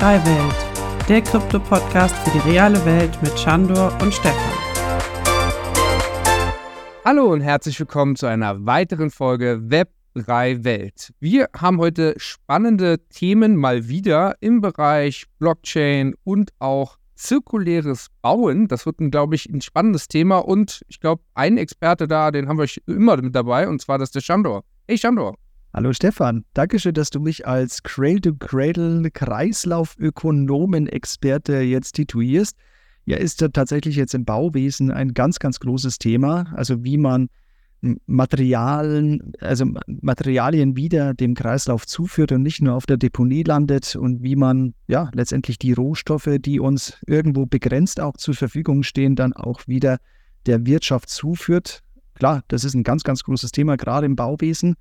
Web3 Welt, der Krypto-Podcast für die reale Welt mit Chandor und Stefan. Hallo und herzlich willkommen zu einer weiteren Folge Web3 Welt. Wir haben heute spannende Themen mal wieder im Bereich Blockchain und auch zirkuläres Bauen. Das wird, glaube ich, ein spannendes Thema und ich glaube, ein Experte da, den haben wir immer mit dabei und zwar das ist der Chandor. Hey Chandor. Hallo Stefan, Dankeschön, dass du mich als Cradle-to-Cradle-Kreislaufökonomen-Experte jetzt titulierst. Ja, ist ja tatsächlich jetzt im Bauwesen ein ganz, ganz großes Thema. Also wie man Materialien, also Materialien wieder dem Kreislauf zuführt und nicht nur auf der Deponie landet und wie man ja letztendlich die Rohstoffe, die uns irgendwo begrenzt auch zur Verfügung stehen, dann auch wieder der Wirtschaft zuführt. Klar, das ist ein ganz, ganz großes Thema, gerade im Bauwesen.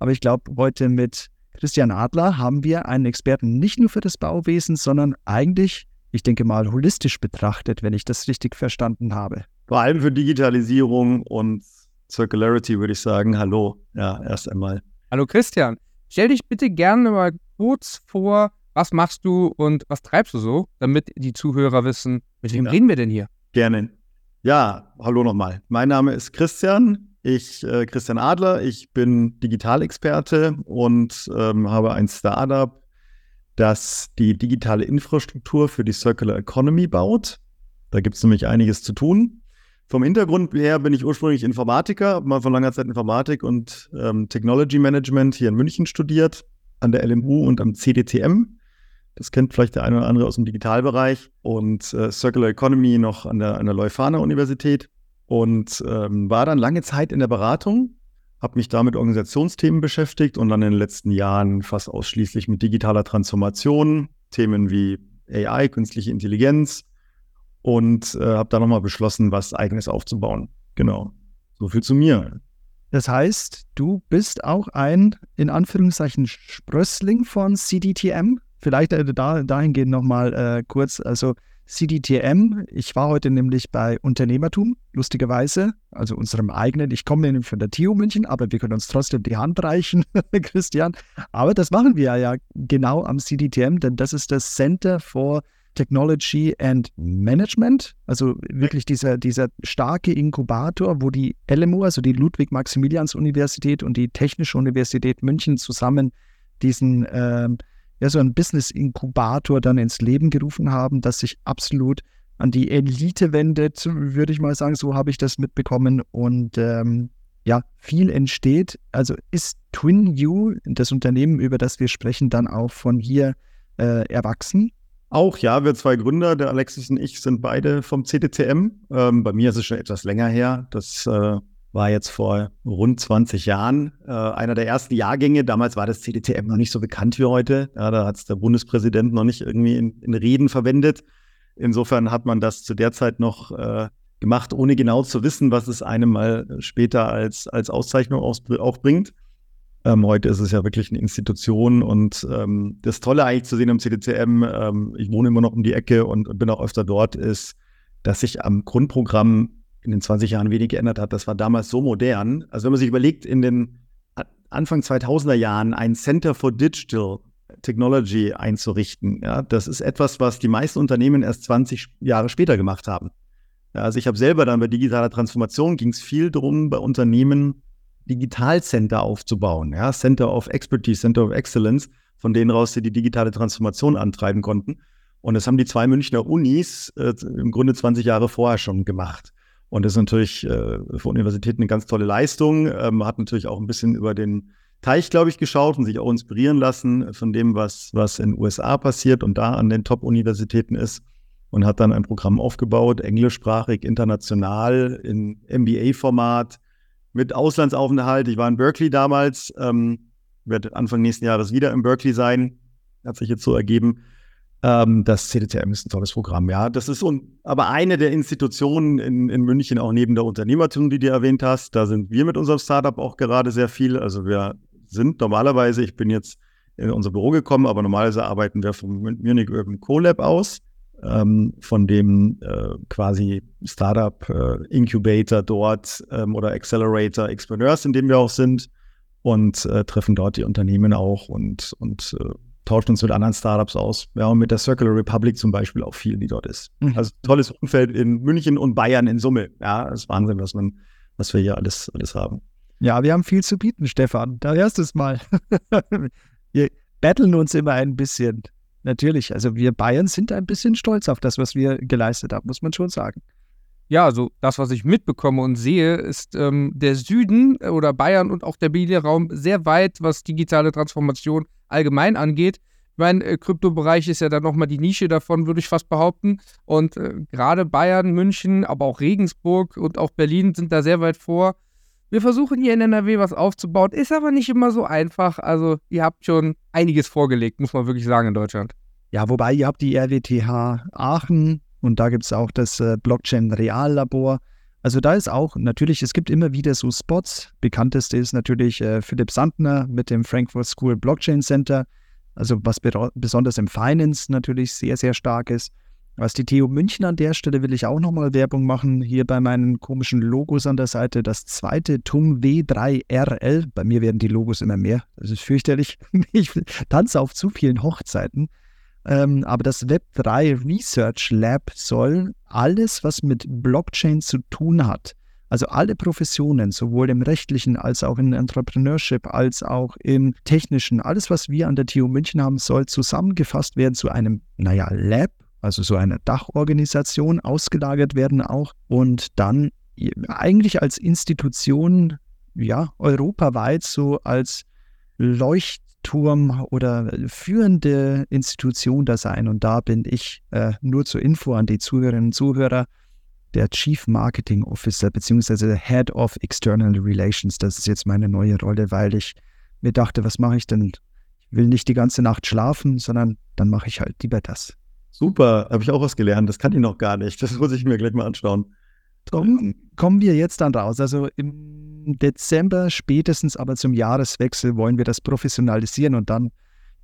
Aber ich glaube, heute mit Christian Adler haben wir einen Experten nicht nur für das Bauwesen, sondern eigentlich, ich denke mal, holistisch betrachtet, wenn ich das richtig verstanden habe. Vor allem für Digitalisierung und Circularity würde ich sagen, hallo, ja, erst einmal. Hallo Christian, stell dich bitte gerne mal kurz vor, was machst du und was treibst du so, damit die Zuhörer wissen, mit wem ja. reden wir denn hier? Gerne. Ja, hallo nochmal. Mein Name ist Christian. Ich, äh, Christian Adler, ich bin Digitalexperte und ähm, habe ein Startup, das die digitale Infrastruktur für die Circular Economy baut. Da gibt es nämlich einiges zu tun. Vom Hintergrund her bin ich ursprünglich Informatiker, habe mal vor langer Zeit Informatik und ähm, Technology Management hier in München studiert, an der LMU und am CDTM. Das kennt vielleicht der eine oder andere aus dem Digitalbereich. Und äh, Circular Economy noch an der, an der Leuphana Universität und ähm, war dann lange Zeit in der Beratung, habe mich da mit Organisationsthemen beschäftigt und dann in den letzten Jahren fast ausschließlich mit digitaler Transformation, Themen wie AI, künstliche Intelligenz und äh, habe da nochmal beschlossen, was eigenes aufzubauen. Genau. So viel zu mir. Das heißt, du bist auch ein, in Anführungszeichen, Sprössling von CDTM. Vielleicht äh, da, dahingehend nochmal äh, kurz. Also CDTM. Ich war heute nämlich bei Unternehmertum, lustigerweise, also unserem eigenen. Ich komme nämlich von der TU München, aber wir können uns trotzdem die Hand reichen, Christian. Aber das machen wir ja genau am CDTM, denn das ist das Center for Technology and Management, also wirklich dieser, dieser starke Inkubator, wo die LMU, also die Ludwig-Maximilians-Universität und die Technische Universität München zusammen diesen äh, ja, so ein Business-Inkubator dann ins Leben gerufen haben, das sich absolut an die Elite wendet, würde ich mal sagen. So habe ich das mitbekommen. Und ähm, ja, viel entsteht. Also ist TwinU, das Unternehmen, über das wir sprechen, dann auch von hier äh, erwachsen? Auch ja, wir zwei Gründer, der Alexis und ich, sind beide vom CTCM. Ähm, bei mir ist es schon etwas länger her. Das äh, war jetzt vor rund 20 Jahren äh, einer der ersten Jahrgänge. Damals war das CDTM noch nicht so bekannt wie heute. Ja, da hat es der Bundespräsident noch nicht irgendwie in, in, Reden verwendet. Insofern hat man das zu der Zeit noch äh, gemacht, ohne genau zu wissen, was es einem mal später als, als Auszeichnung auch, auch bringt. Ähm, heute ist es ja wirklich eine Institution und ähm, das Tolle eigentlich zu sehen am CDCM, ähm, ich wohne immer noch um die Ecke und, und bin auch öfter dort, ist, dass sich am Grundprogramm in den 20 Jahren wenig geändert hat. Das war damals so modern. Also wenn man sich überlegt, in den Anfang 2000er Jahren ein Center for Digital Technology einzurichten, ja, das ist etwas, was die meisten Unternehmen erst 20 Jahre später gemacht haben. Also ich habe selber dann bei digitaler Transformation ging es viel darum, bei Unternehmen Digitalcenter aufzubauen, ja, Center of Expertise, Center of Excellence, von denen raus sie die digitale Transformation antreiben konnten. Und das haben die zwei Münchner Unis äh, im Grunde 20 Jahre vorher schon gemacht. Und das ist natürlich äh, für Universitäten eine ganz tolle Leistung. Ähm, hat natürlich auch ein bisschen über den Teich, glaube ich, geschaut und sich auch inspirieren lassen von dem, was, was in den USA passiert und da an den Top-Universitäten ist. Und hat dann ein Programm aufgebaut, englischsprachig, international, in MBA-Format, mit Auslandsaufenthalt. Ich war in Berkeley damals, ähm, werde Anfang nächsten Jahres wieder in Berkeley sein. Hat sich jetzt so ergeben. Ähm, das CDTM ist ein tolles Programm, ja. Das ist un aber eine der Institutionen in, in München, auch neben der Unternehmertum, die du erwähnt hast. Da sind wir mit unserem Startup auch gerade sehr viel. Also wir sind normalerweise, ich bin jetzt in unser Büro gekommen, aber normalerweise arbeiten wir vom Munich Urban CoLab aus, ähm, von dem äh, quasi Startup äh, Incubator dort ähm, oder Accelerator Expreneurs, in dem wir auch sind und äh, treffen dort die Unternehmen auch und, und äh, tauschen uns mit anderen Startups aus. Ja, und mit der Circular Republic zum Beispiel auch viel, die dort ist. Mhm. Also tolles Umfeld in München und Bayern in Summe. Ja, das ist Wahnsinn, was man, was wir hier alles, alles haben. Ja, wir haben viel zu bieten, Stefan. Da hörst du es mal. wir battlen uns immer ein bisschen. Natürlich, also wir Bayern sind ein bisschen stolz auf das, was wir geleistet haben, muss man schon sagen. Ja, also das, was ich mitbekomme und sehe, ist ähm, der Süden äh, oder Bayern und auch der Berliner Raum sehr weit, was digitale Transformation allgemein angeht. Ich meine, äh, Kryptobereich ist ja dann nochmal die Nische davon, würde ich fast behaupten. Und äh, gerade Bayern, München, aber auch Regensburg und auch Berlin sind da sehr weit vor. Wir versuchen hier in NRW was aufzubauen, ist aber nicht immer so einfach. Also ihr habt schon einiges vorgelegt, muss man wirklich sagen in Deutschland. Ja, wobei ihr habt die RWTH Aachen und da gibt es auch das äh, Blockchain Reallabor. Also da ist auch natürlich, es gibt immer wieder so Spots. Bekannteste ist natürlich äh, Philipp Sandner mit dem Frankfurt School Blockchain Center. Also was besonders im Finance natürlich sehr, sehr stark ist. Was die TU München an der Stelle will ich auch nochmal Werbung machen. Hier bei meinen komischen Logos an der Seite das zweite TUM W3RL. Bei mir werden die Logos immer mehr. Das ist fürchterlich. Ich tanze auf zu vielen Hochzeiten. Ähm, aber das Web3 Research Lab soll alles, was mit Blockchain zu tun hat, also alle Professionen, sowohl im rechtlichen als auch im Entrepreneurship, als auch im technischen, alles, was wir an der TU München haben, soll zusammengefasst werden zu einem, naja, Lab, also so einer Dachorganisation, ausgelagert werden auch und dann eigentlich als Institution, ja, europaweit so als Leucht Turm oder führende Institution da sein. Und da bin ich äh, nur zur Info an die Zuhörerinnen und Zuhörer der Chief Marketing Officer beziehungsweise Head of External Relations. Das ist jetzt meine neue Rolle, weil ich mir dachte, was mache ich denn? Ich will nicht die ganze Nacht schlafen, sondern dann mache ich halt lieber das. Super, habe ich auch was gelernt. Das kann ich noch gar nicht. Das muss ich mir gleich mal anschauen. Drum kommen wir jetzt dann raus. Also im Dezember spätestens, aber zum Jahreswechsel wollen wir das professionalisieren und dann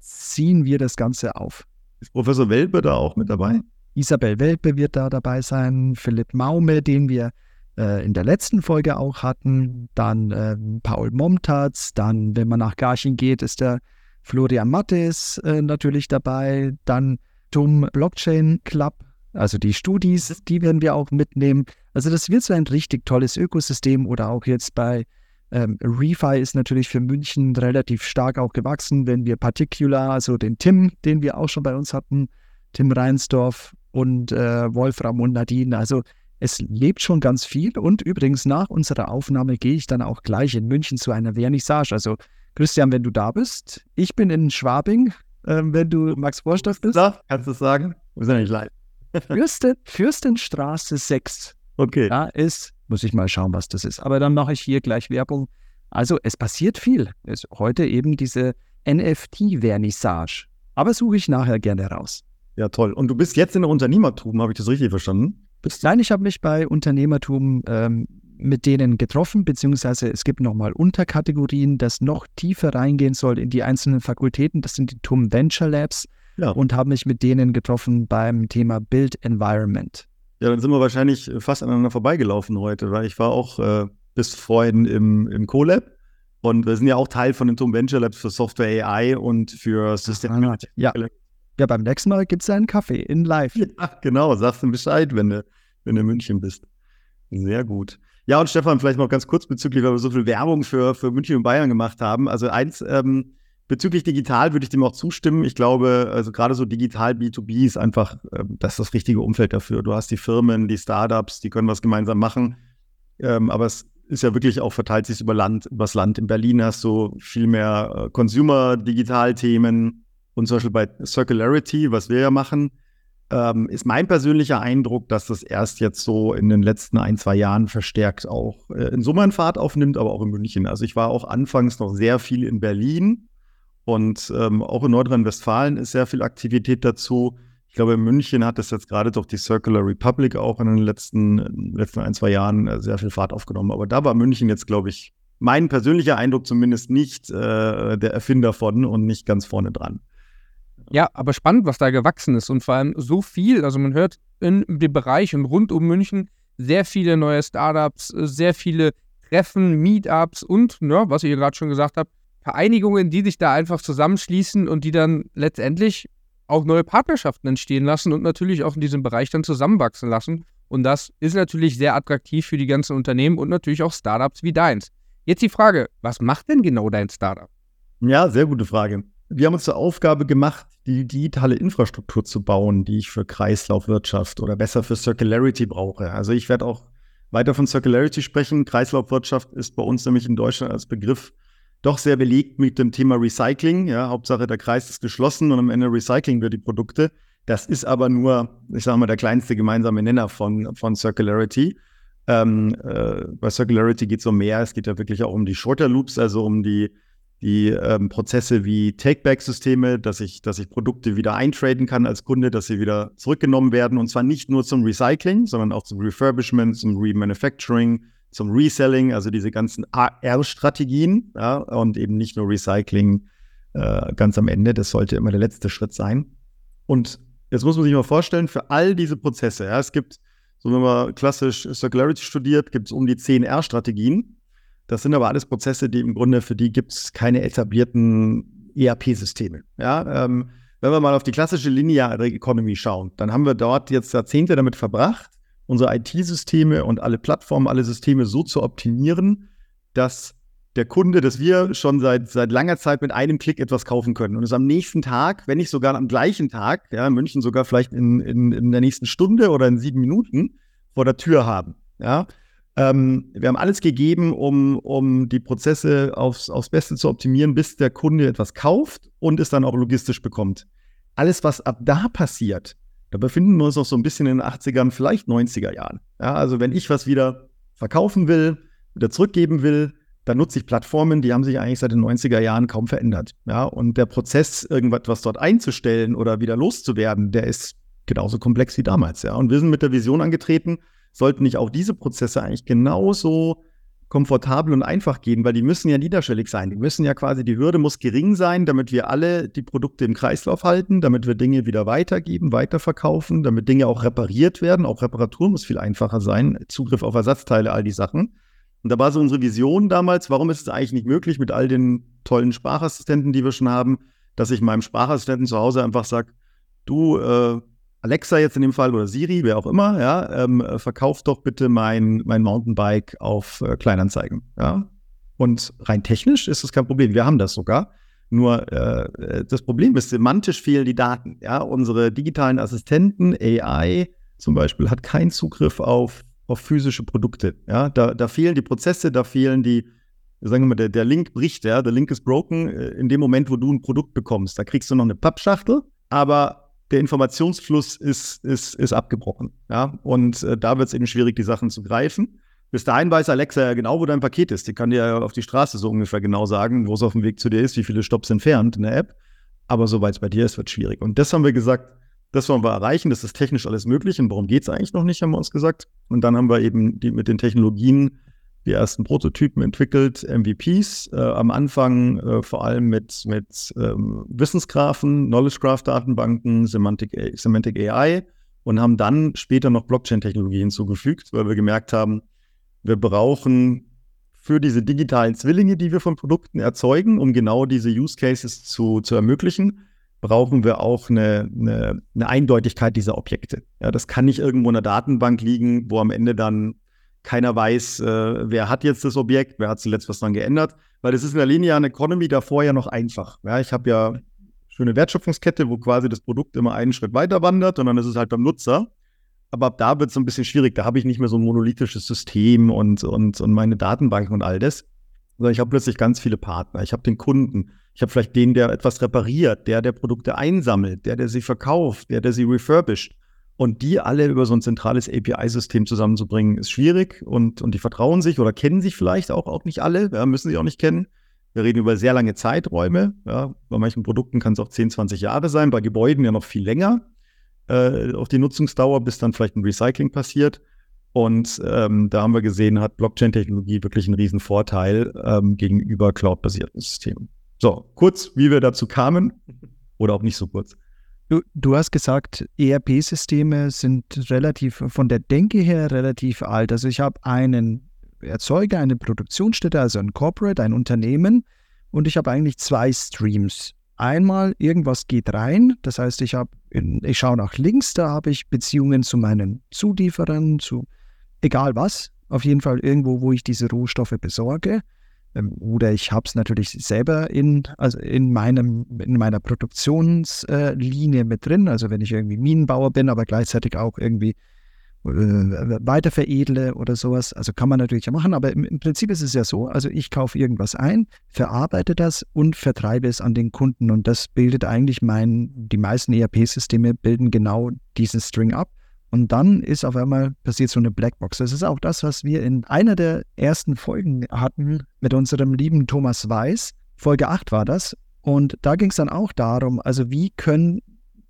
ziehen wir das Ganze auf. Ist Professor Welpe da auch mit dabei? Isabel Welpe wird da dabei sein, Philipp Maume, den wir äh, in der letzten Folge auch hatten, dann äh, Paul Momtatz, dann, wenn man nach Garching geht, ist der Florian Mattes äh, natürlich dabei, dann Tum Blockchain Club, also die Studis, die werden wir auch mitnehmen. Also das wird so ein richtig tolles Ökosystem oder auch jetzt bei ähm, Refi ist natürlich für München relativ stark auch gewachsen, wenn wir Particular, also den Tim, den wir auch schon bei uns hatten, Tim Reinsdorf und äh, Wolfram und Nadine. Also es lebt schon ganz viel und übrigens nach unserer Aufnahme gehe ich dann auch gleich in München zu einer Vernissage. Also Christian, wenn du da bist, ich bin in Schwabing, äh, wenn du Max Vorstadt bist. Da, kannst du es sagen? Sind ja nicht live. Fürsten, Fürstenstraße 6. Okay. Da ist, muss ich mal schauen, was das ist. Aber dann mache ich hier gleich Werbung. Also es passiert viel. Es heute eben diese NFT-Vernissage. Aber suche ich nachher gerne raus. Ja, toll. Und du bist jetzt in der Unternehmertum, habe ich das richtig verstanden? Bist Nein, ich habe mich bei Unternehmertum ähm, mit denen getroffen, beziehungsweise es gibt nochmal Unterkategorien, das noch tiefer reingehen soll in die einzelnen Fakultäten. Das sind die TUM Venture Labs ja. und habe mich mit denen getroffen beim Thema Build Environment. Ja, dann sind wir wahrscheinlich fast aneinander vorbeigelaufen heute, weil ich war auch äh, bis vorhin im, im CoLab und wir sind ja auch Teil von den TUM Venture Labs für Software AI und für Sustainability. Ja. ja, beim nächsten Mal gibt es einen Kaffee in live. Ja, genau, sagst du Bescheid, wenn du, wenn du in München bist. Sehr gut. Ja, und Stefan, vielleicht noch ganz kurz bezüglich, weil wir so viel Werbung für, für München und Bayern gemacht haben. Also eins, ähm, Bezüglich digital würde ich dem auch zustimmen. Ich glaube, also gerade so digital B2B ist einfach, äh, das ist das richtige Umfeld dafür. Du hast die Firmen, die Startups, die können was gemeinsam machen. Ähm, aber es ist ja wirklich auch verteilt sich über Land, übers Land. In Berlin hast du viel mehr äh, Consumer-Digital-Themen und zum Beispiel bei Circularity, was wir ja machen, ähm, ist mein persönlicher Eindruck, dass das erst jetzt so in den letzten ein, zwei Jahren verstärkt auch äh, in Summe Fahrt aufnimmt, aber auch in München. Also ich war auch anfangs noch sehr viel in Berlin und ähm, auch in Nordrhein-Westfalen ist sehr viel Aktivität dazu. Ich glaube, in München hat es jetzt gerade durch die Circular Republic auch in den letzten, letzten ein, zwei Jahren äh, sehr viel Fahrt aufgenommen. Aber da war München jetzt, glaube ich, mein persönlicher Eindruck zumindest nicht äh, der Erfinder von und nicht ganz vorne dran. Ja, aber spannend, was da gewachsen ist und vor allem so viel. Also man hört in dem Bereich und rund um München sehr viele neue Startups, sehr viele Treffen, Meetups und, ja, was ihr gerade schon gesagt habt, Vereinigungen, die sich da einfach zusammenschließen und die dann letztendlich auch neue Partnerschaften entstehen lassen und natürlich auch in diesem Bereich dann zusammenwachsen lassen. Und das ist natürlich sehr attraktiv für die ganzen Unternehmen und natürlich auch Startups wie deins. Jetzt die Frage, was macht denn genau dein Startup? Ja, sehr gute Frage. Wir haben uns zur Aufgabe gemacht, die digitale Infrastruktur zu bauen, die ich für Kreislaufwirtschaft oder besser für Circularity brauche. Also ich werde auch weiter von Circularity sprechen. Kreislaufwirtschaft ist bei uns nämlich in Deutschland als Begriff doch sehr belegt mit dem Thema Recycling. Ja, Hauptsache der Kreis ist geschlossen und am Ende recyceln wir die Produkte. Das ist aber nur, ich sage mal, der kleinste gemeinsame Nenner von, von Circularity. Ähm, äh, bei Circularity geht es um mehr. Es geht ja wirklich auch um die Shorter Loops, also um die die ähm, Prozesse wie Take-Back-Systeme, dass ich, dass ich Produkte wieder eintraden kann als Kunde, dass sie wieder zurückgenommen werden und zwar nicht nur zum Recycling, sondern auch zum Refurbishment, zum Remanufacturing, zum Reselling, also diese ganzen AR-Strategien ja, und eben nicht nur Recycling äh, ganz am Ende. Das sollte immer der letzte Schritt sein. Und jetzt muss man sich mal vorstellen, für all diese Prozesse, ja, es gibt, so wenn man klassisch Circularity studiert, gibt es um die 10 R-Strategien. Das sind aber alles Prozesse, die im Grunde, für die gibt es keine etablierten ERP-Systeme. Ja, ähm, wenn wir mal auf die klassische lineare Economy schauen, dann haben wir dort jetzt Jahrzehnte damit verbracht, unsere IT-Systeme und alle Plattformen, alle Systeme so zu optimieren, dass der Kunde, dass wir schon seit, seit langer Zeit mit einem Klick etwas kaufen können und es am nächsten Tag, wenn nicht sogar am gleichen Tag, ja, in München sogar vielleicht in, in, in der nächsten Stunde oder in sieben Minuten vor der Tür haben. Ja, ähm, wir haben alles gegeben, um, um die Prozesse aufs, aufs Beste zu optimieren, bis der Kunde etwas kauft und es dann auch logistisch bekommt. Alles, was ab da passiert, da befinden wir uns noch so ein bisschen in den 80ern, vielleicht 90er Jahren. Ja, also wenn ich was wieder verkaufen will, wieder zurückgeben will, dann nutze ich Plattformen, die haben sich eigentlich seit den 90er Jahren kaum verändert. Ja, und der Prozess, irgendwas dort einzustellen oder wieder loszuwerden, der ist genauso komplex wie damals. Ja, und wir sind mit der Vision angetreten, sollten nicht auch diese Prozesse eigentlich genauso komfortabel und einfach gehen, weil die müssen ja niederschwellig sein. Die müssen ja quasi, die Hürde muss gering sein, damit wir alle die Produkte im Kreislauf halten, damit wir Dinge wieder weitergeben, weiterverkaufen, damit Dinge auch repariert werden. Auch Reparatur muss viel einfacher sein, Zugriff auf Ersatzteile, all die Sachen. Und da war so unsere Vision damals, warum ist es eigentlich nicht möglich mit all den tollen Sprachassistenten, die wir schon haben, dass ich meinem Sprachassistenten zu Hause einfach sage, du, äh, Alexa jetzt in dem Fall oder Siri, wer auch immer, ja, ähm, verkauft doch bitte mein, mein Mountainbike auf äh, Kleinanzeigen. Ja? Und rein technisch ist das kein Problem. Wir haben das sogar. Nur äh, das Problem ist, semantisch fehlen die Daten. Ja? Unsere digitalen Assistenten, AI zum Beispiel, hat keinen Zugriff auf, auf physische Produkte. Ja? Da, da fehlen die Prozesse, da fehlen die, sagen wir mal, der, der Link bricht, ja, der Link ist broken äh, in dem Moment, wo du ein Produkt bekommst. Da kriegst du noch eine Pappschachtel, aber der Informationsfluss ist, ist, ist abgebrochen. Ja? Und äh, da wird es eben schwierig, die Sachen zu greifen. Bis dahin weiß Alexa ja genau, wo dein Paket ist. Die kann dir ja auf die Straße so ungefähr genau sagen, wo es auf dem Weg zu dir ist, wie viele Stops entfernt in der App. Aber soweit es bei dir ist, wird schwierig. Und das haben wir gesagt, das wollen wir erreichen, das ist technisch alles möglich. Und warum geht es eigentlich noch nicht, haben wir uns gesagt. Und dann haben wir eben die, mit den Technologien die ersten Prototypen entwickelt, MVPs, äh, am Anfang äh, vor allem mit, mit ähm, Wissensgraphen, Knowledge Graph Datenbanken, Semantic, Semantic AI und haben dann später noch Blockchain-Technologie hinzugefügt, weil wir gemerkt haben, wir brauchen für diese digitalen Zwillinge, die wir von Produkten erzeugen, um genau diese Use Cases zu, zu ermöglichen, brauchen wir auch eine, eine, eine Eindeutigkeit dieser Objekte. Ja, das kann nicht irgendwo in der Datenbank liegen, wo am Ende dann keiner weiß, äh, wer hat jetzt das Objekt, wer hat zuletzt was dran geändert, weil es ist in der linearen Economy davor ja noch einfach. Ja, ich habe ja schöne Wertschöpfungskette, wo quasi das Produkt immer einen Schritt weiter wandert und dann ist es halt beim Nutzer. Aber ab da wird es ein bisschen schwierig. Da habe ich nicht mehr so ein monolithisches System und, und, und meine Datenbanken und all das. Sondern ich habe plötzlich ganz viele Partner. Ich habe den Kunden. Ich habe vielleicht den, der etwas repariert, der, der Produkte einsammelt, der, der sie verkauft, der, der sie refurbished. Und die alle über so ein zentrales API-System zusammenzubringen, ist schwierig und, und die vertrauen sich oder kennen sich vielleicht auch, auch nicht alle, ja, müssen sich auch nicht kennen. Wir reden über sehr lange Zeiträume. Ja. Bei manchen Produkten kann es auch 10, 20 Jahre sein, bei Gebäuden ja noch viel länger äh, auf die Nutzungsdauer, bis dann vielleicht ein Recycling passiert. Und ähm, da haben wir gesehen, hat Blockchain-Technologie wirklich einen riesen Vorteil ähm, gegenüber cloud-basierten Systemen. So, kurz, wie wir dazu kamen oder auch nicht so kurz. Du, du hast gesagt, ERP-Systeme sind relativ von der Denke her relativ alt. Also ich habe einen Erzeuger, eine Produktionsstätte, also ein Corporate, ein Unternehmen und ich habe eigentlich zwei Streams. Einmal irgendwas geht rein, das heißt, ich habe, ich schaue nach links, da habe ich Beziehungen zu meinen Zulieferern, zu egal was, auf jeden Fall irgendwo, wo ich diese Rohstoffe besorge. Ähm, oder ich habe es natürlich selber in, also in, meinem, in meiner Produktionslinie mit drin. Also wenn ich irgendwie Minenbauer bin, aber gleichzeitig auch irgendwie äh, weiterveredle oder sowas. Also kann man natürlich machen, aber im, Prinzip ist es ja so, also ich kaufe irgendwas ein, verarbeite das und vertreibe es an den Kunden und das bildet eigentlich mein, die meisten ERP-Systeme bilden genau diesen String ab. Und dann ist auf einmal passiert so eine Blackbox. Das ist auch das, was wir in einer der ersten Folgen hatten mit unserem lieben Thomas Weiß. Folge 8 war das. Und da ging es dann auch darum, also wie können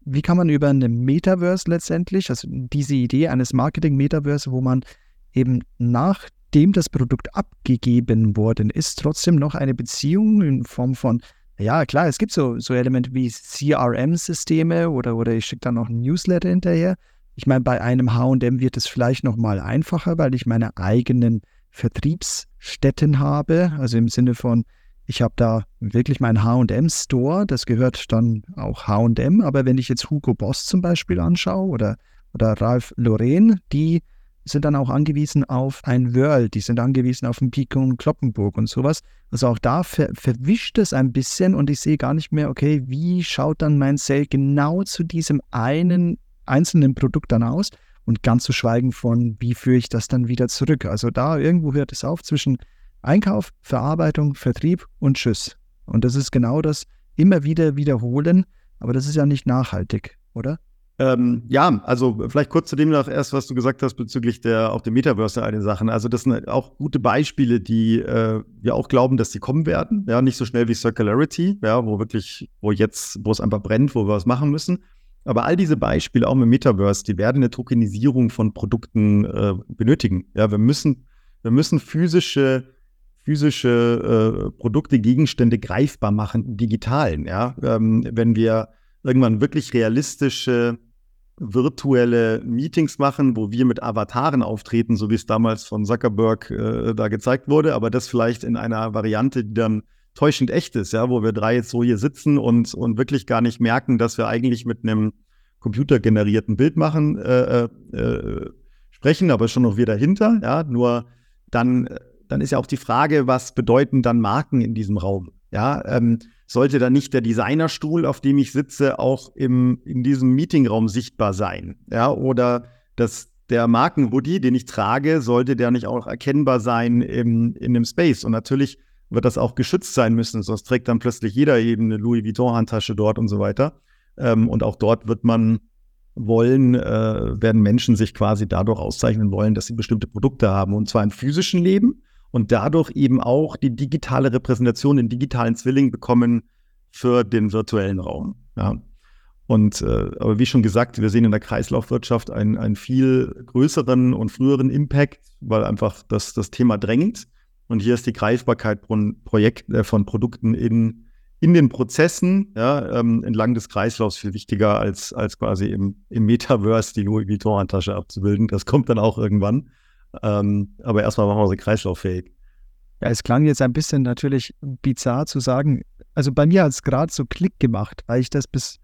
wie kann man über eine Metaverse letztendlich, also diese Idee eines Marketing-Metaverse, wo man eben nachdem das Produkt abgegeben worden ist, trotzdem noch eine Beziehung in Form von, ja klar, es gibt so, so Elemente wie CRM-Systeme oder, oder ich schicke dann noch ein Newsletter hinterher. Ich meine, bei einem HM wird es vielleicht noch mal einfacher, weil ich meine eigenen Vertriebsstätten habe, also im Sinne von, ich habe da wirklich meinen HM-Store, das gehört dann auch HM, aber wenn ich jetzt Hugo Boss zum Beispiel anschaue oder, oder Ralf Loren, die sind dann auch angewiesen auf ein Wörl, die sind angewiesen auf ein Pico und Kloppenburg und sowas. Also auch da ver verwischt es ein bisschen und ich sehe gar nicht mehr, okay, wie schaut dann mein Sale genau zu diesem einen einzelnen Produkt dann aus und ganz zu schweigen von, wie führe ich das dann wieder zurück. Also da irgendwo hört es auf zwischen Einkauf, Verarbeitung, Vertrieb und Tschüss. Und das ist genau das immer wieder wiederholen, aber das ist ja nicht nachhaltig, oder? Ähm, ja, also vielleicht kurz zu dem noch erst, was du gesagt hast bezüglich der auch der Metaverse eine Sachen. Also das sind auch gute Beispiele, die äh, wir auch glauben, dass sie kommen werden. Ja, nicht so schnell wie Circularity, ja, wo wirklich, wo jetzt, wo es einfach brennt, wo wir was machen müssen. Aber all diese Beispiele, auch mit Metaverse, die werden eine Tokenisierung von Produkten äh, benötigen. Ja, wir müssen, wir müssen physische physische äh, Produkte, Gegenstände greifbar machen, digitalen. Ja? Ähm, wenn wir irgendwann wirklich realistische virtuelle Meetings machen, wo wir mit Avataren auftreten, so wie es damals von Zuckerberg äh, da gezeigt wurde, aber das vielleicht in einer Variante, die dann täuschend echt ist, ja, wo wir drei jetzt so hier sitzen und, und wirklich gar nicht merken, dass wir eigentlich mit einem computergenerierten Bild machen, äh, äh, äh sprechen, aber schon noch wir dahinter, ja, nur dann dann ist ja auch die Frage, was bedeuten dann Marken in diesem Raum? Ja, ähm, sollte dann nicht der Designerstuhl, auf dem ich sitze, auch im, in diesem Meetingraum sichtbar sein? Ja, oder das, der Markenhoodie, den ich trage, sollte der nicht auch erkennbar sein im, in dem Space? Und natürlich wird das auch geschützt sein müssen, sonst trägt dann plötzlich jeder eben eine Louis Vuitton-Handtasche dort und so weiter. Ähm, und auch dort wird man wollen, äh, werden Menschen sich quasi dadurch auszeichnen wollen, dass sie bestimmte Produkte haben. Und zwar im physischen Leben, und dadurch eben auch die digitale Repräsentation, den digitalen Zwilling bekommen für den virtuellen Raum. Ja. Und äh, aber wie schon gesagt, wir sehen in der Kreislaufwirtschaft einen, einen viel größeren und früheren Impact, weil einfach das, das Thema drängt. Und hier ist die Greifbarkeit von, Projekt, äh, von Produkten in, in den Prozessen ja, ähm, entlang des Kreislaufs viel wichtiger als, als quasi im, im Metaverse die Louis Vuitton-Handtasche abzubilden. Das kommt dann auch irgendwann. Ähm, aber erstmal machen wir sie kreislauffähig. Ja, es klang jetzt ein bisschen natürlich bizarr zu sagen. Also bei mir hat es gerade so Klick gemacht, weil ich das bis,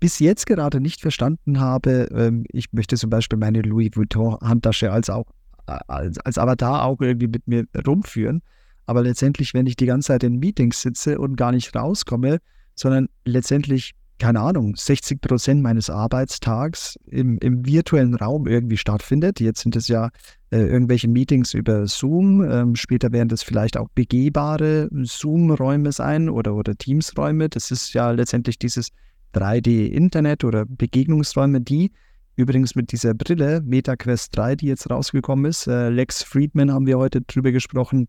bis jetzt gerade nicht verstanden habe. Ähm, ich möchte zum Beispiel meine Louis Vuitton-Handtasche als, auch, als, als Avatar auch irgendwie mit mir rumführen. Aber letztendlich, wenn ich die ganze Zeit in Meetings sitze und gar nicht rauskomme, sondern letztendlich keine Ahnung, 60 Prozent meines Arbeitstags im, im, virtuellen Raum irgendwie stattfindet. Jetzt sind es ja äh, irgendwelche Meetings über Zoom. Ähm, später werden das vielleicht auch begehbare Zoom-Räume sein oder, oder Teams-Räume. Das ist ja letztendlich dieses 3D-Internet oder Begegnungsräume, die übrigens mit dieser Brille MetaQuest 3, die jetzt rausgekommen ist, äh, Lex Friedman haben wir heute drüber gesprochen,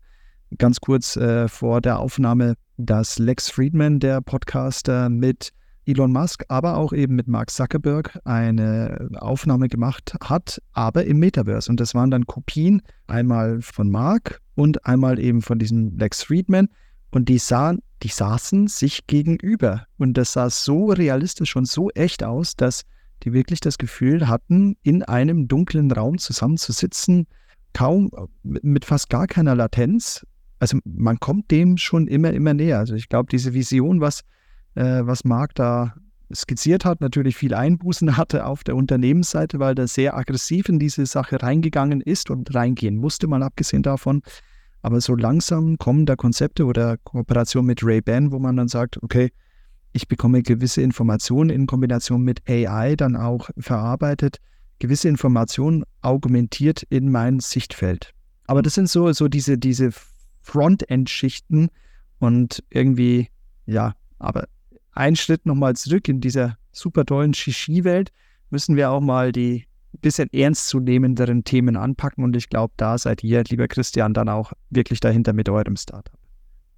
ganz kurz äh, vor der Aufnahme, dass Lex Friedman, der Podcaster, mit Elon Musk, aber auch eben mit Mark Zuckerberg eine Aufnahme gemacht hat, aber im Metaverse. Und das waren dann Kopien, einmal von Mark und einmal eben von diesem Lex Friedman. Und die sahen, die saßen sich gegenüber. Und das sah so realistisch und so echt aus, dass die wirklich das Gefühl hatten, in einem dunklen Raum zusammenzusitzen, kaum mit fast gar keiner Latenz also man kommt dem schon immer, immer näher. Also ich glaube, diese Vision, was, äh, was Marc da skizziert hat, natürlich viel Einbußen hatte auf der Unternehmensseite, weil der sehr aggressiv in diese Sache reingegangen ist und reingehen musste, mal abgesehen davon. Aber so langsam kommen da Konzepte oder Kooperation mit Ray-Ban, wo man dann sagt, okay, ich bekomme gewisse Informationen in Kombination mit AI dann auch verarbeitet, gewisse Informationen augmentiert in mein Sichtfeld. Aber das sind so, so diese, diese Frontend-Schichten und irgendwie, ja, aber einen Schritt nochmal zurück in dieser super tollen Shishi-Welt müssen wir auch mal die bisschen ernstzunehmenderen Themen anpacken und ich glaube, da seid ihr, lieber Christian, dann auch wirklich dahinter mit eurem Startup.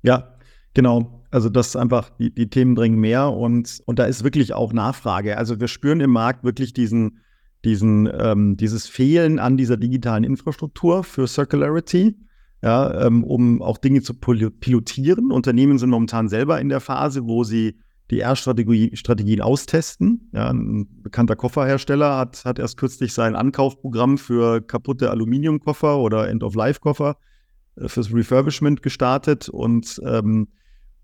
Ja, genau. Also das ist einfach, die, die Themen bringen mehr und, und da ist wirklich auch Nachfrage. Also wir spüren im Markt wirklich diesen, diesen, ähm, dieses Fehlen an dieser digitalen Infrastruktur für Circularity ja, ähm, um auch Dinge zu pilotieren. Unternehmen sind momentan selber in der Phase, wo sie die R-Strategien austesten. Ja, ein bekannter Kofferhersteller hat, hat erst kürzlich sein Ankaufprogramm für kaputte Aluminiumkoffer oder End-of-Life-Koffer äh, fürs Refurbishment gestartet und ähm,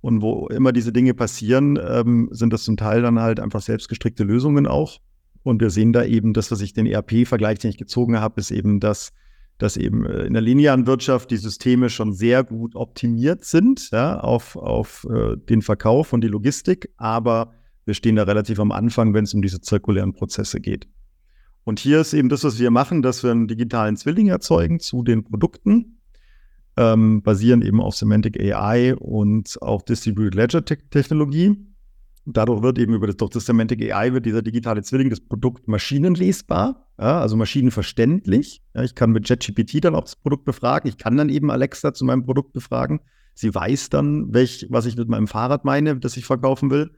und wo immer diese Dinge passieren, ähm, sind das zum Teil dann halt einfach selbstgestrickte Lösungen auch. Und wir sehen da eben, das, was ich den ERP-Vergleich, den ich gezogen habe, ist eben, dass dass eben äh, in der linearen Wirtschaft die Systeme schon sehr gut optimiert sind ja, auf, auf äh, den Verkauf und die Logistik, aber wir stehen da relativ am Anfang, wenn es um diese zirkulären Prozesse geht. Und hier ist eben das, was wir machen, dass wir einen digitalen Zwilling erzeugen zu den Produkten, ähm, basieren eben auf Semantic AI und auch Distributed Ledger Technologie. Dadurch wird eben über das, durch das Semantic AI wird dieser digitale Zwilling des Produkt maschinenlesbar, ja, also maschinenverständlich. Ja, ich kann mit JetGPT dann auch das Produkt befragen. Ich kann dann eben Alexa zu meinem Produkt befragen. Sie weiß dann, welch, was ich mit meinem Fahrrad meine, das ich verkaufen will.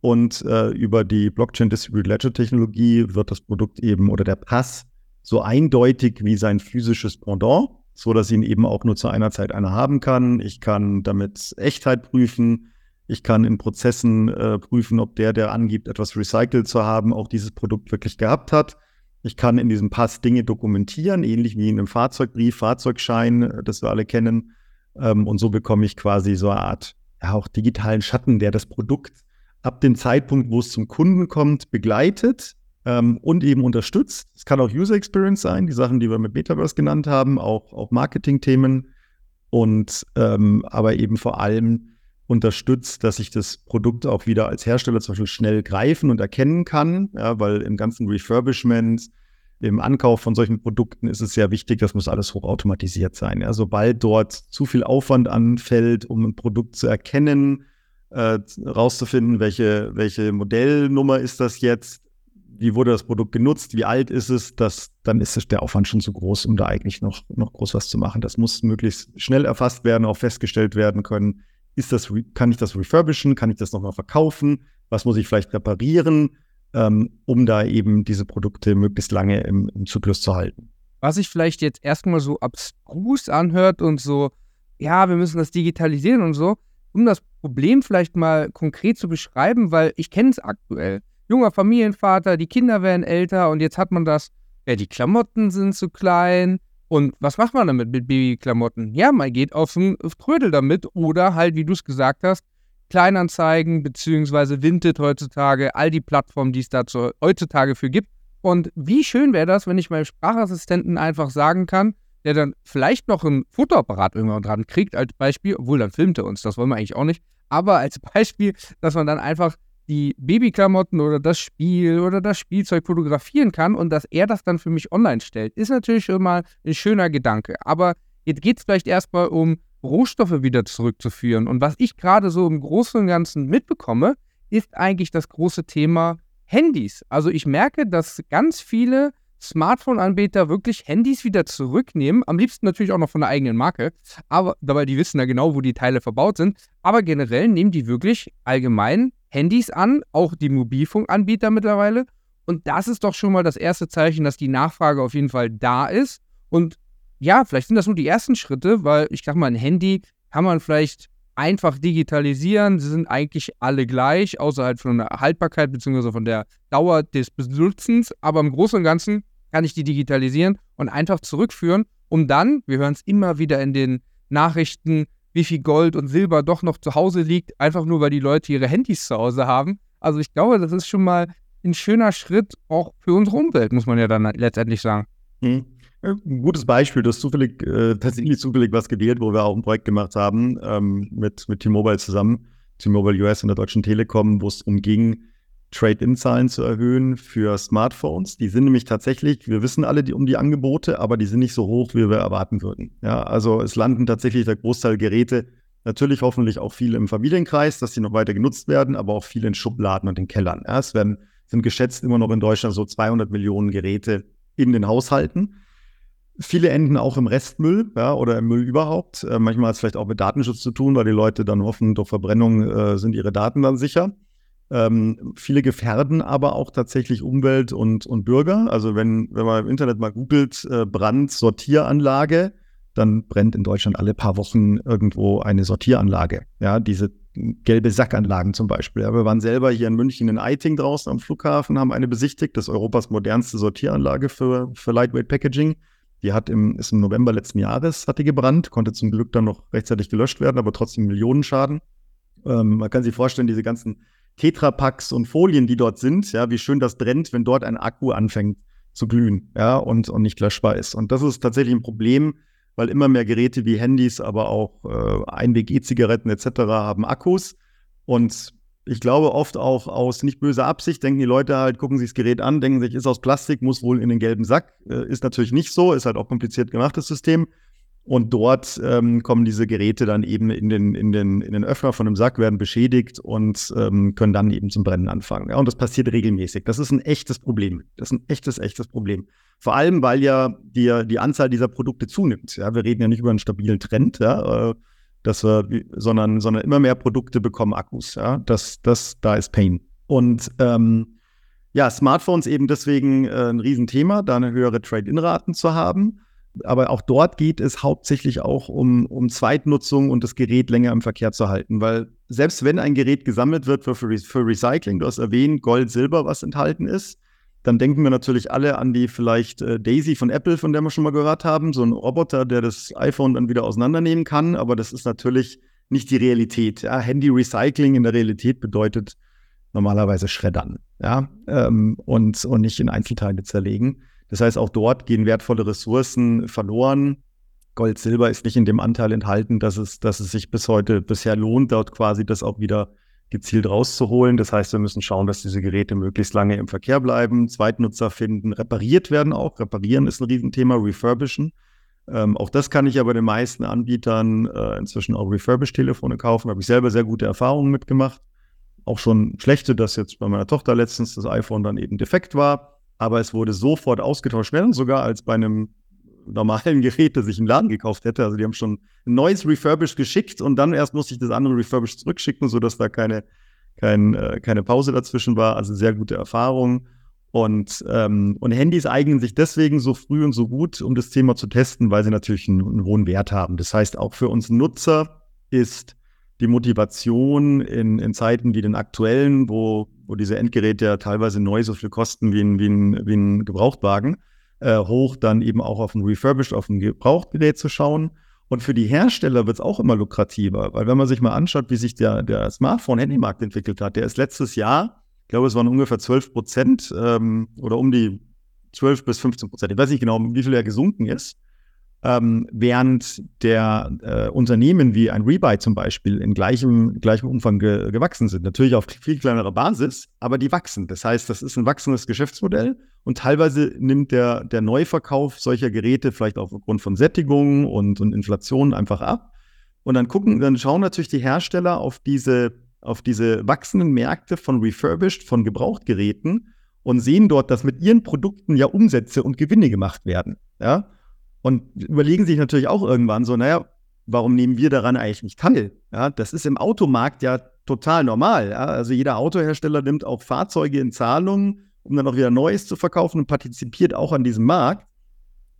Und äh, über die Blockchain Distributed Ledger Technologie wird das Produkt eben oder der Pass so eindeutig wie sein physisches Pendant, so dass ich ihn eben auch nur zu einer Zeit einer haben kann. Ich kann damit Echtheit prüfen. Ich kann in Prozessen äh, prüfen, ob der, der angibt, etwas recycelt zu haben, auch dieses Produkt wirklich gehabt hat. Ich kann in diesem Pass Dinge dokumentieren, ähnlich wie in einem Fahrzeugbrief, Fahrzeugschein, äh, das wir alle kennen. Ähm, und so bekomme ich quasi so eine Art, ja, auch digitalen Schatten, der das Produkt ab dem Zeitpunkt, wo es zum Kunden kommt, begleitet ähm, und eben unterstützt. Es kann auch User Experience sein, die Sachen, die wir mit Metaverse genannt haben, auch, auch Marketing-Themen und ähm, aber eben vor allem unterstützt, dass ich das Produkt auch wieder als Hersteller zum Beispiel schnell greifen und erkennen kann, ja, weil im ganzen Refurbishment, im Ankauf von solchen Produkten ist es sehr wichtig, das muss alles hochautomatisiert sein. Ja. Sobald dort zu viel Aufwand anfällt, um ein Produkt zu erkennen, äh, rauszufinden, welche, welche Modellnummer ist das jetzt, wie wurde das Produkt genutzt, wie alt ist es, das, dann ist der Aufwand schon zu groß, um da eigentlich noch, noch groß was zu machen. Das muss möglichst schnell erfasst werden, auch festgestellt werden können, ist das, kann ich das refurbischen? Kann ich das nochmal verkaufen? Was muss ich vielleicht reparieren, ähm, um da eben diese Produkte möglichst lange im, im Zyklus zu halten? Was sich vielleicht jetzt erstmal so abstrus anhört und so, ja, wir müssen das digitalisieren und so, um das Problem vielleicht mal konkret zu beschreiben, weil ich kenne es aktuell. Junger Familienvater, die Kinder werden älter und jetzt hat man das, ja, die Klamotten sind zu klein, und was macht man damit mit Babyklamotten? Ja, man geht auf den Trödel damit oder halt, wie du es gesagt hast, Kleinanzeigen beziehungsweise Vinted heutzutage, all die Plattformen, die es dazu heutzutage für gibt. Und wie schön wäre das, wenn ich meinem Sprachassistenten einfach sagen kann, der dann vielleicht noch ein Fotoapparat irgendwann dran kriegt als Beispiel, obwohl dann filmt er uns, das wollen wir eigentlich auch nicht. Aber als Beispiel, dass man dann einfach die Babyklamotten oder das Spiel oder das Spielzeug fotografieren kann und dass er das dann für mich online stellt, ist natürlich schon mal ein schöner Gedanke. Aber jetzt geht es vielleicht erstmal um Rohstoffe wieder zurückzuführen. Und was ich gerade so im Großen und Ganzen mitbekomme, ist eigentlich das große Thema Handys. Also ich merke, dass ganz viele Smartphone-Anbieter wirklich Handys wieder zurücknehmen. Am liebsten natürlich auch noch von der eigenen Marke. Aber dabei die wissen ja genau, wo die Teile verbaut sind. Aber generell nehmen die wirklich allgemein Handys an, auch die Mobilfunkanbieter mittlerweile. Und das ist doch schon mal das erste Zeichen, dass die Nachfrage auf jeden Fall da ist. Und ja, vielleicht sind das nur die ersten Schritte, weil ich sag mal, ein Handy kann man vielleicht einfach digitalisieren. Sie sind eigentlich alle gleich, außer halt von der Haltbarkeit bzw. von der Dauer des Benutzens. Aber im Großen und Ganzen kann ich die digitalisieren und einfach zurückführen, um dann, wir hören es immer wieder in den Nachrichten, wie viel Gold und Silber doch noch zu Hause liegt, einfach nur weil die Leute ihre Handys zu Hause haben. Also ich glaube, das ist schon mal ein schöner Schritt auch für unsere Umwelt, muss man ja dann letztendlich sagen. Hm. Ein gutes Beispiel, du hast zufällig, äh, tatsächlich zufällig was gewählt, wo wir auch ein Projekt gemacht haben ähm, mit, mit T-Mobile zusammen, T-Mobile US und der Deutschen Telekom, wo es darum ging, Trade-in-Zahlen zu erhöhen für Smartphones. Die sind nämlich tatsächlich, wir wissen alle die, um die Angebote, aber die sind nicht so hoch, wie wir erwarten würden. Ja, also es landen tatsächlich der Großteil Geräte, natürlich hoffentlich auch viele im Familienkreis, dass sie noch weiter genutzt werden, aber auch viele in Schubladen und in Kellern. Ja, es werden, sind geschätzt immer noch in Deutschland so 200 Millionen Geräte in den Haushalten. Viele enden auch im Restmüll ja, oder im Müll überhaupt. Äh, manchmal hat es vielleicht auch mit Datenschutz zu tun, weil die Leute dann hoffen, durch Verbrennung äh, sind ihre Daten dann sicher. Ähm, viele gefährden aber auch tatsächlich Umwelt und, und Bürger. Also wenn, wenn man im Internet mal googelt, äh, Brand-Sortieranlage, dann brennt in Deutschland alle paar Wochen irgendwo eine Sortieranlage. Ja, diese gelbe Sackanlagen zum Beispiel. Ja, wir waren selber hier in München in Eiting draußen am Flughafen, haben eine besichtigt, das ist Europas modernste Sortieranlage für, für Lightweight Packaging. Die hat im, ist im November letzten Jahres, hat die gebrannt, konnte zum Glück dann noch rechtzeitig gelöscht werden, aber trotzdem Millionenschaden. Ähm, man kann sich vorstellen, diese ganzen Tetrapacks und Folien, die dort sind, ja, wie schön das brennt, wenn dort ein Akku anfängt zu glühen, ja, und, und nicht löschbar ist. Und das ist tatsächlich ein Problem, weil immer mehr Geräte wie Handys, aber auch äh, Einweg-E-Zigaretten etc. haben Akkus. Und ich glaube, oft auch aus nicht böser Absicht denken die Leute halt, gucken sich das Gerät an, denken sich, ist aus Plastik, muss wohl in den gelben Sack. Äh, ist natürlich nicht so, ist halt auch kompliziert gemachtes System. Und dort ähm, kommen diese Geräte dann eben in den, in, den, in den Öffner von dem Sack, werden beschädigt und ähm, können dann eben zum Brennen anfangen. Ja, und das passiert regelmäßig. Das ist ein echtes Problem. Das ist ein echtes, echtes Problem. Vor allem, weil ja die, die Anzahl dieser Produkte zunimmt. Ja, wir reden ja nicht über einen stabilen Trend, ja, äh, dass wir, sondern, sondern immer mehr Produkte bekommen Akkus. Ja, das, das, da ist Pain. Und ähm, ja, Smartphones eben deswegen äh, ein Riesenthema, da eine höhere Trade-in-Raten zu haben. Aber auch dort geht es hauptsächlich auch um, um Zweitnutzung und das Gerät länger im Verkehr zu halten. Weil selbst wenn ein Gerät gesammelt wird für, für Recycling, du hast erwähnt, Gold, Silber, was enthalten ist, dann denken wir natürlich alle an die vielleicht äh, Daisy von Apple, von der wir schon mal gehört haben, so ein Roboter, der das iPhone dann wieder auseinandernehmen kann. Aber das ist natürlich nicht die Realität. Ja? Handy-Recycling in der Realität bedeutet normalerweise Schreddern ja? Ähm, und, und nicht in Einzelteile zerlegen. Das heißt, auch dort gehen wertvolle Ressourcen verloren. Gold, Silber ist nicht in dem Anteil enthalten, dass es, dass es sich bis heute bisher lohnt, dort quasi das auch wieder gezielt rauszuholen. Das heißt, wir müssen schauen, dass diese Geräte möglichst lange im Verkehr bleiben, Zweitnutzer finden, repariert werden auch. Reparieren ist ein Riesenthema, refurbischen. Ähm, auch das kann ich aber den meisten Anbietern äh, inzwischen auch Refurbished-Telefone kaufen. Habe ich selber sehr gute Erfahrungen mitgemacht. Auch schon schlechte, dass jetzt bei meiner Tochter letztens das iPhone dann eben defekt war aber es wurde sofort ausgetauscht, schneller sogar als bei einem normalen Gerät, das ich im Laden gekauft hätte. Also die haben schon ein neues Refurbished geschickt und dann erst musste ich das andere Refurbished zurückschicken, sodass da keine, kein, äh, keine Pause dazwischen war. Also sehr gute Erfahrung. Und, ähm, und Handys eignen sich deswegen so früh und so gut, um das Thema zu testen, weil sie natürlich einen, einen hohen Wert haben. Das heißt, auch für uns Nutzer ist die Motivation in, in Zeiten wie den aktuellen, wo, wo diese Endgeräte ja teilweise neu so viel kosten wie ein, wie ein, wie ein Gebrauchtwagen, äh, hoch dann eben auch auf ein Refurbished, auf ein Gebrauchtgerät zu schauen. Und für die Hersteller wird es auch immer lukrativer, weil wenn man sich mal anschaut, wie sich der, der Smartphone-Handymarkt entwickelt hat, der ist letztes Jahr, ich glaube, es waren ungefähr 12 Prozent ähm, oder um die 12 bis 15 Prozent, ich weiß nicht genau, wie viel er gesunken ist. Ähm, während der äh, Unternehmen wie ein Rebuy zum Beispiel in gleichem, gleichem Umfang ge gewachsen sind. Natürlich auf viel kleinerer Basis, aber die wachsen. Das heißt, das ist ein wachsendes Geschäftsmodell und teilweise nimmt der, der Neuverkauf solcher Geräte vielleicht aufgrund von Sättigung und, und Inflation einfach ab. Und dann gucken, dann schauen natürlich die Hersteller auf diese, auf diese wachsenden Märkte von Refurbished, von Gebrauchtgeräten und sehen dort, dass mit ihren Produkten ja Umsätze und Gewinne gemacht werden. Ja? Und überlegen sich natürlich auch irgendwann so, naja, warum nehmen wir daran eigentlich nicht teil? Ja, das ist im Automarkt ja total normal. Ja? Also jeder Autohersteller nimmt auch Fahrzeuge in Zahlung, um dann auch wieder Neues zu verkaufen und partizipiert auch an diesem Markt.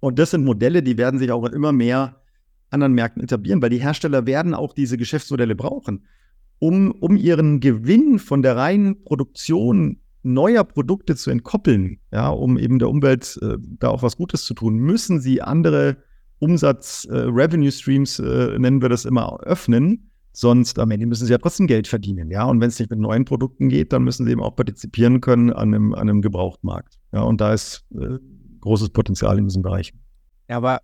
Und das sind Modelle, die werden sich auch in immer mehr anderen Märkten etablieren, weil die Hersteller werden auch diese Geschäftsmodelle brauchen, um, um ihren Gewinn von der reinen Produktion neuer Produkte zu entkoppeln, ja, um eben der Umwelt äh, da auch was Gutes zu tun, müssen sie andere Umsatz-Revenue-Streams, äh, äh, nennen wir das immer, öffnen. Sonst am Ende müssen sie ja trotzdem Geld verdienen. Ja, und wenn es nicht mit neuen Produkten geht, dann müssen sie eben auch partizipieren können an einem, an einem Gebrauchtmarkt. Ja, und da ist äh, großes Potenzial in diesem Bereich. Ja, aber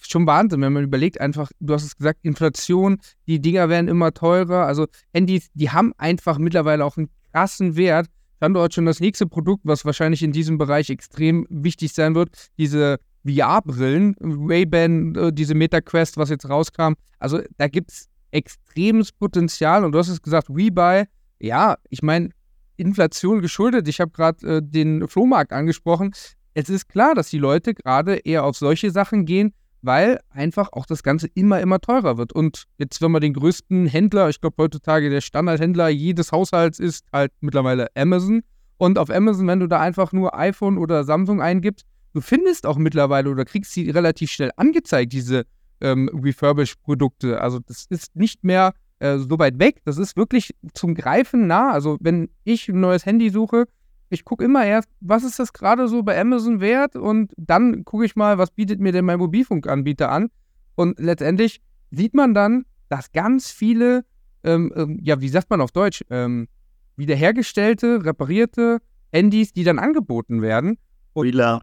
schon Wahnsinn, wenn man überlegt, einfach, du hast es gesagt, Inflation, die Dinger werden immer teurer. Also Handys, die haben einfach mittlerweile auch einen krassen Wert. Standort schon das nächste Produkt, was wahrscheinlich in diesem Bereich extrem wichtig sein wird, diese VR-Brillen, Ray-Ban, äh, diese MetaQuest, was jetzt rauskam. Also da gibt es extremes Potenzial und du hast es gesagt, Rebuy, ja, ich meine, Inflation geschuldet. Ich habe gerade äh, den Flohmarkt angesprochen. Es ist klar, dass die Leute gerade eher auf solche Sachen gehen, weil einfach auch das Ganze immer, immer teurer wird. Und jetzt, wenn man den größten Händler, ich glaube heutzutage der Standardhändler jedes Haushalts ist halt mittlerweile Amazon. Und auf Amazon, wenn du da einfach nur iPhone oder Samsung eingibst, du findest auch mittlerweile oder kriegst sie relativ schnell angezeigt, diese ähm, Refurbished-Produkte. Also das ist nicht mehr äh, so weit weg. Das ist wirklich zum Greifen nah. Also wenn ich ein neues Handy suche, ich gucke immer erst, was ist das gerade so bei Amazon wert und dann gucke ich mal, was bietet mir denn mein Mobilfunkanbieter an. Und letztendlich sieht man dann, dass ganz viele, ähm, ähm, ja, wie sagt man auf Deutsch, ähm, wiederhergestellte, reparierte Handys, die dann angeboten werden. Reloved.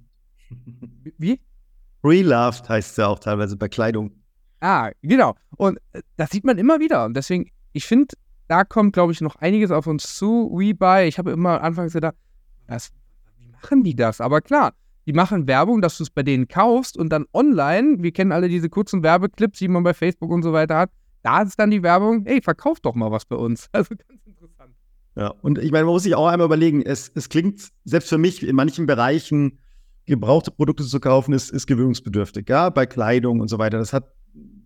Wie? Reloved heißt es ja auch teilweise bei Kleidung. Ah, genau. Und äh, das sieht man immer wieder. Und deswegen, ich finde, da kommt, glaube ich, noch einiges auf uns zu. Rebuy, ich habe immer anfangs gedacht, was, wie machen die das? Aber klar, die machen Werbung, dass du es bei denen kaufst und dann online, wir kennen alle diese kurzen Werbeclips, die man bei Facebook und so weiter hat, da ist dann die Werbung, hey, verkauf doch mal was bei uns. Also ganz interessant. Ja, und ich meine, man muss sich auch einmal überlegen, es, es klingt, selbst für mich in manchen Bereichen, gebrauchte Produkte zu kaufen, ist, ist gewöhnungsbedürftig, ja, bei Kleidung und so weiter. Das hat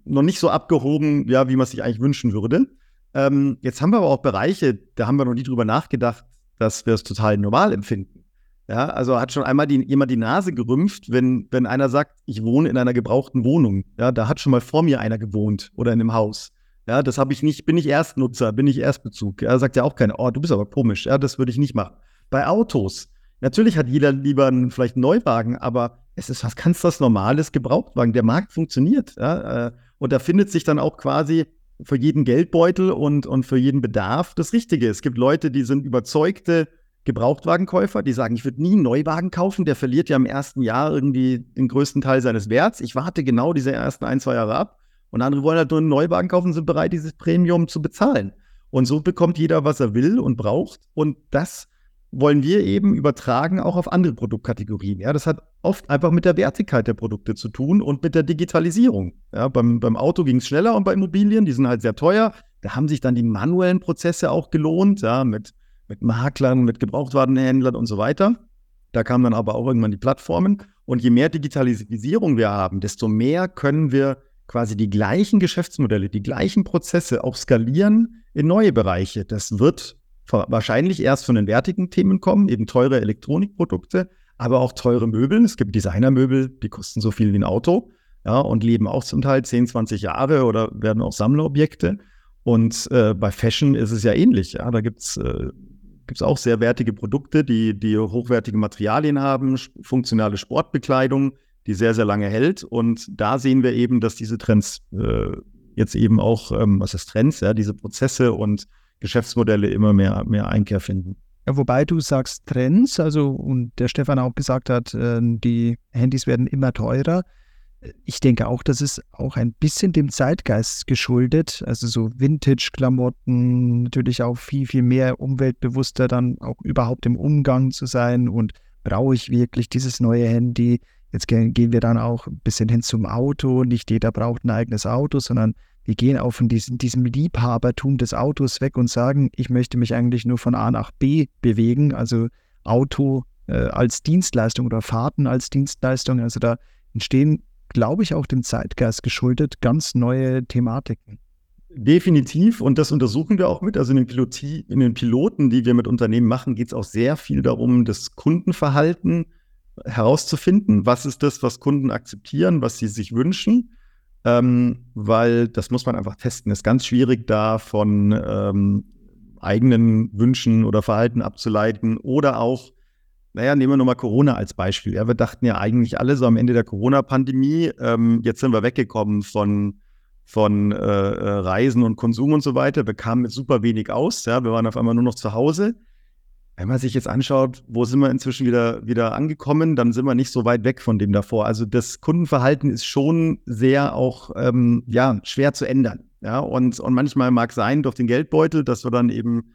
noch nicht so abgehoben, ja, wie man sich eigentlich wünschen würde. Ähm, jetzt haben wir aber auch Bereiche, da haben wir noch nie drüber nachgedacht, dass wir es total normal empfinden. Ja, also hat schon einmal die, jemand die Nase gerümpft, wenn, wenn einer sagt, ich wohne in einer gebrauchten Wohnung. Ja, da hat schon mal vor mir einer gewohnt oder in einem Haus. Ja, das habe ich nicht, bin ich Erstnutzer, bin ich Erstbezug. Ja, sagt ja auch keiner, oh, du bist aber komisch. Ja, das würde ich nicht machen. Bei Autos, natürlich hat jeder lieber einen, vielleicht einen Neuwagen, aber es ist was ganz was Normales Gebrauchtwagen. Der Markt funktioniert. Ja, äh, und da findet sich dann auch quasi für jeden Geldbeutel und, und für jeden Bedarf das Richtige. Es gibt Leute, die sind überzeugte Gebrauchtwagenkäufer, die sagen, ich würde nie einen Neuwagen kaufen, der verliert ja im ersten Jahr irgendwie den größten Teil seines Werts. Ich warte genau diese ersten ein, zwei Jahre ab. Und andere wollen halt nur einen Neuwagen kaufen, sind bereit, dieses Premium zu bezahlen. Und so bekommt jeder, was er will und braucht. Und das wollen wir eben übertragen auch auf andere Produktkategorien. Ja, das hat oft einfach mit der Wertigkeit der Produkte zu tun und mit der Digitalisierung. Ja, beim, beim Auto ging es schneller und bei Immobilien, die sind halt sehr teuer. Da haben sich dann die manuellen Prozesse auch gelohnt, ja, mit, mit Maklern, mit Gebrauchtwarenhändlern und so weiter. Da kamen dann aber auch irgendwann die Plattformen. Und je mehr Digitalisierung wir haben, desto mehr können wir quasi die gleichen Geschäftsmodelle, die gleichen Prozesse auch skalieren in neue Bereiche. Das wird wahrscheinlich erst von den wertigen Themen kommen, eben teure Elektronikprodukte, aber auch teure Möbel. Es gibt Designermöbel, die kosten so viel wie ein Auto ja, und leben auch zum Teil 10, 20 Jahre oder werden auch Sammlerobjekte. Und äh, bei Fashion ist es ja ähnlich. Ja. Da gibt es äh, auch sehr wertige Produkte, die, die hochwertige Materialien haben, funktionale Sportbekleidung, die sehr, sehr lange hält. Und da sehen wir eben, dass diese Trends äh, jetzt eben auch, ähm, was ist Trends, ja, diese Prozesse und Geschäftsmodelle immer mehr, mehr Einkehr finden. Ja, wobei du sagst Trends, also und der Stefan auch gesagt hat, äh, die Handys werden immer teurer. Ich denke auch, das ist auch ein bisschen dem Zeitgeist geschuldet. Also so Vintage-Klamotten, natürlich auch viel, viel mehr umweltbewusster dann auch überhaupt im Umgang zu sein. Und brauche ich wirklich dieses neue Handy? Jetzt gehen wir dann auch ein bisschen hin zum Auto. Nicht jeder braucht ein eigenes Auto, sondern wir gehen auch von diesem, diesem Liebhabertum des Autos weg und sagen, ich möchte mich eigentlich nur von A nach B bewegen, also Auto äh, als Dienstleistung oder Fahrten als Dienstleistung. Also da entstehen, glaube ich, auch dem Zeitgeist geschuldet ganz neue Thematiken. Definitiv, und das untersuchen wir auch mit. Also in den, Piloti, in den Piloten, die wir mit Unternehmen machen, geht es auch sehr viel darum, das Kundenverhalten herauszufinden. Was ist das, was Kunden akzeptieren, was sie sich wünschen? Ähm, weil das muss man einfach testen. Es ist ganz schwierig, da von ähm, eigenen Wünschen oder Verhalten abzuleiten oder auch naja, nehmen wir nochmal Corona als Beispiel. Ja, wir dachten ja eigentlich alle so am Ende der Corona-Pandemie, ähm, jetzt sind wir weggekommen von, von äh, äh, Reisen und Konsum und so weiter. Wir kamen mit super wenig aus. Ja, wir waren auf einmal nur noch zu Hause. Wenn man sich jetzt anschaut, wo sind wir inzwischen wieder, wieder angekommen, dann sind wir nicht so weit weg von dem davor. Also das Kundenverhalten ist schon sehr auch ähm, ja, schwer zu ändern. Ja, und, und manchmal mag sein durch den Geldbeutel, dass wir dann eben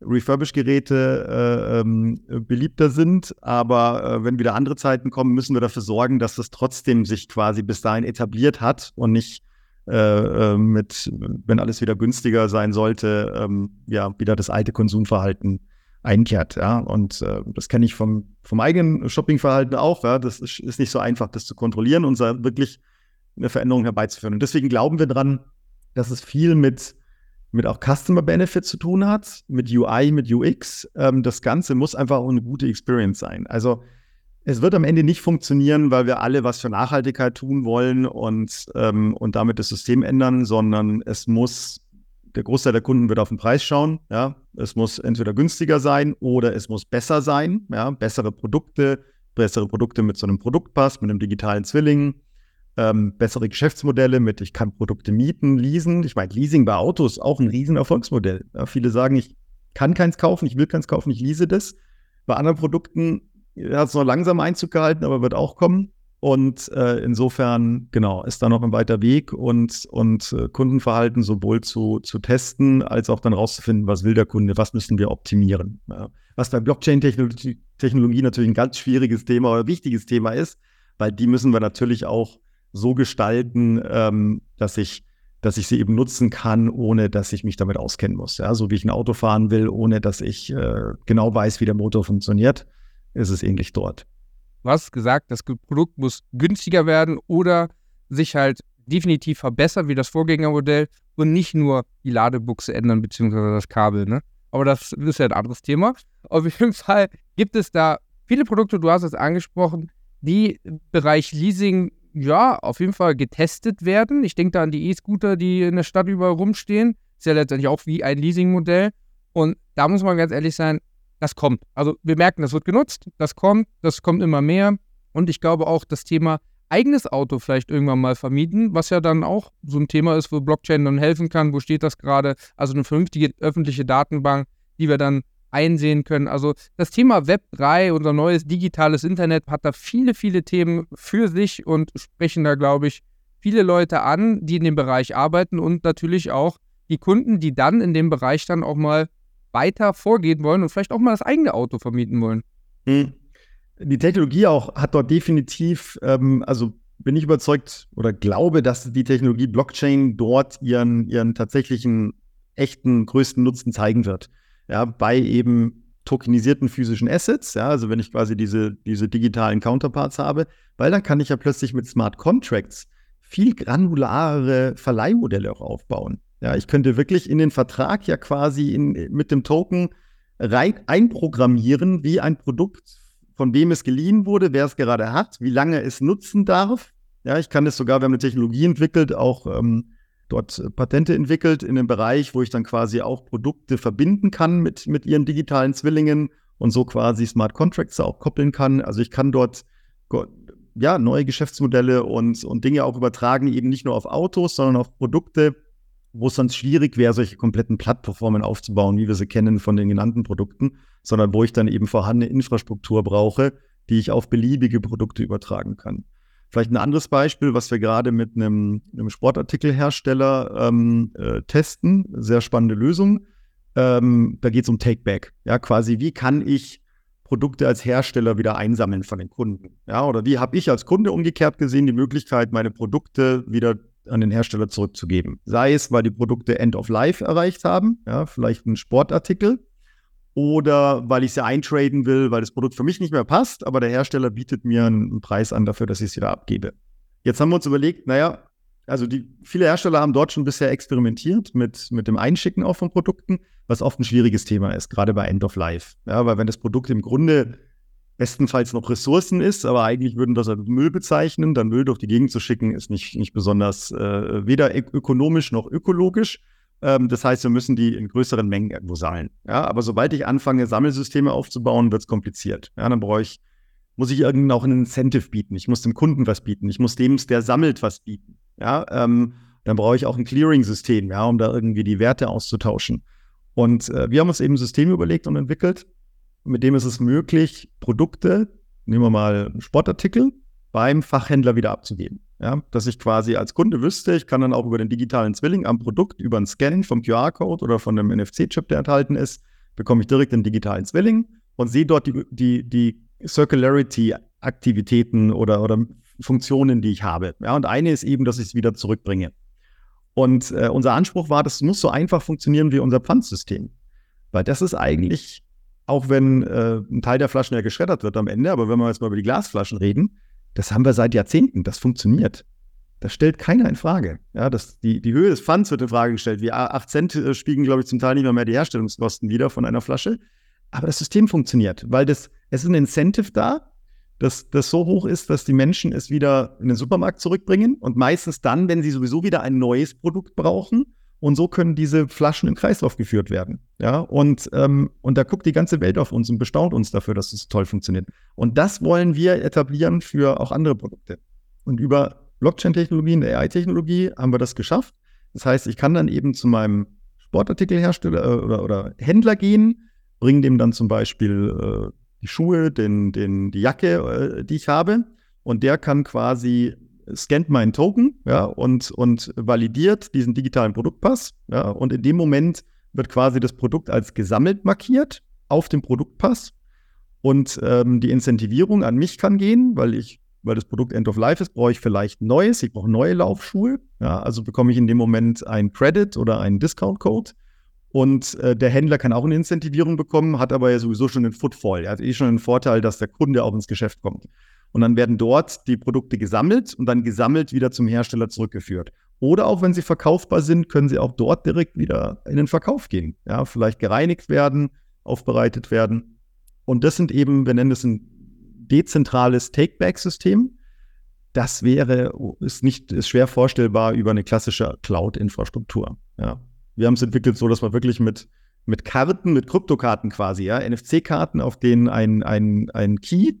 Refurbish-Geräte äh, ähm, beliebter sind. Aber äh, wenn wieder andere Zeiten kommen, müssen wir dafür sorgen, dass das trotzdem sich quasi bis dahin etabliert hat und nicht äh, äh mit, wenn alles wieder günstiger sein sollte, ähm, ja, wieder das alte Konsumverhalten einkehrt. Ja? Und äh, das kenne ich vom, vom eigenen Shoppingverhalten auch. Ja? Das ist, ist nicht so einfach, das zu kontrollieren und wirklich eine Veränderung herbeizuführen. Und deswegen glauben wir dran, dass es viel mit mit auch Customer Benefit zu tun hat, mit UI, mit UX. Ähm, das Ganze muss einfach auch eine gute Experience sein. Also es wird am Ende nicht funktionieren, weil wir alle was für Nachhaltigkeit tun wollen und, ähm, und damit das System ändern, sondern es muss, der Großteil der Kunden wird auf den Preis schauen. Ja? Es muss entweder günstiger sein oder es muss besser sein. Ja? Bessere Produkte, bessere Produkte mit so einem Produktpass, mit einem digitalen Zwilling, ähm, bessere Geschäftsmodelle mit, ich kann Produkte mieten, leasen. Ich meine, Leasing bei Autos auch ein Riesenerfolgsmodell. Ja, viele sagen, ich kann keins kaufen, ich will keins kaufen, ich lease das. Bei anderen Produkten hat es noch langsam Einzug gehalten, aber wird auch kommen. Und äh, insofern, genau, ist da noch ein weiter Weg und, und äh, Kundenverhalten sowohl zu, zu testen, als auch dann rauszufinden, was will der Kunde, was müssen wir optimieren. Ja. Was bei Blockchain-Technologie Technologie natürlich ein ganz schwieriges Thema oder wichtiges Thema ist, weil die müssen wir natürlich auch so gestalten, ähm, dass ich dass ich sie eben nutzen kann, ohne dass ich mich damit auskennen muss. Ja, so wie ich ein Auto fahren will, ohne dass ich äh, genau weiß, wie der Motor funktioniert, ist es ähnlich dort. Du hast gesagt, das Produkt muss günstiger werden oder sich halt definitiv verbessern wie das Vorgängermodell und nicht nur die Ladebuchse ändern beziehungsweise das Kabel. Ne? Aber das ist ja ein anderes Thema. Auf jeden Fall gibt es da viele Produkte, du hast es angesprochen, die im Bereich Leasing ja, auf jeden Fall getestet werden. Ich denke da an die E-Scooter, die in der Stadt überall rumstehen. Ist ja letztendlich auch wie ein Leasingmodell. Und da muss man ganz ehrlich sein, das kommt. Also wir merken, das wird genutzt, das kommt, das kommt immer mehr. Und ich glaube auch, das Thema eigenes Auto vielleicht irgendwann mal vermieten, was ja dann auch so ein Thema ist, wo Blockchain dann helfen kann. Wo steht das gerade? Also eine vernünftige öffentliche Datenbank, die wir dann einsehen können. Also das Thema Web 3, unser neues digitales Internet, hat da viele, viele Themen für sich und sprechen da, glaube ich, viele Leute an, die in dem Bereich arbeiten und natürlich auch die Kunden, die dann in dem Bereich dann auch mal weiter vorgehen wollen und vielleicht auch mal das eigene Auto vermieten wollen. Hm. Die Technologie auch hat dort definitiv, ähm, also bin ich überzeugt oder glaube, dass die Technologie Blockchain dort ihren, ihren tatsächlichen echten größten Nutzen zeigen wird ja, bei eben tokenisierten physischen Assets, ja, also wenn ich quasi diese, diese digitalen Counterparts habe, weil dann kann ich ja plötzlich mit Smart Contracts viel granularere Verleihmodelle auch aufbauen. Ja, ich könnte wirklich in den Vertrag ja quasi in, mit dem Token rein einprogrammieren, wie ein Produkt, von wem es geliehen wurde, wer es gerade hat, wie lange es nutzen darf. Ja, ich kann es sogar, wir haben eine Technologie entwickelt, auch ähm, dort Patente entwickelt in dem Bereich, wo ich dann quasi auch Produkte verbinden kann mit, mit ihren digitalen Zwillingen und so quasi Smart Contracts auch koppeln kann. Also ich kann dort ja, neue Geschäftsmodelle und, und Dinge auch übertragen, eben nicht nur auf Autos, sondern auf Produkte, wo es sonst schwierig wäre, solche kompletten Plattformen aufzubauen, wie wir sie kennen von den genannten Produkten, sondern wo ich dann eben vorhandene Infrastruktur brauche, die ich auf beliebige Produkte übertragen kann. Vielleicht ein anderes Beispiel, was wir gerade mit einem, einem Sportartikelhersteller ähm, äh, testen. Sehr spannende Lösung. Ähm, da geht es um Takeback. Ja, quasi, wie kann ich Produkte als Hersteller wieder einsammeln von den Kunden? Ja, oder wie habe ich als Kunde umgekehrt gesehen die Möglichkeit, meine Produkte wieder an den Hersteller zurückzugeben? Sei es, weil die Produkte End of Life erreicht haben, ja, vielleicht ein Sportartikel, oder weil ich sie eintraden will, weil das Produkt für mich nicht mehr passt, aber der Hersteller bietet mir einen Preis an dafür, dass ich es wieder abgebe. Jetzt haben wir uns überlegt, naja, also die, viele Hersteller haben dort schon bisher experimentiert mit, mit dem Einschicken auch von Produkten, was oft ein schwieriges Thema ist, gerade bei End of Life. Ja, weil wenn das Produkt im Grunde bestenfalls noch Ressourcen ist, aber eigentlich würden das als Müll bezeichnen, dann Müll durch die Gegend zu schicken, ist nicht, nicht besonders äh, weder ökonomisch noch ökologisch. Ähm, das heißt, wir müssen die in größeren Mengen irgendwo sammeln. Ja, aber sobald ich anfange, Sammelsysteme aufzubauen, wird es kompliziert. Ja, dann brauche ich, muss ich irgendein auch ein Incentive bieten. Ich muss dem Kunden was bieten. Ich muss dem, der sammelt, was bieten. Ja, ähm, dann brauche ich auch ein Clearing-System, ja, um da irgendwie die Werte auszutauschen. Und äh, wir haben uns eben ein System überlegt und entwickelt, mit dem ist es möglich, Produkte, nehmen wir mal Sportartikel, beim Fachhändler wieder abzugeben. Ja, dass ich quasi als Kunde wüsste, ich kann dann auch über den digitalen Zwilling am Produkt, über einen Scan vom QR-Code oder von dem NFC-Chip, der enthalten ist, bekomme ich direkt den digitalen Zwilling und sehe dort die, die, die Circularity-Aktivitäten oder, oder Funktionen, die ich habe. Ja, und eine ist eben, dass ich es wieder zurückbringe. Und äh, unser Anspruch war, das muss so einfach funktionieren wie unser Pfandsystem. Weil das ist eigentlich, auch wenn äh, ein Teil der Flaschen ja geschreddert wird am Ende, aber wenn wir jetzt mal über die Glasflaschen reden, das haben wir seit Jahrzehnten, das funktioniert. Das stellt keiner in Frage. Ja, das, die, die Höhe des Pfands wird in Frage gestellt. Wie 8 Cent äh, spiegeln, glaube ich, zum Teil nicht mehr, mehr die Herstellungskosten wieder von einer Flasche. Aber das System funktioniert, weil das, es ist ein Incentive da, dass das so hoch ist, dass die Menschen es wieder in den Supermarkt zurückbringen und meistens dann, wenn sie sowieso wieder ein neues Produkt brauchen. Und so können diese Flaschen im Kreislauf geführt werden. Ja, und, ähm, und da guckt die ganze Welt auf uns und bestaunt uns dafür, dass es toll funktioniert. Und das wollen wir etablieren für auch andere Produkte. Und über Blockchain-Technologie und AI-Technologie haben wir das geschafft. Das heißt, ich kann dann eben zu meinem Sportartikelhersteller äh, oder, oder Händler gehen, bringe dem dann zum Beispiel äh, die Schuhe, den, den, die Jacke, äh, die ich habe. Und der kann quasi scannt meinen Token ja, und, und validiert diesen digitalen Produktpass. Ja, und in dem Moment wird quasi das Produkt als gesammelt markiert auf dem Produktpass. Und ähm, die Incentivierung an mich kann gehen, weil ich, weil das Produkt End of Life ist, brauche ich vielleicht Neues, ich brauche neue Laufschuhe. Ja, also bekomme ich in dem Moment ein Credit oder einen Discount-Code. Und äh, der Händler kann auch eine Incentivierung bekommen, hat aber ja sowieso schon einen Footfall. Er hat eh schon einen Vorteil, dass der Kunde auch ins Geschäft kommt. Und dann werden dort die Produkte gesammelt und dann gesammelt wieder zum Hersteller zurückgeführt. Oder auch wenn sie verkaufbar sind, können sie auch dort direkt wieder in den Verkauf gehen. Ja, vielleicht gereinigt werden, aufbereitet werden. Und das sind eben, wir nennen das ein dezentrales Take-Back-System. Das wäre, ist nicht, ist schwer vorstellbar über eine klassische Cloud-Infrastruktur. Ja. Wir haben es entwickelt so, dass wir wirklich mit, mit Karten, mit Kryptokarten quasi, ja, NFC-Karten, auf denen ein, ein, ein Key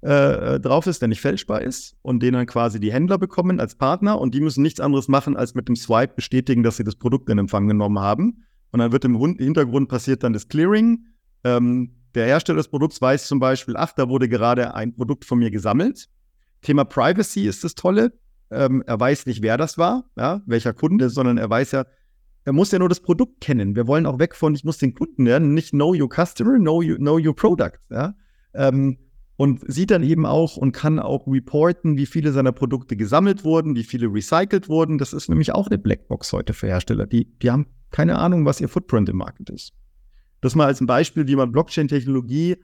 äh, drauf ist, der nicht fälschbar ist und den dann quasi die Händler bekommen als Partner und die müssen nichts anderes machen, als mit dem Swipe bestätigen, dass sie das Produkt in Empfang genommen haben. Und dann wird im Hintergrund passiert dann das Clearing. Ähm, der Hersteller des Produkts weiß zum Beispiel, ach, da wurde gerade ein Produkt von mir gesammelt. Thema Privacy ist das Tolle. Ähm, er weiß nicht, wer das war, ja, welcher Kunde, sondern er weiß ja, er muss ja nur das Produkt kennen. Wir wollen auch weg von, ich muss den Kunden lernen, nicht know your customer, know, you, know your product. Ja? Ähm, und sieht dann eben auch und kann auch reporten, wie viele seiner Produkte gesammelt wurden, wie viele recycelt wurden. Das ist nämlich auch eine Blackbox heute für Hersteller. Die, die haben keine Ahnung, was ihr Footprint im Markt ist. Das mal als ein Beispiel, wie man Blockchain-Technologie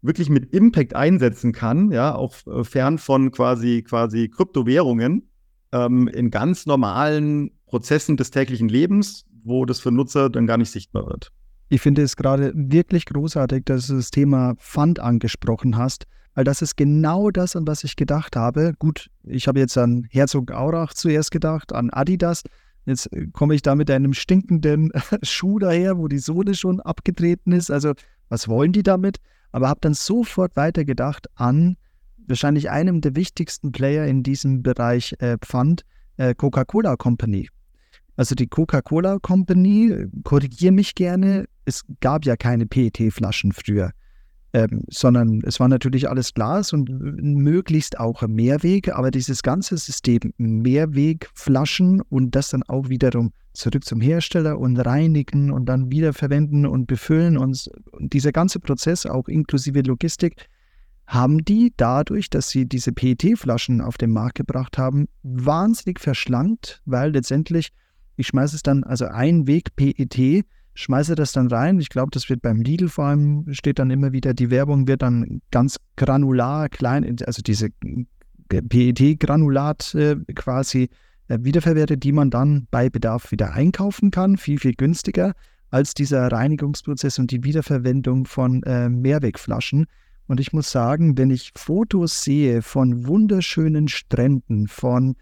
wirklich mit Impact einsetzen kann, ja, auch äh, fern von quasi, quasi Kryptowährungen, ähm, in ganz normalen Prozessen des täglichen Lebens, wo das für Nutzer dann gar nicht sichtbar wird. Ich finde es gerade wirklich großartig, dass du das Thema Fund angesprochen hast, weil das ist genau das, an was ich gedacht habe. Gut, ich habe jetzt an Herzog Aurach zuerst gedacht, an Adidas. Jetzt äh, komme ich da mit einem stinkenden Schuh daher, wo die Sohle schon abgetreten ist. Also, was wollen die damit? Aber habe dann sofort weitergedacht an wahrscheinlich einem der wichtigsten Player in diesem Bereich äh, Pfand, äh, Coca-Cola Company. Also die Coca-Cola Company, korrigiere mich gerne, es gab ja keine PET-Flaschen früher, ähm, sondern es war natürlich alles Glas und möglichst auch Mehrweg, aber dieses ganze System Mehrwegflaschen und das dann auch wiederum zurück zum Hersteller und reinigen und dann wiederverwenden und befüllen und, und dieser ganze Prozess auch inklusive Logistik, haben die dadurch, dass sie diese PET-Flaschen auf den Markt gebracht haben, wahnsinnig verschlankt, weil letztendlich ich schmeiße es dann, also ein Weg PET, schmeiße das dann rein. Ich glaube, das wird beim Lidl vor allem, steht dann immer wieder, die Werbung wird dann ganz granular, klein, also diese PET-Granulat äh, quasi äh, wiederverwertet, die man dann bei Bedarf wieder einkaufen kann, viel, viel günstiger als dieser Reinigungsprozess und die Wiederverwendung von äh, Mehrwegflaschen. Und ich muss sagen, wenn ich Fotos sehe von wunderschönen Stränden, von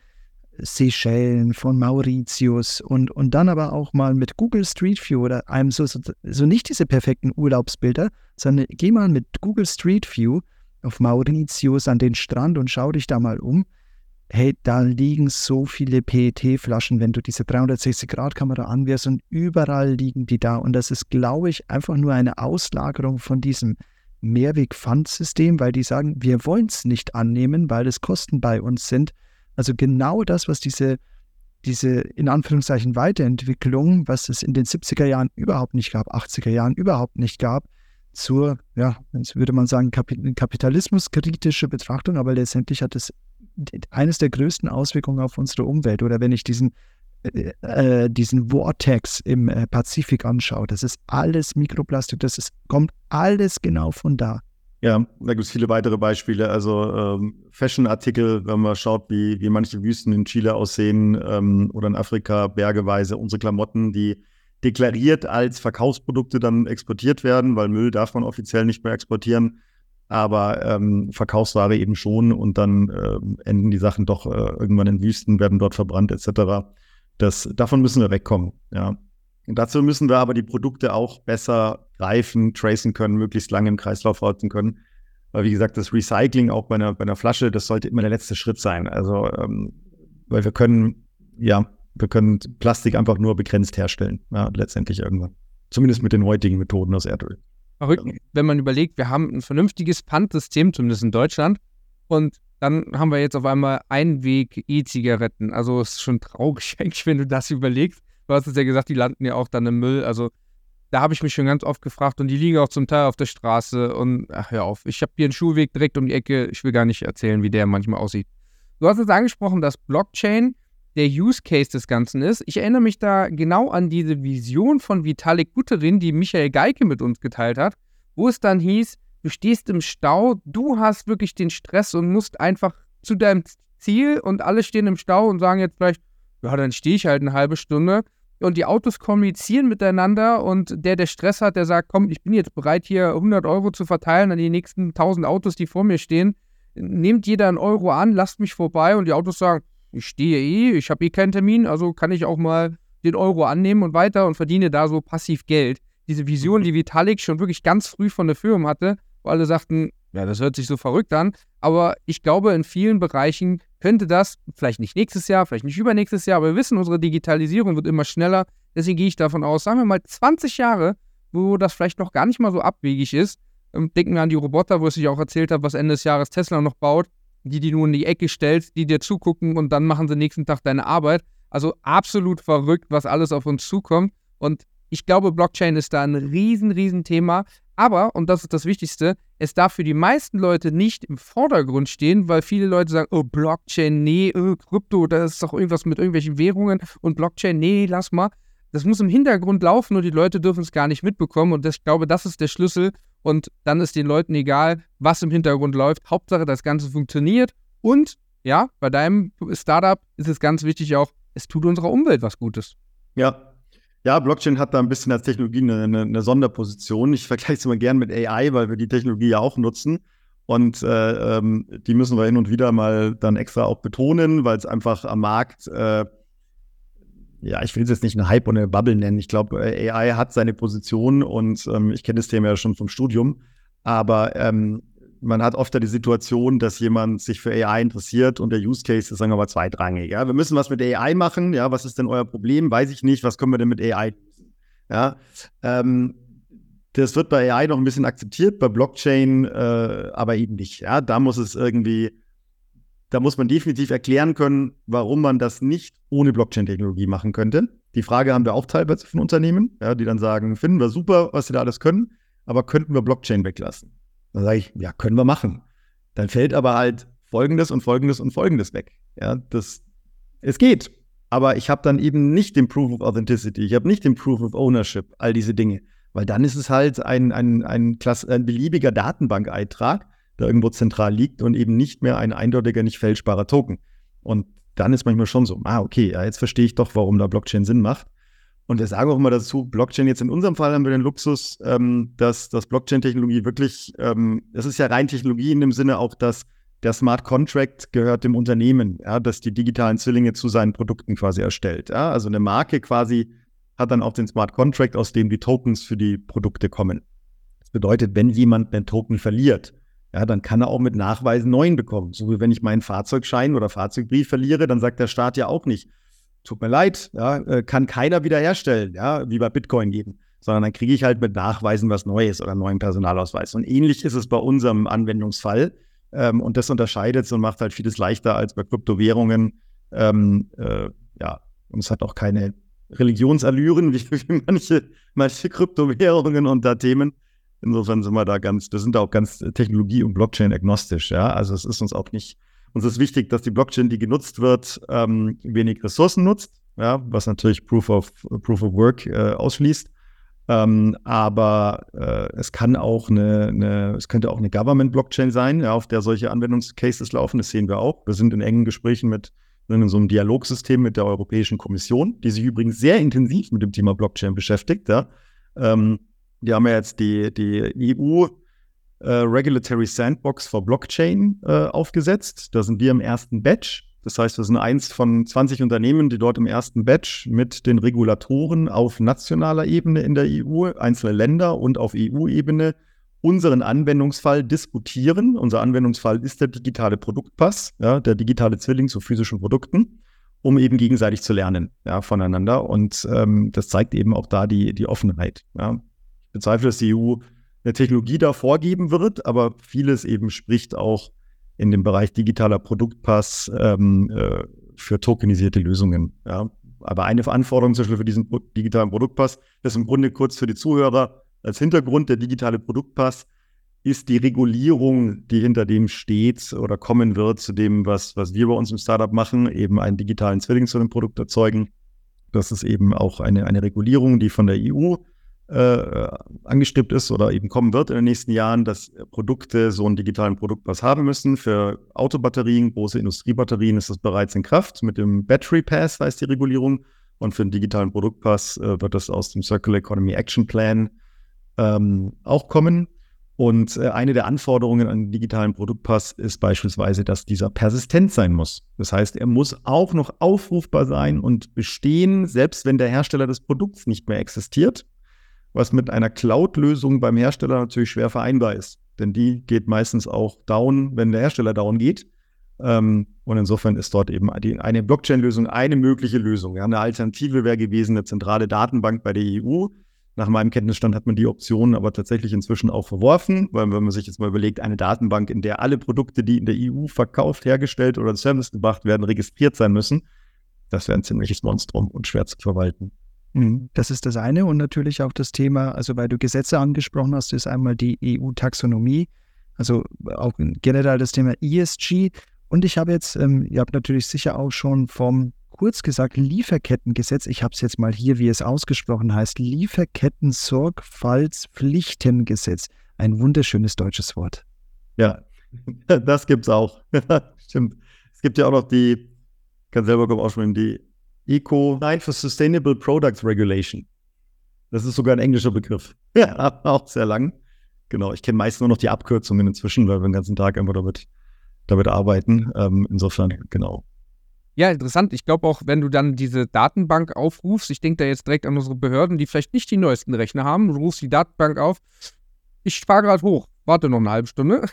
Seychellen, von Mauritius und, und dann aber auch mal mit Google Street View oder einem so, so, so nicht diese perfekten Urlaubsbilder, sondern geh mal mit Google Street View auf Mauritius an den Strand und schau dich da mal um. Hey, da liegen so viele PET-Flaschen, wenn du diese 360-Grad-Kamera anwirfst und überall liegen die da. Und das ist, glaube ich, einfach nur eine Auslagerung von diesem Mehrweg-Pfandsystem, weil die sagen, wir wollen es nicht annehmen, weil es Kosten bei uns sind. Also genau das, was diese, diese in Anführungszeichen Weiterentwicklung, was es in den 70er Jahren überhaupt nicht gab, 80er Jahren überhaupt nicht gab, zur, ja, jetzt würde man sagen, kapitalismuskritische Betrachtung, aber letztendlich hat es eines der größten Auswirkungen auf unsere Umwelt. Oder wenn ich diesen, äh, äh, diesen Vortex im äh, Pazifik anschaue, das ist alles Mikroplastik, das ist, kommt alles genau von da. Ja, da gibt es viele weitere Beispiele. Also ähm, Fashion-Artikel, wenn man schaut, wie, wie manche Wüsten in Chile aussehen ähm, oder in Afrika bergeweise, unsere Klamotten, die deklariert als Verkaufsprodukte dann exportiert werden, weil Müll darf man offiziell nicht mehr exportieren, aber ähm, Verkaufsware eben schon und dann äh, enden die Sachen doch äh, irgendwann in Wüsten, werden dort verbrannt etc. Das, davon müssen wir wegkommen, ja. Und dazu müssen wir aber die Produkte auch besser greifen, tracen können, möglichst lange im Kreislauf halten können. Weil, wie gesagt, das Recycling auch bei einer, bei einer Flasche, das sollte immer der letzte Schritt sein. Also, ähm, weil wir können, ja, wir können Plastik einfach nur begrenzt herstellen, ja, letztendlich irgendwann. Zumindest mit den heutigen Methoden aus Erdöl. Verrückt, wenn man überlegt, wir haben ein vernünftiges Pfandsystem, zumindest in Deutschland, und dann haben wir jetzt auf einmal Einweg-E-Zigaretten. Also es ist schon traurig eigentlich, wenn du das überlegst. Du hast es ja gesagt, die landen ja auch dann im Müll. Also da habe ich mich schon ganz oft gefragt und die liegen auch zum Teil auf der Straße und ach, hör auf, ich habe hier einen Schulweg direkt um die Ecke. Ich will gar nicht erzählen, wie der manchmal aussieht. Du hast jetzt angesprochen, dass Blockchain der Use Case des Ganzen ist. Ich erinnere mich da genau an diese Vision von Vitalik Buterin, die Michael Geike mit uns geteilt hat, wo es dann hieß, du stehst im Stau, du hast wirklich den Stress und musst einfach zu deinem Ziel und alle stehen im Stau und sagen jetzt vielleicht, ja, dann stehe ich halt eine halbe Stunde und die Autos kommunizieren miteinander und der, der Stress hat, der sagt, komm, ich bin jetzt bereit, hier 100 Euro zu verteilen an die nächsten 1000 Autos, die vor mir stehen. Nehmt jeder einen Euro an, lasst mich vorbei und die Autos sagen, ich stehe eh, ich habe eh keinen Termin, also kann ich auch mal den Euro annehmen und weiter und verdiene da so passiv Geld. Diese Vision, die Vitalik schon wirklich ganz früh von der Firma hatte, wo alle sagten, ja, das hört sich so verrückt an, aber ich glaube, in vielen Bereichen könnte das, vielleicht nicht nächstes Jahr, vielleicht nicht übernächstes Jahr, aber wir wissen, unsere Digitalisierung wird immer schneller. Deswegen gehe ich davon aus, sagen wir mal 20 Jahre, wo das vielleicht noch gar nicht mal so abwegig ist. Ähm, denken wir an die Roboter, wo ich auch erzählt habe, was Ende des Jahres Tesla noch baut die die du in die Ecke stellst, die dir zugucken und dann machen sie nächsten Tag deine Arbeit. Also absolut verrückt, was alles auf uns zukommt. Und ich glaube, Blockchain ist da ein riesen, riesen Thema. Aber, und das ist das Wichtigste, es darf für die meisten Leute nicht im Vordergrund stehen, weil viele Leute sagen, oh, Blockchain, nee, oh, Krypto, das ist doch irgendwas mit irgendwelchen Währungen und Blockchain, nee, lass mal. Das muss im Hintergrund laufen und die Leute dürfen es gar nicht mitbekommen. Und das, ich glaube, das ist der Schlüssel, und dann ist den Leuten egal, was im Hintergrund läuft. Hauptsache, das Ganze funktioniert und ja, bei deinem Startup ist es ganz wichtig auch, es tut unserer Umwelt was Gutes. Ja. Ja, Blockchain hat da ein bisschen als Technologie eine, eine, eine Sonderposition. Ich vergleiche es immer gern mit AI, weil wir die Technologie ja auch nutzen. Und äh, ähm, die müssen wir hin und wieder mal dann extra auch betonen, weil es einfach am Markt äh, ja, ich will es jetzt nicht eine Hype oder eine Bubble nennen. Ich glaube, äh, AI hat seine Position und ähm, ich kenne das Thema ja schon vom Studium. Aber ähm, man hat oft ja die Situation, dass jemand sich für AI interessiert und der Use Case ist, sagen wir mal, zweitrangig. Ja, wir müssen was mit AI machen. Ja, was ist denn euer Problem? Weiß ich nicht. Was können wir denn mit AI? Ja, ähm, das wird bei AI noch ein bisschen akzeptiert, bei Blockchain äh, aber eben nicht. Ja, da muss es irgendwie da muss man definitiv erklären können, warum man das nicht ohne Blockchain-Technologie machen könnte. Die Frage haben wir auch teilweise von Unternehmen, ja, die dann sagen, finden wir super, was sie da alles können, aber könnten wir Blockchain weglassen? Dann sage ich, ja, können wir machen. Dann fällt aber halt Folgendes und Folgendes und Folgendes weg. Ja, das, es geht. Aber ich habe dann eben nicht den Proof of Authenticity, ich habe nicht den Proof of Ownership, all diese Dinge. Weil dann ist es halt ein, ein, ein, Klasse, ein beliebiger Datenbankeintrag, da irgendwo zentral liegt und eben nicht mehr ein eindeutiger, nicht fälschbarer Token. Und dann ist manchmal schon so, ah, okay, ja, jetzt verstehe ich doch, warum da Blockchain Sinn macht. Und wir sagen auch immer dazu, Blockchain, jetzt in unserem Fall haben wir den Luxus, ähm, dass, dass Blockchain-Technologie wirklich, ähm, das ist ja rein Technologie in dem Sinne auch, dass der Smart Contract gehört dem Unternehmen, ja, das die digitalen Zwillinge zu seinen Produkten quasi erstellt. Ja. Also eine Marke quasi hat dann auch den Smart Contract, aus dem die Tokens für die Produkte kommen. Das bedeutet, wenn jemand einen Token verliert, ja, dann kann er auch mit Nachweisen neuen bekommen. So wie wenn ich meinen Fahrzeugschein oder Fahrzeugbrief verliere, dann sagt der Staat ja auch nicht, tut mir leid, ja, äh, kann keiner wiederherstellen, ja, wie bei Bitcoin geben, sondern dann kriege ich halt mit Nachweisen was Neues oder neuen Personalausweis. Und ähnlich ist es bei unserem Anwendungsfall. Ähm, und das unterscheidet es und macht halt vieles leichter als bei Kryptowährungen. Ähm, äh, ja, und es hat auch keine Religionsallüren wie, wie manche, manche Kryptowährungen und da Themen. Insofern sind wir da ganz, wir sind da auch ganz Technologie- und Blockchain-agnostisch, ja. Also es ist uns auch nicht, uns ist wichtig, dass die Blockchain, die genutzt wird, ähm, wenig Ressourcen nutzt, ja, was natürlich Proof of, Proof of Work äh, ausschließt. Ähm, aber äh, es kann auch eine, eine, es könnte auch eine Government-Blockchain sein, ja, auf der solche Anwendungscases laufen. Das sehen wir auch. Wir sind in engen Gesprächen mit in so einem Dialogsystem mit der Europäischen Kommission, die sich übrigens sehr intensiv mit dem Thema Blockchain beschäftigt. Ja. Ähm, die haben ja jetzt die, die EU äh, Regulatory Sandbox for Blockchain äh, aufgesetzt. Da sind wir im ersten Batch. Das heißt, wir sind eins von 20 Unternehmen, die dort im ersten Batch mit den Regulatoren auf nationaler Ebene in der EU, einzelne Länder und auf EU-Ebene unseren Anwendungsfall diskutieren. Unser Anwendungsfall ist der digitale Produktpass, ja, der digitale Zwilling zu physischen Produkten, um eben gegenseitig zu lernen ja, voneinander. Und ähm, das zeigt eben auch da die, die Offenheit. Ja. Ich bezweifle, dass die EU eine Technologie da vorgeben wird, aber vieles eben spricht auch in dem Bereich digitaler Produktpass ähm, äh, für tokenisierte Lösungen. Ja. Aber eine Anforderung zum Beispiel für diesen digitalen Produktpass ist im Grunde kurz für die Zuhörer, als Hintergrund der digitale Produktpass ist die Regulierung, die hinter dem steht oder kommen wird, zu dem, was, was wir bei uns im Startup machen, eben einen digitalen Zwilling zu einem Produkt erzeugen. Das ist eben auch eine, eine Regulierung, die von der EU äh, angestrebt ist oder eben kommen wird in den nächsten Jahren, dass Produkte so einen digitalen Produktpass haben müssen. Für Autobatterien, große Industriebatterien ist das bereits in Kraft. Mit dem Battery Pass heißt die Regulierung. Und für den digitalen Produktpass äh, wird das aus dem Circular Economy Action Plan ähm, auch kommen. Und äh, eine der Anforderungen an den digitalen Produktpass ist beispielsweise, dass dieser persistent sein muss. Das heißt, er muss auch noch aufrufbar sein und bestehen, selbst wenn der Hersteller des Produkts nicht mehr existiert, was mit einer Cloud-Lösung beim Hersteller natürlich schwer vereinbar ist. Denn die geht meistens auch down, wenn der Hersteller down geht. Ähm, und insofern ist dort eben eine Blockchain-Lösung eine mögliche Lösung. Ja, eine Alternative wäre gewesen, eine zentrale Datenbank bei der EU nach meinem Kenntnisstand hat man die Option aber tatsächlich inzwischen auch verworfen, weil wenn man sich jetzt mal überlegt, eine Datenbank, in der alle Produkte, die in der EU verkauft, hergestellt oder Service gebracht werden, registriert sein müssen, das wäre ein ziemliches Monstrum und schwer zu verwalten. Mhm. Das ist das eine und natürlich auch das Thema, also weil du Gesetze angesprochen hast, ist einmal die EU-Taxonomie, also auch generell das Thema ESG. Und ich habe jetzt, ähm, ihr habt natürlich sicher auch schon vom kurz gesagt Lieferkettengesetz, ich habe es jetzt mal hier, wie es ausgesprochen heißt, Lieferketten-Sorgfaltspflichtengesetz. Ein wunderschönes deutsches Wort. Ja, das gibt es auch. Stimmt. Es gibt ja auch noch die, kann selber kaum aussprechen, die Eco Nein for Sustainable Products Regulation. Das ist sogar ein englischer Begriff. Ja, auch sehr lang. Genau, ich kenne meist nur noch die Abkürzungen inzwischen, weil wir den ganzen Tag einfach damit, damit arbeiten. Ähm, insofern, genau. Ja, interessant. Ich glaube auch, wenn du dann diese Datenbank aufrufst, ich denke da jetzt direkt an unsere Behörden, die vielleicht nicht die neuesten Rechner haben, du rufst die Datenbank auf, ich fahre gerade hoch, warte noch eine halbe Stunde.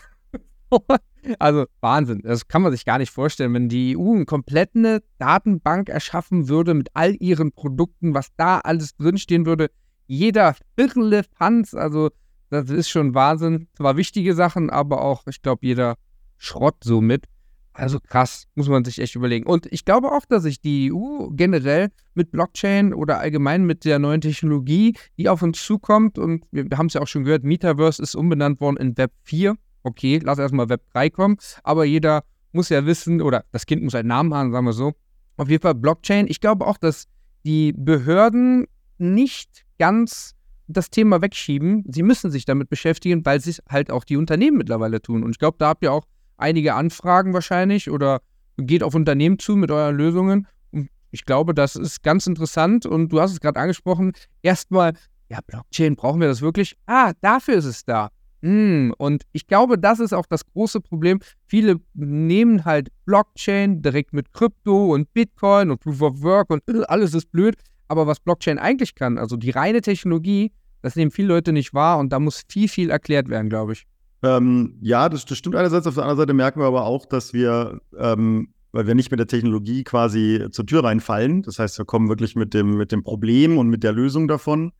also Wahnsinn, das kann man sich gar nicht vorstellen, wenn die EU eine komplette Datenbank erschaffen würde mit all ihren Produkten, was da alles drinstehen würde, jeder Firlefanz, also das ist schon Wahnsinn. Zwar wichtige Sachen, aber auch, ich glaube, jeder Schrott so mit. Also krass, muss man sich echt überlegen. Und ich glaube auch, dass sich die EU generell mit Blockchain oder allgemein mit der neuen Technologie, die auf uns zukommt, und wir haben es ja auch schon gehört, Metaverse ist umbenannt worden in Web 4. Okay, lass erstmal Web 3 kommen, aber jeder muss ja wissen, oder das Kind muss einen Namen haben, sagen wir so. Auf jeden Fall Blockchain. Ich glaube auch, dass die Behörden nicht ganz das Thema wegschieben. Sie müssen sich damit beschäftigen, weil es halt auch die Unternehmen mittlerweile tun. Und ich glaube, da habt ihr auch einige Anfragen wahrscheinlich oder geht auf Unternehmen zu mit euren Lösungen. Und ich glaube, das ist ganz interessant und du hast es gerade angesprochen. Erstmal, ja, Blockchain, brauchen wir das wirklich? Ah, dafür ist es da. Mm, und ich glaube, das ist auch das große Problem. Viele nehmen halt Blockchain direkt mit Krypto und Bitcoin und Proof of Work und äh, alles ist blöd. Aber was Blockchain eigentlich kann, also die reine Technologie, das nehmen viele Leute nicht wahr und da muss viel, viel erklärt werden, glaube ich. Ähm, ja, das, das, stimmt einerseits. Auf der anderen Seite merken wir aber auch, dass wir, ähm, weil wir nicht mit der Technologie quasi zur Tür reinfallen, das heißt, wir kommen wirklich mit dem, mit dem Problem und mit der Lösung davon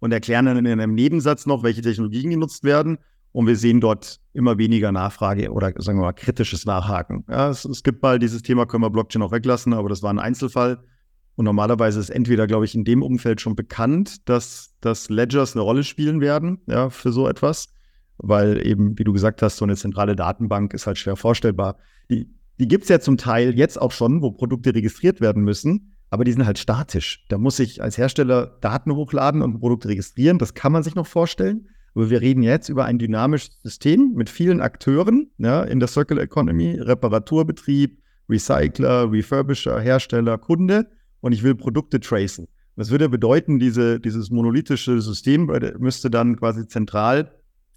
und erklären dann in einem Nebensatz noch, welche Technologien genutzt werden. Und wir sehen dort immer weniger Nachfrage oder sagen wir mal kritisches Nachhaken. Ja, es, es gibt mal dieses Thema, können wir Blockchain auch weglassen, aber das war ein Einzelfall. Und normalerweise ist entweder, glaube ich, in dem Umfeld schon bekannt, dass, dass Ledgers eine Rolle spielen werden, ja, für so etwas. Weil eben, wie du gesagt hast, so eine zentrale Datenbank ist halt schwer vorstellbar. Die, die gibt es ja zum Teil jetzt auch schon, wo Produkte registriert werden müssen aber die sind halt statisch. Da muss ich als Hersteller Daten hochladen und ein Produkt registrieren. Das kann man sich noch vorstellen. Aber wir reden jetzt über ein dynamisches System mit vielen Akteuren ja, in der Circular Economy, Reparaturbetrieb, Recycler, Refurbisher, Hersteller, Kunde und ich will Produkte tracen. Das würde bedeuten, diese, dieses monolithische System müsste dann quasi zentral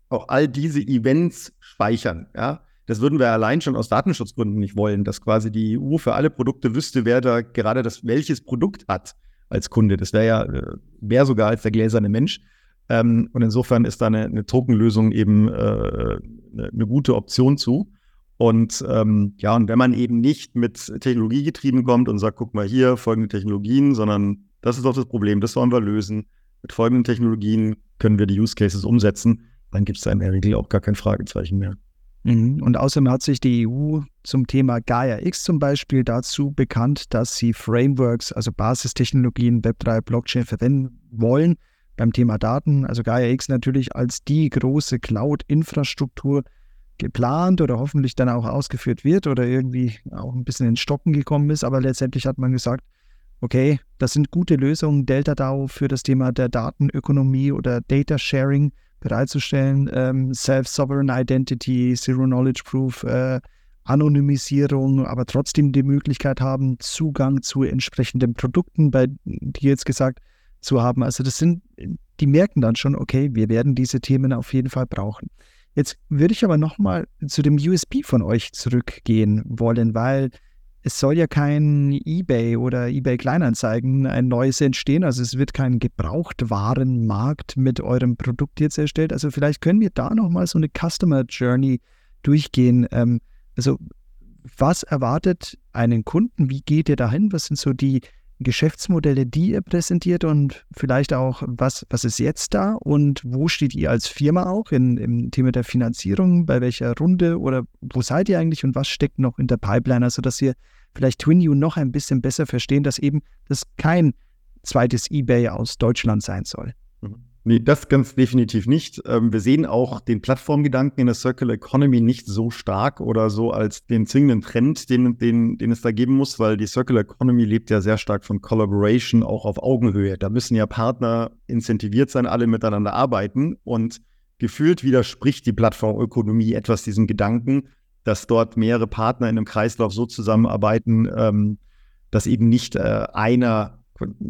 auch all diese Events speichern. Ja? Das würden wir allein schon aus Datenschutzgründen nicht wollen, dass quasi die EU für alle Produkte wüsste, wer da gerade das welches Produkt hat als Kunde. Das wäre ja äh, mehr sogar als der gläserne Mensch. Ähm, und insofern ist da eine, eine Tokenlösung eben äh, eine, eine, gute Option zu. Und ähm, ja, und wenn man eben nicht mit Technologie getrieben kommt und sagt, guck mal hier, folgende Technologien, sondern das ist doch das Problem, das wollen wir lösen. Mit folgenden Technologien können wir die Use Cases umsetzen, dann gibt es da in der Regel auch gar kein Fragezeichen mehr. Mhm. Und außerdem hat sich die EU zum Thema Gaia X zum Beispiel dazu bekannt, dass sie Frameworks, also Basistechnologien, Web3, Blockchain verwenden wollen beim Thema Daten. Also Gaia X natürlich als die große Cloud-Infrastruktur geplant oder hoffentlich dann auch ausgeführt wird oder irgendwie auch ein bisschen ins Stocken gekommen ist. Aber letztendlich hat man gesagt, okay, das sind gute Lösungen, Delta DAO für das Thema der Datenökonomie oder Data Sharing bereitzustellen, ähm, Self-Sovereign Identity, Zero Knowledge Proof, äh, Anonymisierung, aber trotzdem die Möglichkeit haben, Zugang zu entsprechenden Produkten, bei die jetzt gesagt zu haben. Also das sind, die merken dann schon, okay, wir werden diese Themen auf jeden Fall brauchen. Jetzt würde ich aber nochmal zu dem USB von euch zurückgehen wollen, weil es soll ja kein eBay oder eBay Kleinanzeigen ein neues entstehen. Also es wird kein Gebrauchtwarenmarkt mit eurem Produkt jetzt erstellt. Also vielleicht können wir da nochmal so eine Customer Journey durchgehen. Ähm, also was erwartet einen Kunden? Wie geht ihr dahin? Was sind so die Geschäftsmodelle, die ihr präsentiert und vielleicht auch, was, was ist jetzt da und wo steht ihr als Firma auch in, im Thema der Finanzierung, bei welcher Runde oder wo seid ihr eigentlich und was steckt noch in der Pipeline, also dass wir vielleicht TwinU noch ein bisschen besser verstehen, dass eben das kein zweites eBay aus Deutschland sein soll. Mhm. Nee, das ganz definitiv nicht. Ähm, wir sehen auch den Plattformgedanken in der Circular Economy nicht so stark oder so als den zwingenden Trend, den, den, den es da geben muss, weil die Circular Economy lebt ja sehr stark von Collaboration auch auf Augenhöhe. Da müssen ja Partner incentiviert sein, alle miteinander arbeiten und gefühlt widerspricht die Plattformökonomie etwas diesem Gedanken, dass dort mehrere Partner in einem Kreislauf so zusammenarbeiten, ähm, dass eben nicht äh, einer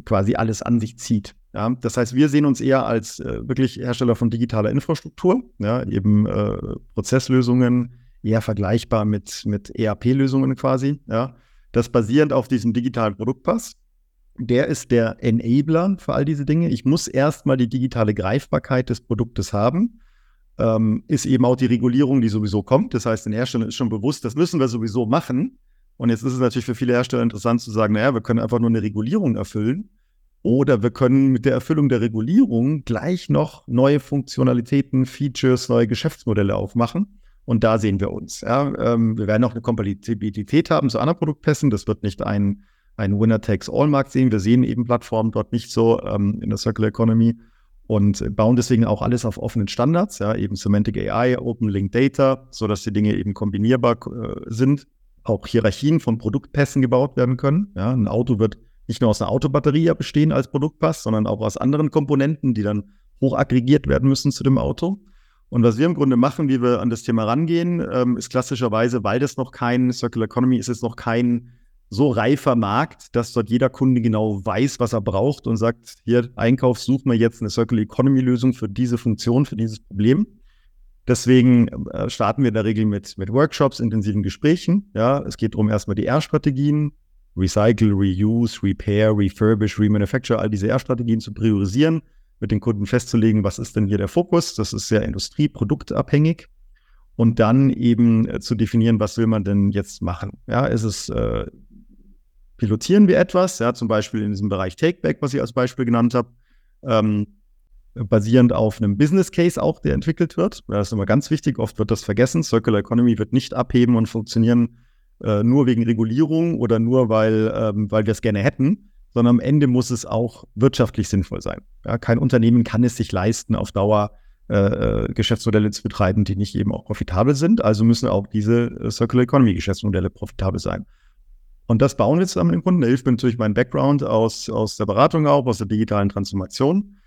quasi alles an sich zieht. Ja, das heißt, wir sehen uns eher als äh, wirklich Hersteller von digitaler Infrastruktur, ja, eben äh, Prozesslösungen, eher vergleichbar mit, mit ERP-Lösungen quasi. Ja. Das basierend auf diesem digitalen Produktpass. Der ist der Enabler für all diese Dinge. Ich muss erstmal die digitale Greifbarkeit des Produktes haben. Ähm, ist eben auch die Regulierung, die sowieso kommt. Das heißt, den Herstellern ist schon bewusst, das müssen wir sowieso machen. Und jetzt ist es natürlich für viele Hersteller interessant zu sagen, naja, wir können einfach nur eine Regulierung erfüllen. Oder wir können mit der Erfüllung der Regulierung gleich noch neue Funktionalitäten, Features, neue Geschäftsmodelle aufmachen. Und da sehen wir uns. Ja. Ähm, wir werden auch eine Kompatibilität haben zu anderen Produktpässen. Das wird nicht ein, ein Winner-Takes-All-Markt sehen. Wir sehen eben Plattformen dort nicht so ähm, in der Circular Economy und bauen deswegen auch alles auf offenen Standards, ja, eben Semantic AI, Open Link Data, sodass die Dinge eben kombinierbar äh, sind. Auch Hierarchien von Produktpässen gebaut werden können. Ja. Ein Auto wird nicht nur aus einer Autobatterie bestehen als Produktpass, sondern auch aus anderen Komponenten, die dann hoch aggregiert werden müssen zu dem Auto. Und was wir im Grunde machen, wie wir an das Thema rangehen, ähm, ist klassischerweise, weil das noch kein Circular Economy ist, ist noch kein so reifer Markt, dass dort jeder Kunde genau weiß, was er braucht und sagt, hier Einkauf, such mir jetzt eine Circular Economy Lösung für diese Funktion, für dieses Problem. Deswegen äh, starten wir in der Regel mit, mit Workshops, intensiven Gesprächen. Ja, es geht darum, erstmal die R-Strategien, Recycle, Reuse, Repair, Refurbish, Remanufacture, all diese R-Strategien zu priorisieren, mit den Kunden festzulegen, was ist denn hier der Fokus. Das ist sehr industrieproduktabhängig. Und dann eben äh, zu definieren, was will man denn jetzt machen. Ja, ist es, äh, pilotieren wir etwas, ja, zum Beispiel in diesem Bereich Takeback, was ich als Beispiel genannt habe. Ähm, basierend auf einem Business Case auch, der entwickelt wird. Das ist immer ganz wichtig, oft wird das vergessen. Circular Economy wird nicht abheben und funktionieren äh, nur wegen Regulierung oder nur, weil, ähm, weil wir es gerne hätten, sondern am Ende muss es auch wirtschaftlich sinnvoll sein. Ja, kein Unternehmen kann es sich leisten, auf Dauer äh, äh Geschäftsmodelle zu betreiben, die nicht eben auch profitabel sind. Also müssen auch diese äh, Circular Economy Geschäftsmodelle profitabel sein. Und das bauen wir zusammen mit dem Kunden. Da hilft mir natürlich mein Background aus, aus der Beratung auch, aus der digitalen Transformation.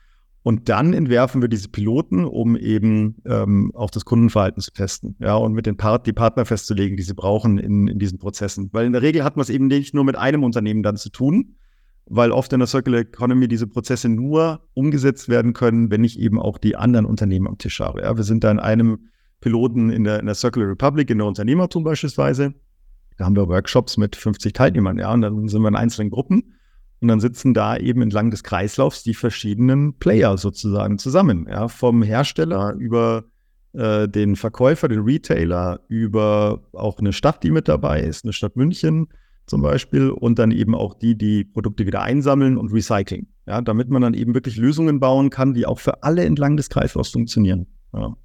Und dann entwerfen wir diese Piloten, um eben ähm, auch das Kundenverhalten zu testen. Ja, und mit den Part die Partner festzulegen, die sie brauchen in, in diesen Prozessen. Weil in der Regel hat man es eben nicht nur mit einem Unternehmen dann zu tun, weil oft in der Circular Economy diese Prozesse nur umgesetzt werden können, wenn ich eben auch die anderen Unternehmen am Tisch habe. Ja, wir sind da in einem Piloten in der, in der Circular Republic, in der Unternehmertum beispielsweise. Da haben wir Workshops mit 50 Teilnehmern, ja, und dann sind wir in einzelnen Gruppen und dann sitzen da eben entlang des Kreislaufs die verschiedenen Player sozusagen zusammen. Ja, vom Hersteller über äh, den Verkäufer, den Retailer, über auch eine Stadt, die mit dabei ist, eine Stadt München zum Beispiel, und dann eben auch die, die Produkte wieder einsammeln und recyceln. Ja, damit man dann eben wirklich Lösungen bauen kann, die auch für alle entlang des Kreislaufs funktionieren. Ja.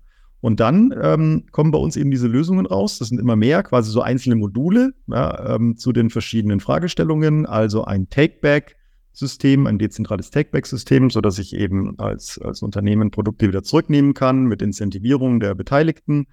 Und dann ähm, kommen bei uns eben diese Lösungen raus. Das sind immer mehr, quasi so einzelne Module ja, ähm, zu den verschiedenen Fragestellungen. Also ein Take-Back-System, ein dezentrales Take-Back-System, sodass ich eben als, als Unternehmen Produkte wieder zurücknehmen kann mit Incentivierung der Beteiligten.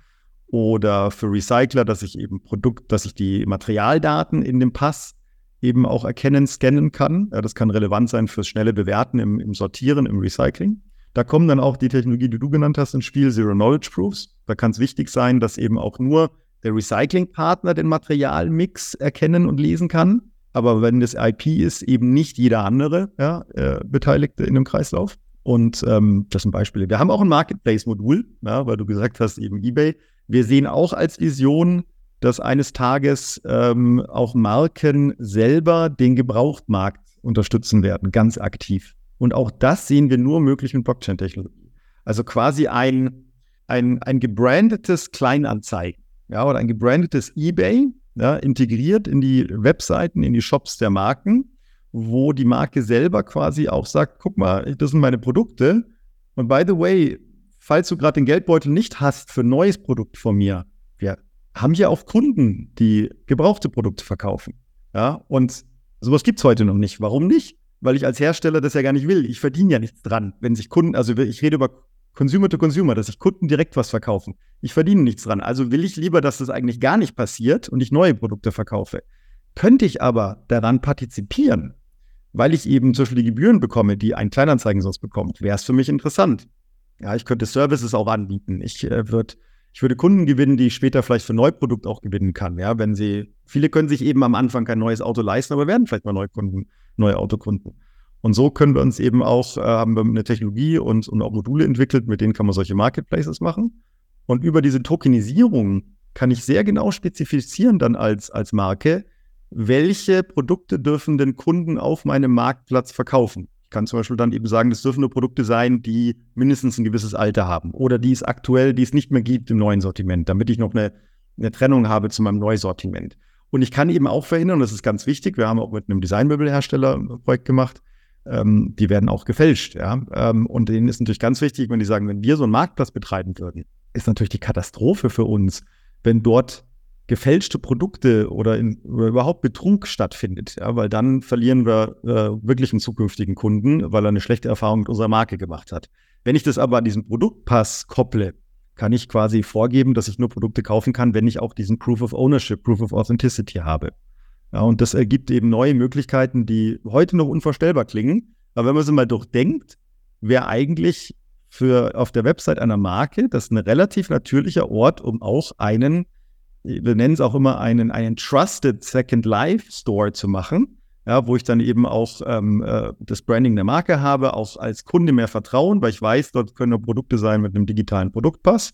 Oder für Recycler, dass ich eben Produkt, dass ich die Materialdaten in dem Pass eben auch erkennen, scannen kann. Ja, das kann relevant sein fürs schnelle Bewerten im, im Sortieren, im Recycling. Da kommen dann auch die Technologie, die du genannt hast, ins Spiel, Zero Knowledge Proofs. Da kann es wichtig sein, dass eben auch nur der Recyclingpartner den Materialmix erkennen und lesen kann. Aber wenn das IP ist, eben nicht jeder andere ja, äh, Beteiligte in dem Kreislauf. Und ähm, das sind Beispiele. Wir haben auch ein Marketplace-Modul, ja, weil du gesagt hast, eben eBay. Wir sehen auch als Vision, dass eines Tages ähm, auch Marken selber den Gebrauchtmarkt unterstützen werden, ganz aktiv. Und auch das sehen wir nur möglich mit Blockchain-Technologie. Also quasi ein, ein, ein gebrandetes Kleinanzeigen, ja, oder ein gebrandetes eBay, ja, integriert in die Webseiten, in die Shops der Marken, wo die Marke selber quasi auch sagt, guck mal, das sind meine Produkte. Und by the way, falls du gerade den Geldbeutel nicht hast für ein neues Produkt von mir, wir haben ja auch Kunden, die gebrauchte Produkte verkaufen. Ja, und sowas gibt es heute noch nicht. Warum nicht? Weil ich als Hersteller das ja gar nicht will. Ich verdiene ja nichts dran, wenn sich Kunden, also ich rede über Consumer to Consumer, dass sich Kunden direkt was verkaufen. Ich verdiene nichts dran. Also will ich lieber, dass das eigentlich gar nicht passiert und ich neue Produkte verkaufe. Könnte ich aber daran partizipieren, weil ich eben zum Beispiel die Gebühren bekomme, die ein Kleinanzeigen sonst bekommt, wäre es für mich interessant. Ja, ich könnte Services auch anbieten. Ich äh, würde ich würde Kunden gewinnen, die ich später vielleicht für ein Neuprodukt auch gewinnen kann. Ja, wenn sie, viele können sich eben am Anfang kein neues Auto leisten, aber werden vielleicht mal Neukunden neue Autokunden. Und so können wir uns eben auch, äh, haben wir eine Technologie und, und auch Module entwickelt, mit denen kann man solche Marketplaces machen. Und über diese Tokenisierung kann ich sehr genau spezifizieren dann als, als Marke, welche Produkte dürfen denn Kunden auf meinem Marktplatz verkaufen. Ich kann zum Beispiel dann eben sagen, das dürfen nur Produkte sein, die mindestens ein gewisses Alter haben oder die es aktuell, die es nicht mehr gibt im neuen Sortiment, damit ich noch eine, eine Trennung habe zu meinem Neusortiment. Und ich kann eben auch verhindern, das ist ganz wichtig, wir haben auch mit einem Designmöbelhersteller ein Projekt gemacht, ähm, die werden auch gefälscht. Ja? Ähm, und denen ist natürlich ganz wichtig, wenn die sagen, wenn wir so einen Marktplatz betreiben würden, ist natürlich die Katastrophe für uns, wenn dort gefälschte Produkte oder, in, oder überhaupt Betrug stattfindet, ja, weil dann verlieren wir äh, wirklich einen zukünftigen Kunden, weil er eine schlechte Erfahrung mit unserer Marke gemacht hat. Wenn ich das aber an diesen Produktpass kopple, kann ich quasi vorgeben, dass ich nur Produkte kaufen kann, wenn ich auch diesen Proof of Ownership, Proof of Authenticity habe. Ja, und das ergibt eben neue Möglichkeiten, die heute noch unvorstellbar klingen. Aber wenn man sie mal durchdenkt, wäre eigentlich für auf der Website einer Marke das ein relativ natürlicher Ort, um auch einen, wir nennen es auch immer einen, einen Trusted Second Life Store zu machen, ja, wo ich dann eben auch ähm, äh, das Branding der Marke habe, auch als Kunde mehr Vertrauen, weil ich weiß, dort können Produkte sein mit einem digitalen Produktpass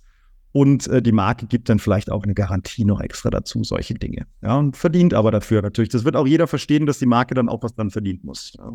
Und äh, die Marke gibt dann vielleicht auch eine Garantie noch extra dazu, solche Dinge. Ja, und verdient aber dafür natürlich. Das wird auch jeder verstehen, dass die Marke dann auch was dann verdienen muss. Ja.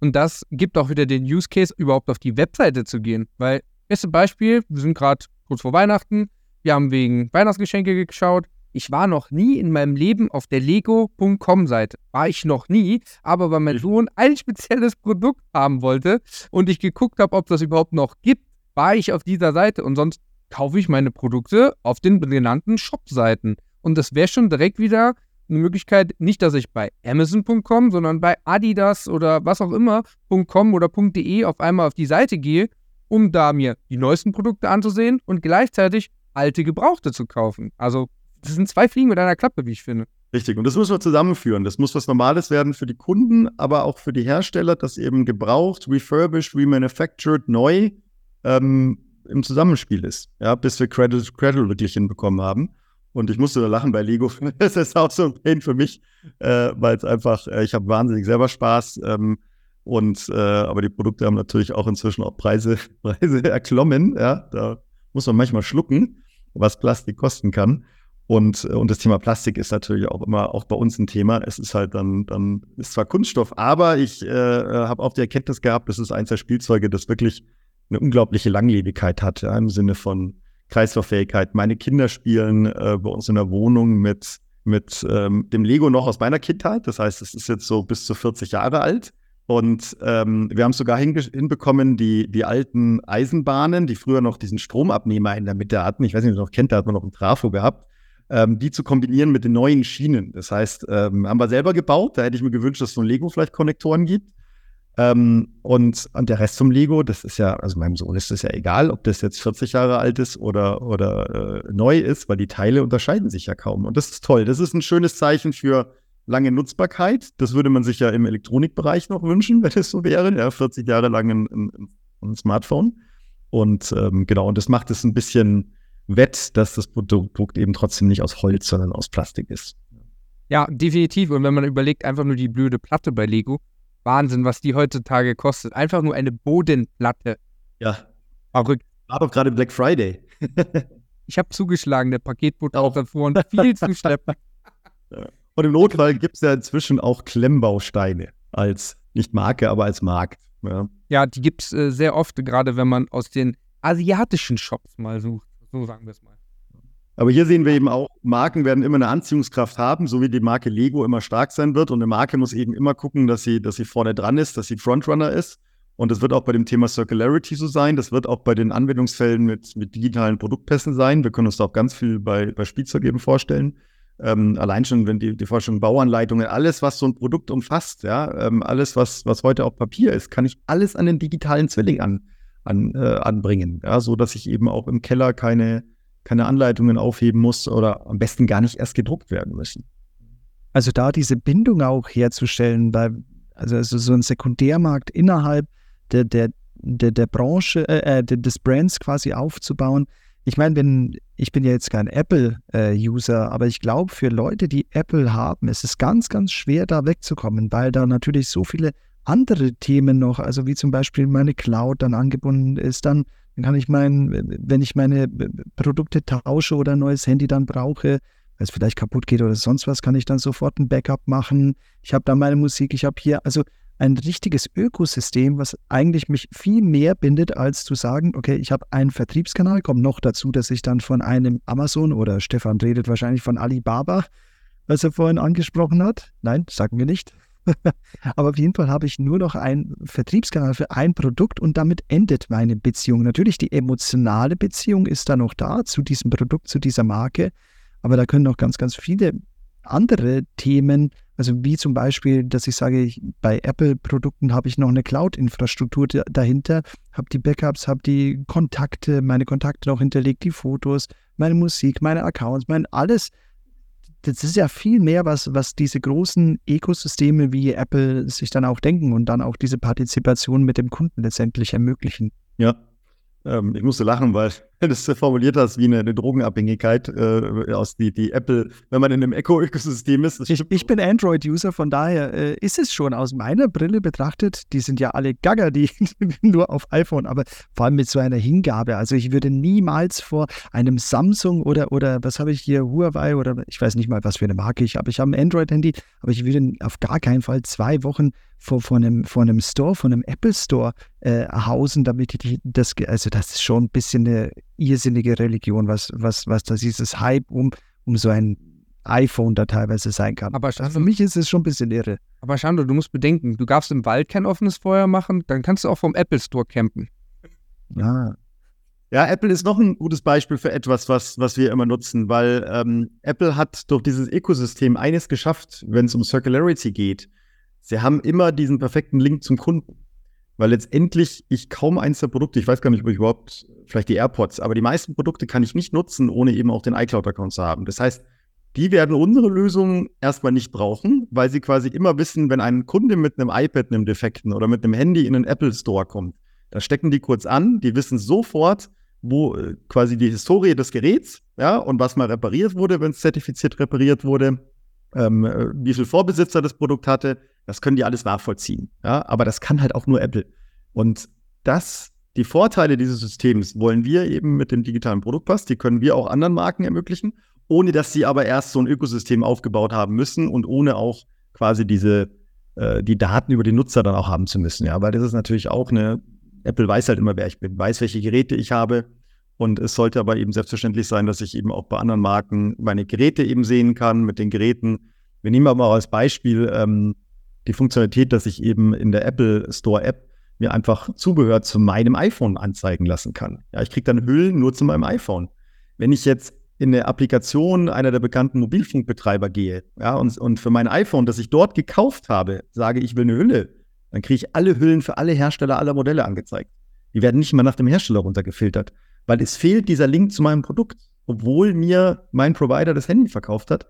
Und das gibt auch wieder den Use Case, überhaupt auf die Webseite zu gehen. Weil, beste Beispiel, wir sind gerade kurz vor Weihnachten, wir haben wegen Weihnachtsgeschenke geschaut. Ich war noch nie in meinem Leben auf der Lego.com-Seite. War ich noch nie, aber weil mein Sohn ein spezielles Produkt haben wollte und ich geguckt habe, ob das überhaupt noch gibt, war ich auf dieser Seite und sonst kaufe ich meine Produkte auf den genannten Shop-Seiten. Und das wäre schon direkt wieder eine Möglichkeit, nicht, dass ich bei Amazon.com, sondern bei Adidas oder was auch immer.com oder .de auf einmal auf die Seite gehe, um da mir die neuesten Produkte anzusehen und gleichzeitig alte Gebrauchte zu kaufen. Also das sind zwei Fliegen mit einer Klappe, wie ich finde. Richtig, und das müssen wir zusammenführen. Das muss was Normales werden für die Kunden, aber auch für die Hersteller, dass eben gebraucht, refurbished, remanufactured, neu ähm, im Zusammenspiel ist, ja, bis wir Cradle, Cradle wirklich hinbekommen haben. Und ich musste da lachen bei Lego. das ist auch so ein Pain für mich, äh, weil es einfach, äh, ich habe wahnsinnig selber Spaß. Ähm, und äh, aber die Produkte haben natürlich auch inzwischen auch Preise, Preise erklommen. Ja, da muss man manchmal schlucken, was Plastik kosten kann. Und, äh, und das Thema Plastik ist natürlich auch immer auch bei uns ein Thema. Es ist halt dann, dann ist zwar Kunststoff, aber ich äh, äh habe auch die Erkenntnis gehabt, das ist eins der Spielzeuge, das wirklich eine unglaubliche Langlebigkeit hat, ja, im Sinne von Kreislauffähigkeit. Meine Kinder spielen äh, bei uns in der Wohnung mit, mit ähm, dem Lego noch aus meiner Kindheit. Das heißt, es ist jetzt so bis zu 40 Jahre alt. Und ähm, wir haben sogar hinbekommen, die, die alten Eisenbahnen, die früher noch diesen Stromabnehmer in der Mitte hatten, ich weiß nicht, ob ihr noch kennt, da hat man noch einen Trafo gehabt, ähm, die zu kombinieren mit den neuen Schienen. Das heißt, ähm, haben wir selber gebaut. Da hätte ich mir gewünscht, dass es von Lego vielleicht Konnektoren gibt. Ähm, und, und der Rest vom Lego, das ist ja, also meinem Sohn ist es ja egal, ob das jetzt 40 Jahre alt ist oder, oder äh, neu ist, weil die Teile unterscheiden sich ja kaum. Und das ist toll. Das ist ein schönes Zeichen für lange Nutzbarkeit. Das würde man sich ja im Elektronikbereich noch wünschen, wenn es so wäre. Ja, 40 Jahre lang ein, ein, ein Smartphone. Und ähm, genau, und das macht es ein bisschen wett, dass das Produkt eben trotzdem nicht aus Holz, sondern aus Plastik ist. Ja, definitiv. Und wenn man überlegt, einfach nur die blöde Platte bei Lego, Wahnsinn, was die heutzutage kostet. Einfach nur eine Bodenplatte. Ja. Verrückt. War doch gerade Black Friday. ich habe zugeschlagen, der Paketbote auch davor und viel zu schleppen. Und im Notfall gibt es ja inzwischen auch Klemmbausteine als, nicht Marke, aber als Markt. Ja, ja die gibt es äh, sehr oft, gerade wenn man aus den asiatischen Shops mal sucht. So sagen wir es mal. Aber hier sehen wir eben auch, Marken werden immer eine Anziehungskraft haben, so wie die Marke Lego immer stark sein wird. Und eine Marke muss eben immer gucken, dass sie, dass sie vorne dran ist, dass sie Frontrunner ist. Und das wird auch bei dem Thema Circularity so sein. Das wird auch bei den Anwendungsfällen mit, mit digitalen Produktpässen sein. Wir können uns da auch ganz viel bei, bei Spielzeug eben vorstellen. Ähm, allein schon, wenn die, die Vorstellung Bauanleitungen, alles, was so ein Produkt umfasst, ja, ähm, alles, was, was heute auf Papier ist, kann ich alles an den digitalen Zwilling an, an, äh, anbringen. Ja, so dass ich eben auch im Keller keine, keine Anleitungen aufheben muss oder am besten gar nicht erst gedruckt werden müssen. Also da diese Bindung auch herzustellen, weil, also, also so ein Sekundärmarkt innerhalb der, der, der, der Branche, äh, äh des Brands quasi aufzubauen. Ich meine, wenn, ich bin ja jetzt kein Apple-User, äh, aber ich glaube, für Leute, die Apple haben, ist es ganz, ganz schwer, da wegzukommen, weil da natürlich so viele andere Themen noch, also wie zum Beispiel meine Cloud dann angebunden ist, dann kann ich mein, wenn ich meine Produkte tausche oder ein neues Handy dann brauche, weil es vielleicht kaputt geht oder sonst was, kann ich dann sofort ein Backup machen. Ich habe da meine Musik, ich habe hier also ein richtiges Ökosystem, was eigentlich mich viel mehr bindet, als zu sagen, okay, ich habe einen Vertriebskanal, kommt noch dazu, dass ich dann von einem Amazon oder Stefan redet wahrscheinlich von Alibaba, was er vorhin angesprochen hat. Nein, sagen wir nicht. Aber auf jeden Fall habe ich nur noch einen Vertriebskanal für ein Produkt und damit endet meine Beziehung. Natürlich, die emotionale Beziehung ist da noch da zu diesem Produkt, zu dieser Marke. Aber da können noch ganz, ganz viele andere Themen, also wie zum Beispiel, dass ich sage, ich, bei Apple-Produkten habe ich noch eine Cloud-Infrastruktur dahinter, habe die Backups, habe die Kontakte, meine Kontakte noch hinterlegt, die Fotos, meine Musik, meine Accounts, mein alles das ist ja viel mehr, was, was diese großen Ökosysteme wie Apple sich dann auch denken und dann auch diese Partizipation mit dem Kunden letztendlich ermöglichen. Ja, ähm, ich musste lachen, weil das formuliert hast wie eine, eine Drogenabhängigkeit äh, aus die, die Apple, wenn man in einem Echo-Ökosystem ist. Ich, ich, bin Android-User, von daher äh, ist es schon aus meiner Brille betrachtet, die sind ja alle Gagger, die nur auf iPhone, aber vor allem mit so einer Hingabe. Also ich würde niemals vor einem Samsung oder, oder was habe ich hier, Huawei oder ich weiß nicht mal, was für eine Marke ich habe. Ich habe ein Android-Handy, aber ich würde auf gar keinen Fall zwei Wochen vor, vor, einem, vor einem Store, vor einem Apple Store äh, hausen, damit ich das, also das ist schon ein bisschen eine irrsinnige Religion, was, was, was das dieses Hype um, um so ein iPhone da teilweise sein kann. Aber Schando, für mich ist es schon ein bisschen irre. Aber Schando, du musst bedenken, du darfst im Wald kein offenes Feuer machen, dann kannst du auch vom Apple Store campen. Ja. Ja, Apple ist noch ein gutes Beispiel für etwas, was, was wir immer nutzen, weil ähm, Apple hat durch dieses Ökosystem eines geschafft, wenn es um Circularity geht sie haben immer diesen perfekten Link zum Kunden. Weil letztendlich ich kaum eins der Produkte, ich weiß gar nicht, ob ich überhaupt, vielleicht die AirPods, aber die meisten Produkte kann ich nicht nutzen, ohne eben auch den iCloud-Account zu haben. Das heißt, die werden unsere Lösung erstmal nicht brauchen, weil sie quasi immer wissen, wenn ein Kunde mit einem iPad, einem defekten oder mit einem Handy in den Apple Store kommt, da stecken die kurz an, die wissen sofort, wo äh, quasi die Historie des Geräts, ja, und was mal repariert wurde, wenn es zertifiziert repariert wurde, ähm, äh, wie viel Vorbesitzer das Produkt hatte, das können die alles nachvollziehen. Ja, aber das kann halt auch nur Apple. Und das, die Vorteile dieses Systems wollen wir eben mit dem digitalen Produktpass, die können wir auch anderen Marken ermöglichen, ohne dass sie aber erst so ein Ökosystem aufgebaut haben müssen und ohne auch quasi diese, äh, die Daten über die Nutzer dann auch haben zu müssen. Ja, weil das ist natürlich auch eine, Apple weiß halt immer, wer ich bin, weiß, welche Geräte ich habe. Und es sollte aber eben selbstverständlich sein, dass ich eben auch bei anderen Marken meine Geräte eben sehen kann mit den Geräten. Wir nehmen aber mal als Beispiel ähm, die Funktionalität, dass ich eben in der Apple Store App mir einfach Zubehör zu meinem iPhone anzeigen lassen kann. Ja, ich kriege dann Hüllen nur zu meinem iPhone. Wenn ich jetzt in eine Applikation einer der bekannten Mobilfunkbetreiber gehe, ja, und, und für mein iPhone, das ich dort gekauft habe, sage, ich will eine Hülle, dann kriege ich alle Hüllen für alle Hersteller aller Modelle angezeigt. Die werden nicht mal nach dem Hersteller runtergefiltert, weil es fehlt dieser Link zu meinem Produkt, obwohl mir mein Provider das Handy verkauft hat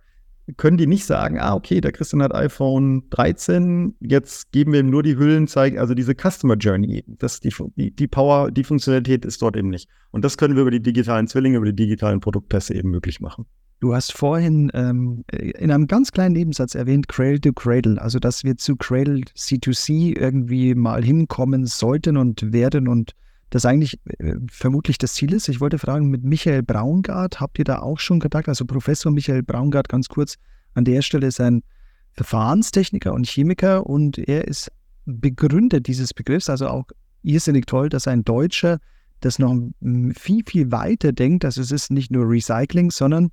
können die nicht sagen, ah, okay, der Christian hat iPhone 13, jetzt geben wir ihm nur die Hüllen, zeigen, also diese Customer Journey, das, die, die, die Power, die Funktionalität ist dort eben nicht. Und das können wir über die digitalen Zwillinge, über die digitalen Produktpässe eben möglich machen. Du hast vorhin ähm, in einem ganz kleinen Nebensatz erwähnt, Cradle to Cradle, also dass wir zu Cradle C2C irgendwie mal hinkommen sollten und werden und das eigentlich äh, vermutlich das Ziel ist. Ich wollte fragen, mit Michael Braungart, habt ihr da auch schon Kontakt? Also Professor Michael Braungart, ganz kurz an der Stelle, ist ein Verfahrenstechniker und Chemiker und er ist Begründer dieses Begriffs, also auch irrsinnig toll, dass ein Deutscher das noch viel, viel weiter denkt. Also es ist nicht nur Recycling, sondern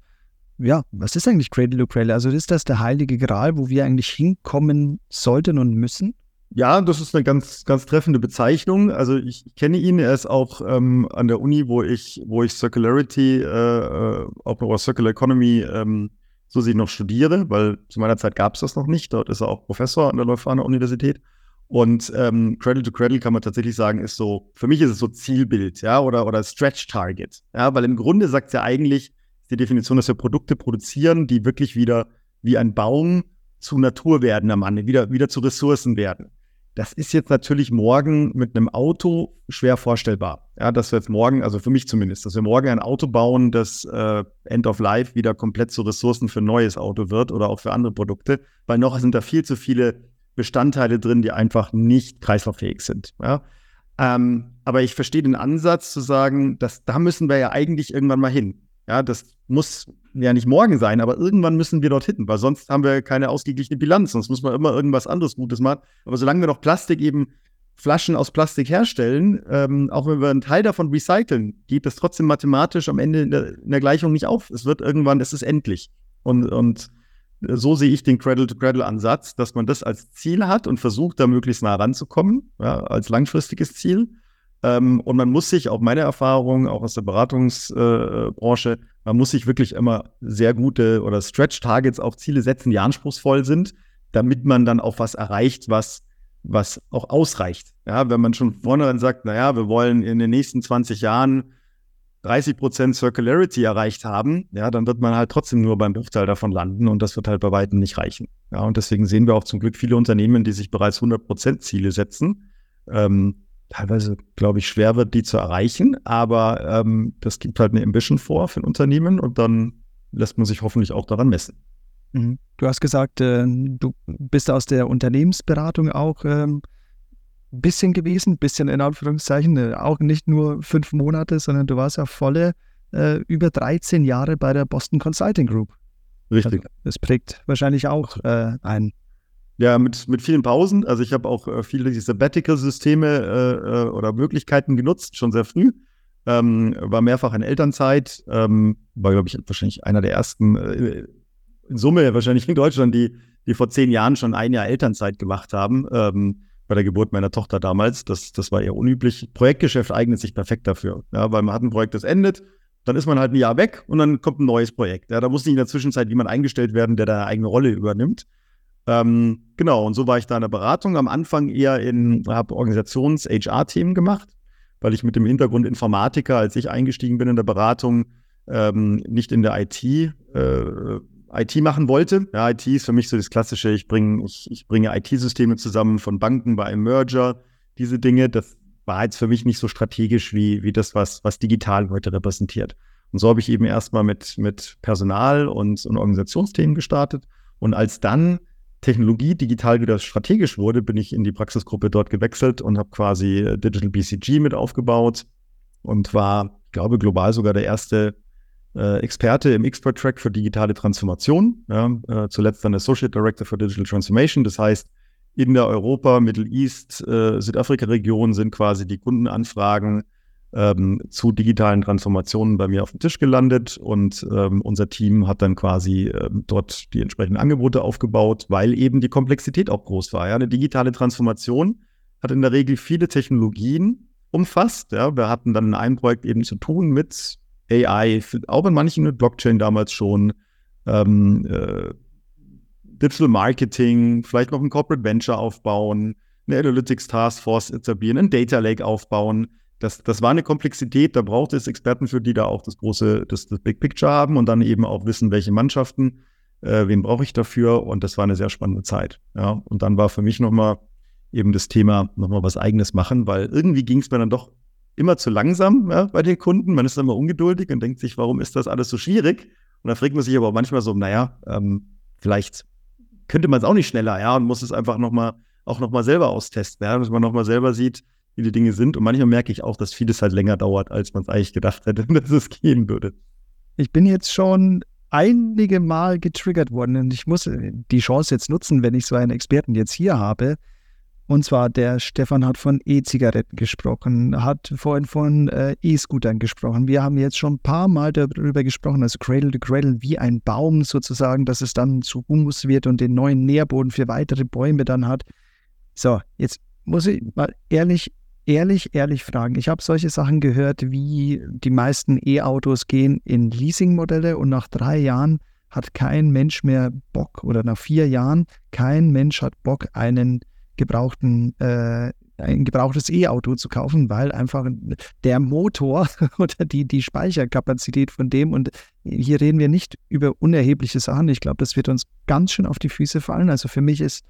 ja, was ist eigentlich Cradle to Cradle? Also ist das der heilige Gral, wo wir eigentlich hinkommen sollten und müssen? Ja, das ist eine ganz, ganz treffende Bezeichnung. Also ich, kenne ihn, er ist auch ähm, an der Uni, wo ich, wo ich Circularity, äh, äh oder Circular Economy ähm, so sie noch studiere, weil zu meiner Zeit gab es das noch nicht. Dort ist er auch Professor an der Leuphana Universität. Und ähm, Cradle to Cradle kann man tatsächlich sagen, ist so, für mich ist es so Zielbild, ja, oder, oder Stretch Target. Ja, weil im Grunde sagt es ja eigentlich die Definition, dass wir Produkte produzieren, die wirklich wieder wie ein Baum zu Natur werden am Ende, wieder, wieder zu Ressourcen werden. Das ist jetzt natürlich morgen mit einem Auto schwer vorstellbar. Ja, dass wir jetzt morgen, also für mich zumindest, dass wir morgen ein Auto bauen, das äh, End of Life wieder komplett zu Ressourcen für ein neues Auto wird oder auch für andere Produkte, weil noch sind da viel zu viele Bestandteile drin, die einfach nicht kreislauffähig sind. Ja? Ähm, aber ich verstehe den Ansatz zu sagen, dass da müssen wir ja eigentlich irgendwann mal hin. Ja, das muss ja nicht morgen sein, aber irgendwann müssen wir dorthin, weil sonst haben wir keine ausgeglichene Bilanz. Sonst muss man immer irgendwas anderes Gutes machen. Aber solange wir noch Plastik eben Flaschen aus Plastik herstellen, ähm, auch wenn wir einen Teil davon recyceln, geht das trotzdem mathematisch am Ende in der, in der Gleichung nicht auf. Es wird irgendwann, es ist endlich. Und, und so sehe ich den Cradle-to-Cradle-Ansatz, dass man das als Ziel hat und versucht, da möglichst nah ranzukommen, ja, als langfristiges Ziel. Ähm, und man muss sich, auch meine Erfahrung, auch aus der Beratungsbranche, äh, man muss sich wirklich immer sehr gute oder Stretch-Targets, auch Ziele setzen, die anspruchsvoll sind, damit man dann auch was erreicht, was, was auch ausreicht. Ja, wenn man schon vornherein sagt, naja, wir wollen in den nächsten 20 Jahren 30 Prozent Circularity erreicht haben, ja, dann wird man halt trotzdem nur beim Bruchteil davon landen und das wird halt bei weitem nicht reichen. Ja, und deswegen sehen wir auch zum Glück viele Unternehmen, die sich bereits 100 Prozent Ziele setzen. Ähm, teilweise, glaube ich, schwer wird, die zu erreichen. Aber ähm, das gibt halt eine Ambition vor für ein Unternehmen und dann lässt man sich hoffentlich auch daran messen. Mhm. Du hast gesagt, äh, du bist aus der Unternehmensberatung auch ähm, bisschen gewesen, bisschen in Anführungszeichen, äh, auch nicht nur fünf Monate, sondern du warst ja volle äh, über 13 Jahre bei der Boston Consulting Group. Richtig. Also, das prägt wahrscheinlich auch äh, ein. Ja, mit, mit vielen Pausen. Also ich habe auch äh, viele Sabbatical-Systeme äh, äh, oder Möglichkeiten genutzt, schon sehr früh. Ähm, war mehrfach in Elternzeit, ähm, war, glaube ich, wahrscheinlich einer der ersten, äh, in Summe wahrscheinlich in Deutschland, die, die vor zehn Jahren schon ein Jahr Elternzeit gemacht haben. Ähm, bei der Geburt meiner Tochter damals. Das, das war eher unüblich. Projektgeschäft eignet sich perfekt dafür, ja, weil man hat ein Projekt, das endet, dann ist man halt ein Jahr weg und dann kommt ein neues Projekt. Ja, da muss nicht in der Zwischenzeit jemand eingestellt werden, der da eine eigene Rolle übernimmt. Ähm, genau, und so war ich da in der Beratung. Am Anfang eher in, habe Organisations-HR-Themen gemacht, weil ich mit dem Hintergrund Informatiker, als ich eingestiegen bin in der Beratung, ähm, nicht in der IT äh, IT machen wollte. Ja, IT ist für mich so das Klassische, ich, bring, ich, ich bringe IT-Systeme zusammen von Banken bei einem Merger, diese Dinge. Das war jetzt für mich nicht so strategisch wie, wie das, was, was digital heute repräsentiert. Und so habe ich eben erstmal mit, mit Personal und, und Organisationsthemen gestartet. Und als dann Technologie digital wieder strategisch wurde, bin ich in die Praxisgruppe dort gewechselt und habe quasi Digital BCG mit aufgebaut und war, ich glaube, global sogar der erste äh, Experte im Expert-Track für digitale Transformation, ja, äh, zuletzt dann Associate Director für Digital Transformation. Das heißt, in der Europa, Middle East, äh, Südafrika-Region sind quasi die Kundenanfragen ähm, zu digitalen Transformationen bei mir auf dem Tisch gelandet und ähm, unser Team hat dann quasi ähm, dort die entsprechenden Angebote aufgebaut, weil eben die Komplexität auch groß war. Ja? Eine digitale Transformation hat in der Regel viele Technologien umfasst. Ja? Wir hatten dann in einem Projekt eben zu tun mit AI, auch in manchen mit Blockchain damals schon, ähm, äh, Digital Marketing, vielleicht noch ein Corporate Venture aufbauen, eine Analytics Task Force etablieren, ein Data Lake aufbauen. Das, das war eine Komplexität, da braucht es Experten für, die da auch das große, das, das Big Picture haben und dann eben auch wissen, welche Mannschaften, äh, wen brauche ich dafür und das war eine sehr spannende Zeit. Ja, und dann war für mich nochmal eben das Thema nochmal was Eigenes machen, weil irgendwie ging es mir dann doch immer zu langsam ja, bei den Kunden. Man ist immer ungeduldig und denkt sich, warum ist das alles so schwierig? Und dann fragt man sich aber manchmal so, naja, ähm, vielleicht könnte man es auch nicht schneller, ja, und muss es einfach nochmal auch nochmal selber austesten, ja, dass man nochmal selber sieht, wie die Dinge sind. Und manchmal merke ich auch, dass vieles halt länger dauert, als man es eigentlich gedacht hätte, dass es gehen würde. Ich bin jetzt schon einige Mal getriggert worden und ich muss die Chance jetzt nutzen, wenn ich so einen Experten jetzt hier habe, und zwar der Stefan hat von E-Zigaretten gesprochen, hat vorhin von äh, E-Scootern gesprochen. Wir haben jetzt schon ein paar Mal darüber gesprochen, also Cradle to Cradle wie ein Baum sozusagen, dass es dann zu Humus wird und den neuen Nährboden für weitere Bäume dann hat. So, jetzt muss ich mal ehrlich, ehrlich, ehrlich fragen. Ich habe solche Sachen gehört, wie die meisten E-Autos gehen in Leasingmodelle und nach drei Jahren hat kein Mensch mehr Bock oder nach vier Jahren kein Mensch hat Bock, einen gebrauchten, äh, ein gebrauchtes E-Auto zu kaufen, weil einfach der Motor oder die, die Speicherkapazität von dem, und hier reden wir nicht über unerhebliche Sachen, ich glaube, das wird uns ganz schön auf die Füße fallen. Also für mich ist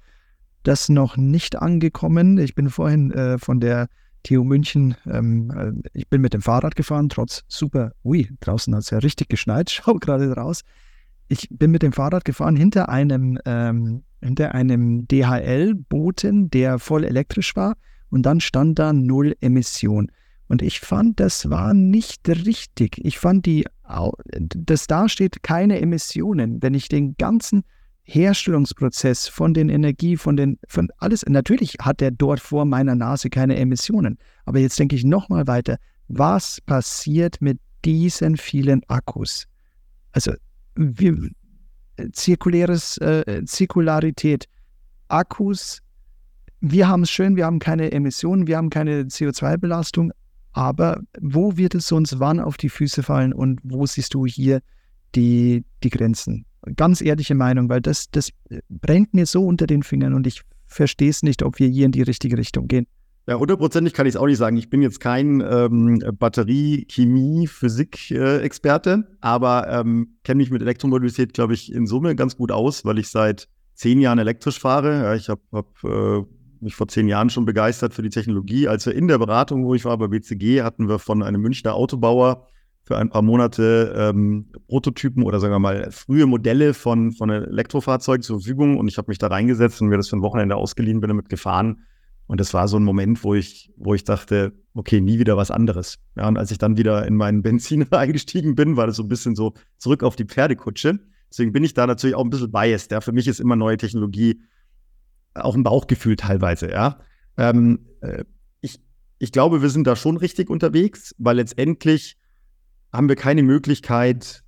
das noch nicht angekommen. Ich bin vorhin äh, von der TU München, ähm, äh, ich bin mit dem Fahrrad gefahren, trotz super, ui, draußen hat es ja richtig geschneit, schau gerade raus. Ich bin mit dem Fahrrad gefahren hinter einem ähm, hinter einem DHL-Boten, der voll elektrisch war. Und dann stand da Null Emission. Und ich fand, das war nicht richtig. Ich fand, die, dass da steht keine Emissionen. Wenn ich den ganzen Herstellungsprozess von den Energie, von den, von alles, natürlich hat er dort vor meiner Nase keine Emissionen. Aber jetzt denke ich nochmal weiter. Was passiert mit diesen vielen Akkus? Also, wir, zirkuläres, äh, Zirkularität. Akkus, wir haben es schön, wir haben keine Emissionen, wir haben keine CO2-Belastung, aber wo wird es uns wann auf die Füße fallen und wo siehst du hier die, die Grenzen? Ganz ehrliche Meinung, weil das, das brennt mir so unter den Fingern und ich verstehe es nicht, ob wir hier in die richtige Richtung gehen. Ja, hundertprozentig kann ich es auch nicht sagen. Ich bin jetzt kein ähm, Batterie-, Chemie-, Physik-Experte, äh, aber ähm, kenne mich mit Elektromobilität, glaube ich, in Summe ganz gut aus, weil ich seit zehn Jahren elektrisch fahre. Ja, ich habe hab, äh, mich vor zehn Jahren schon begeistert für die Technologie. Als wir in der Beratung, wo ich war bei BCG, hatten wir von einem Münchner Autobauer für ein paar Monate ähm, Prototypen oder sagen wir mal frühe Modelle von, von Elektrofahrzeugen zur Verfügung und ich habe mich da reingesetzt und mir das für ein Wochenende ausgeliehen, bin damit gefahren. Und das war so ein Moment, wo ich, wo ich dachte, okay, nie wieder was anderes. Ja, und als ich dann wieder in meinen Benzin eingestiegen bin, war das so ein bisschen so zurück auf die Pferdekutsche. Deswegen bin ich da natürlich auch ein bisschen biased. Ja. Für mich ist immer neue Technologie auch ein Bauchgefühl teilweise, ja. Ähm, äh, ich, ich glaube, wir sind da schon richtig unterwegs, weil letztendlich haben wir keine Möglichkeit,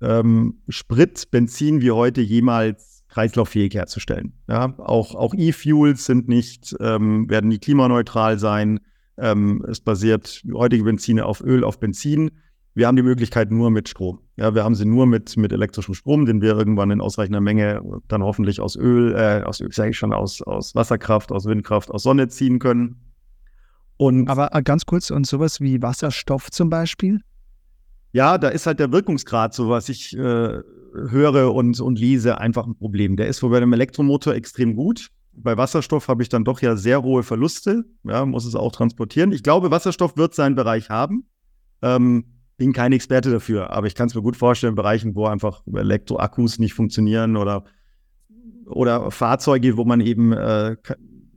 ähm, Sprit, Benzin wie heute jemals kreislauffähig herzustellen. Ja, auch, auch E-Fuels sind nicht, ähm, werden nie klimaneutral sein. Ähm, es basiert heutige Benzine auf Öl, auf Benzin. Wir haben die Möglichkeit nur mit Strom. Ja, wir haben sie nur mit, mit elektrischem Strom, den wir irgendwann in ausreichender Menge dann hoffentlich aus Öl, äh, aus Öl, ich schon, aus, aus Wasserkraft, aus Windkraft, aus Sonne ziehen können. Und Aber äh, ganz kurz, und sowas wie Wasserstoff zum Beispiel? Ja, da ist halt der Wirkungsgrad, so was ich äh, höre und, und lese, einfach ein Problem. Der ist wohl bei dem Elektromotor extrem gut. Bei Wasserstoff habe ich dann doch ja sehr hohe Verluste, ja, muss es auch transportieren. Ich glaube, Wasserstoff wird seinen Bereich haben. Ähm, bin kein Experte dafür, aber ich kann es mir gut vorstellen, in Bereichen, wo einfach Elektroakkus nicht funktionieren oder, oder Fahrzeuge, wo man eben, äh,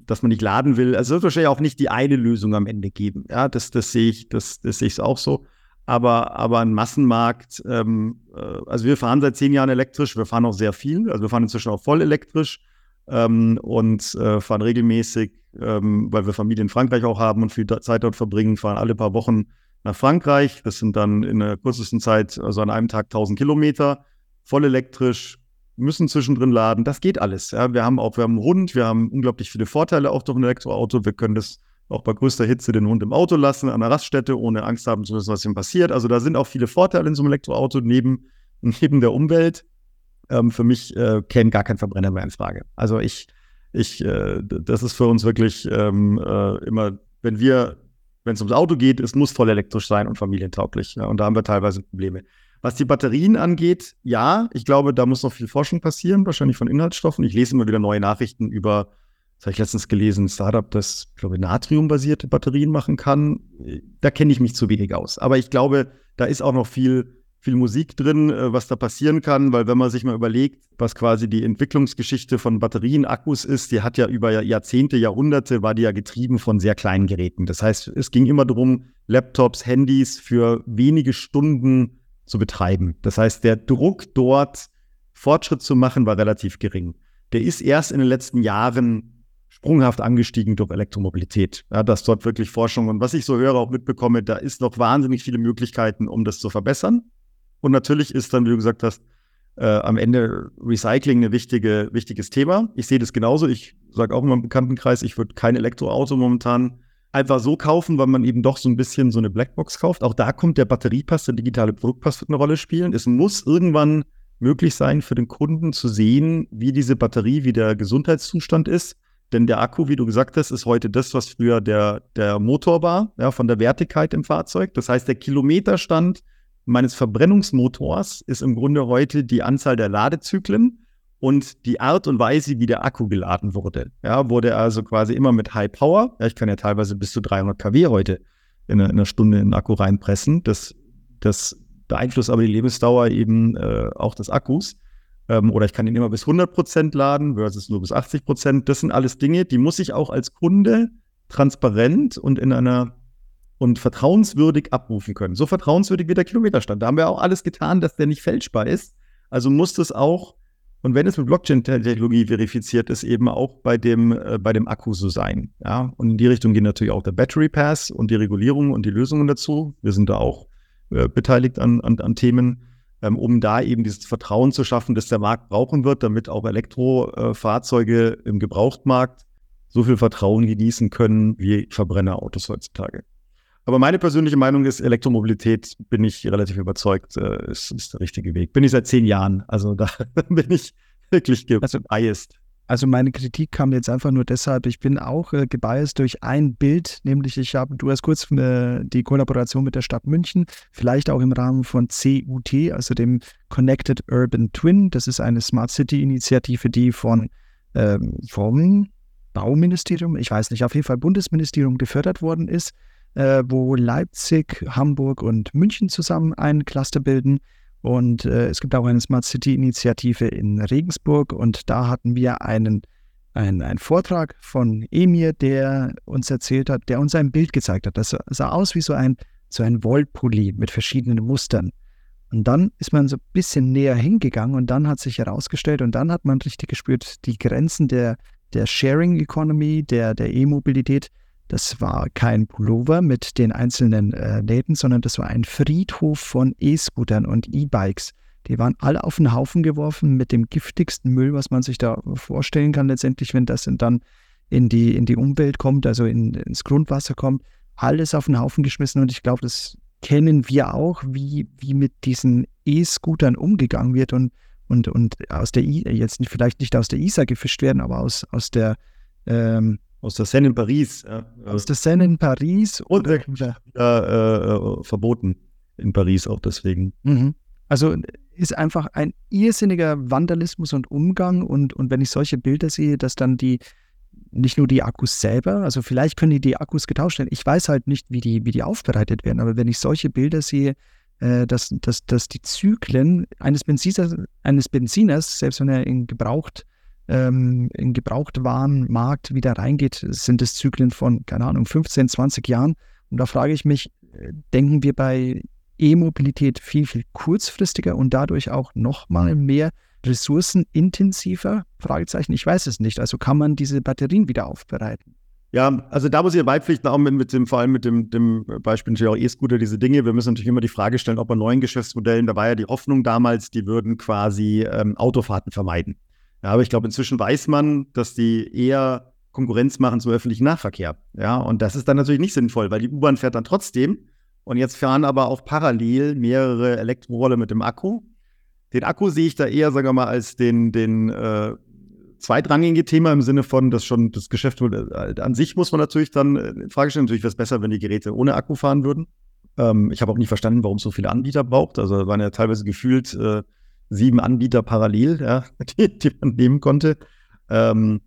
dass man nicht laden will. Also es wird wahrscheinlich auch nicht die eine Lösung am Ende geben. Ja, das, das sehe ich, das, das sehe ich auch so. Aber, aber ein Massenmarkt, ähm, äh, also wir fahren seit zehn Jahren elektrisch, wir fahren auch sehr viel, also wir fahren inzwischen auch voll elektrisch ähm, und äh, fahren regelmäßig, ähm, weil wir Familie in Frankreich auch haben und viel Zeit dort verbringen, fahren alle paar Wochen nach Frankreich. Das sind dann in der kürzesten Zeit, also an einem Tag 1000 Kilometer, voll elektrisch, müssen zwischendrin laden. Das geht alles. Ja. Wir haben auch, wir haben einen Hund, wir haben unglaublich viele Vorteile auch durch ein Elektroauto. Wir können das auch bei größter Hitze den Hund im Auto lassen, an der Raststätte, ohne Angst haben zu müssen, was ihm passiert. Also da sind auch viele Vorteile in so einem Elektroauto neben, neben der Umwelt. Ähm, für mich äh, käme gar kein Verbrenner mehr in Frage. Also ich, ich, äh, das ist für uns wirklich ähm, äh, immer, wenn wir wenn es ums Auto geht, es muss voll elektrisch sein und familientauglich. Ja, und da haben wir teilweise Probleme. Was die Batterien angeht, ja, ich glaube, da muss noch viel Forschung passieren, wahrscheinlich von Inhaltsstoffen. Ich lese immer wieder neue Nachrichten über, das habe ich letztens gelesen, ein Startup, das, glaube ich, natriumbasierte Batterien machen kann. Da kenne ich mich zu wenig aus. Aber ich glaube, da ist auch noch viel viel Musik drin, äh, was da passieren kann, weil wenn man sich mal überlegt, was quasi die Entwicklungsgeschichte von Batterien, Akkus ist, die hat ja über Jahrzehnte, Jahrhunderte, war die ja getrieben von sehr kleinen Geräten. Das heißt, es ging immer darum, Laptops, Handys für wenige Stunden zu betreiben. Das heißt, der Druck dort Fortschritt zu machen, war relativ gering. Der ist erst in den letzten Jahren sprunghaft angestiegen durch Elektromobilität. Ja, dass dort wirklich Forschung und was ich so höre, auch mitbekomme, da ist noch wahnsinnig viele Möglichkeiten, um das zu verbessern. Und natürlich ist dann, wie du gesagt hast, äh, am Ende Recycling ein wichtige, wichtiges Thema. Ich sehe das genauso. Ich sage auch immer im Bekanntenkreis, ich würde kein Elektroauto momentan einfach so kaufen, weil man eben doch so ein bisschen so eine Blackbox kauft. Auch da kommt der Batteriepass, der digitale Produktpass wird eine Rolle spielen. Es muss irgendwann möglich sein für den Kunden zu sehen, wie diese Batterie, wie der Gesundheitszustand ist. Denn der Akku, wie du gesagt hast, ist heute das, was früher der, der Motor war, ja, von der Wertigkeit im Fahrzeug. Das heißt, der Kilometerstand meines Verbrennungsmotors ist im Grunde heute die Anzahl der Ladezyklen und die Art und Weise, wie der Akku geladen wurde. Ja, wurde also quasi immer mit High Power. Ja, ich kann ja teilweise bis zu 300 kW heute in einer, in einer Stunde in den Akku reinpressen. Das, das beeinflusst aber die Lebensdauer eben äh, auch des Akkus. Ähm, oder ich kann ihn immer bis 100 Prozent laden versus nur bis 80 Prozent. Das sind alles Dinge, die muss ich auch als Kunde transparent und in einer und vertrauenswürdig abrufen können. So vertrauenswürdig wie der Kilometerstand. Da haben wir auch alles getan, dass der nicht fälschbar ist. Also muss das auch, und wenn es mit Blockchain-Technologie verifiziert ist, eben auch bei dem, äh, bei dem Akku so sein. Ja? Und in die Richtung gehen natürlich auch der Battery Pass und die Regulierung und die Lösungen dazu. Wir sind da auch äh, beteiligt an, an, an Themen, um da eben dieses Vertrauen zu schaffen, das der Markt brauchen wird, damit auch Elektrofahrzeuge im Gebrauchtmarkt so viel Vertrauen genießen können wie Verbrennerautos heutzutage. Aber meine persönliche Meinung ist, Elektromobilität bin ich relativ überzeugt, äh, ist, ist der richtige Weg. Bin ich seit zehn Jahren. Also da bin ich wirklich also. Also, meine Kritik kam jetzt einfach nur deshalb, ich bin auch äh, gebiased durch ein Bild, nämlich ich habe, du hast kurz äh, die Kollaboration mit der Stadt München, vielleicht auch im Rahmen von CUT, also dem Connected Urban Twin. Das ist eine Smart City Initiative, die von ähm, vom Bauministerium, ich weiß nicht, auf jeden Fall Bundesministerium gefördert worden ist, äh, wo Leipzig, Hamburg und München zusammen ein Cluster bilden. Und äh, es gibt auch eine Smart City-Initiative in Regensburg und da hatten wir einen, einen, einen Vortrag von Emir, der uns erzählt hat, der uns ein Bild gezeigt hat. Das sah aus wie so ein, so ein Wollpulli mit verschiedenen Mustern. Und dann ist man so ein bisschen näher hingegangen und dann hat sich herausgestellt und dann hat man richtig gespürt, die Grenzen der, der Sharing Economy, der, der E-Mobilität, das war kein Pullover mit den einzelnen äh, Läden, sondern das war ein Friedhof von E-Scootern und E-Bikes. Die waren alle auf den Haufen geworfen mit dem giftigsten Müll, was man sich da vorstellen kann, letztendlich, wenn das dann in die, in die Umwelt kommt, also in, ins Grundwasser kommt. Alles auf den Haufen geschmissen und ich glaube, das kennen wir auch, wie, wie mit diesen E-Scootern umgegangen wird und, und, und aus der I, jetzt vielleicht nicht aus der Isar gefischt werden, aber aus, aus der ähm, aus der Seine in Paris. Ja. Aus der Seine in Paris. Und wieder, äh, äh, verboten in Paris auch deswegen. Mhm. Also ist einfach ein irrsinniger Vandalismus und Umgang und, und wenn ich solche Bilder sehe, dass dann die, nicht nur die Akkus selber, also vielleicht können die die Akkus getauscht werden. Ich weiß halt nicht, wie die, wie die aufbereitet werden, aber wenn ich solche Bilder sehe, äh, dass, dass, dass die Zyklen eines Benziners, eines Benziners, selbst wenn er in gebraucht ähm, in Gebrauchtwarenmarkt wieder reingeht, sind es Zyklen von, keine Ahnung, 15, 20 Jahren. Und da frage ich mich, äh, denken wir bei E-Mobilität viel, viel kurzfristiger und dadurch auch nochmal mehr ressourcenintensiver? Fragezeichen, ich weiß es nicht. Also kann man diese Batterien wieder aufbereiten? Ja, also da muss ich beipflichten, auch mit, mit dem, vor allem mit dem, dem Beispiel natürlich auch E-Scooter, diese Dinge. Wir müssen natürlich immer die Frage stellen, ob bei neuen Geschäftsmodellen, da war ja die Hoffnung damals, die würden quasi ähm, Autofahrten vermeiden. Ja, aber ich glaube, inzwischen weiß man, dass die eher Konkurrenz machen zum öffentlichen Nahverkehr. Ja, und das ist dann natürlich nicht sinnvoll, weil die U-Bahn fährt dann trotzdem. Und jetzt fahren aber auch parallel mehrere Elektrorolle mit dem Akku. Den Akku sehe ich da eher, sagen wir mal, als den, den äh, zweitrangige Thema im Sinne von, dass schon das Geschäft äh, an sich muss man natürlich dann äh, in Frage stellen. Natürlich wäre es besser, wenn die Geräte ohne Akku fahren würden. Ähm, ich habe auch nicht verstanden, warum es so viele Anbieter braucht. Also waren ja teilweise gefühlt äh, sieben Anbieter parallel, ja, die, die man nehmen konnte. Ähm,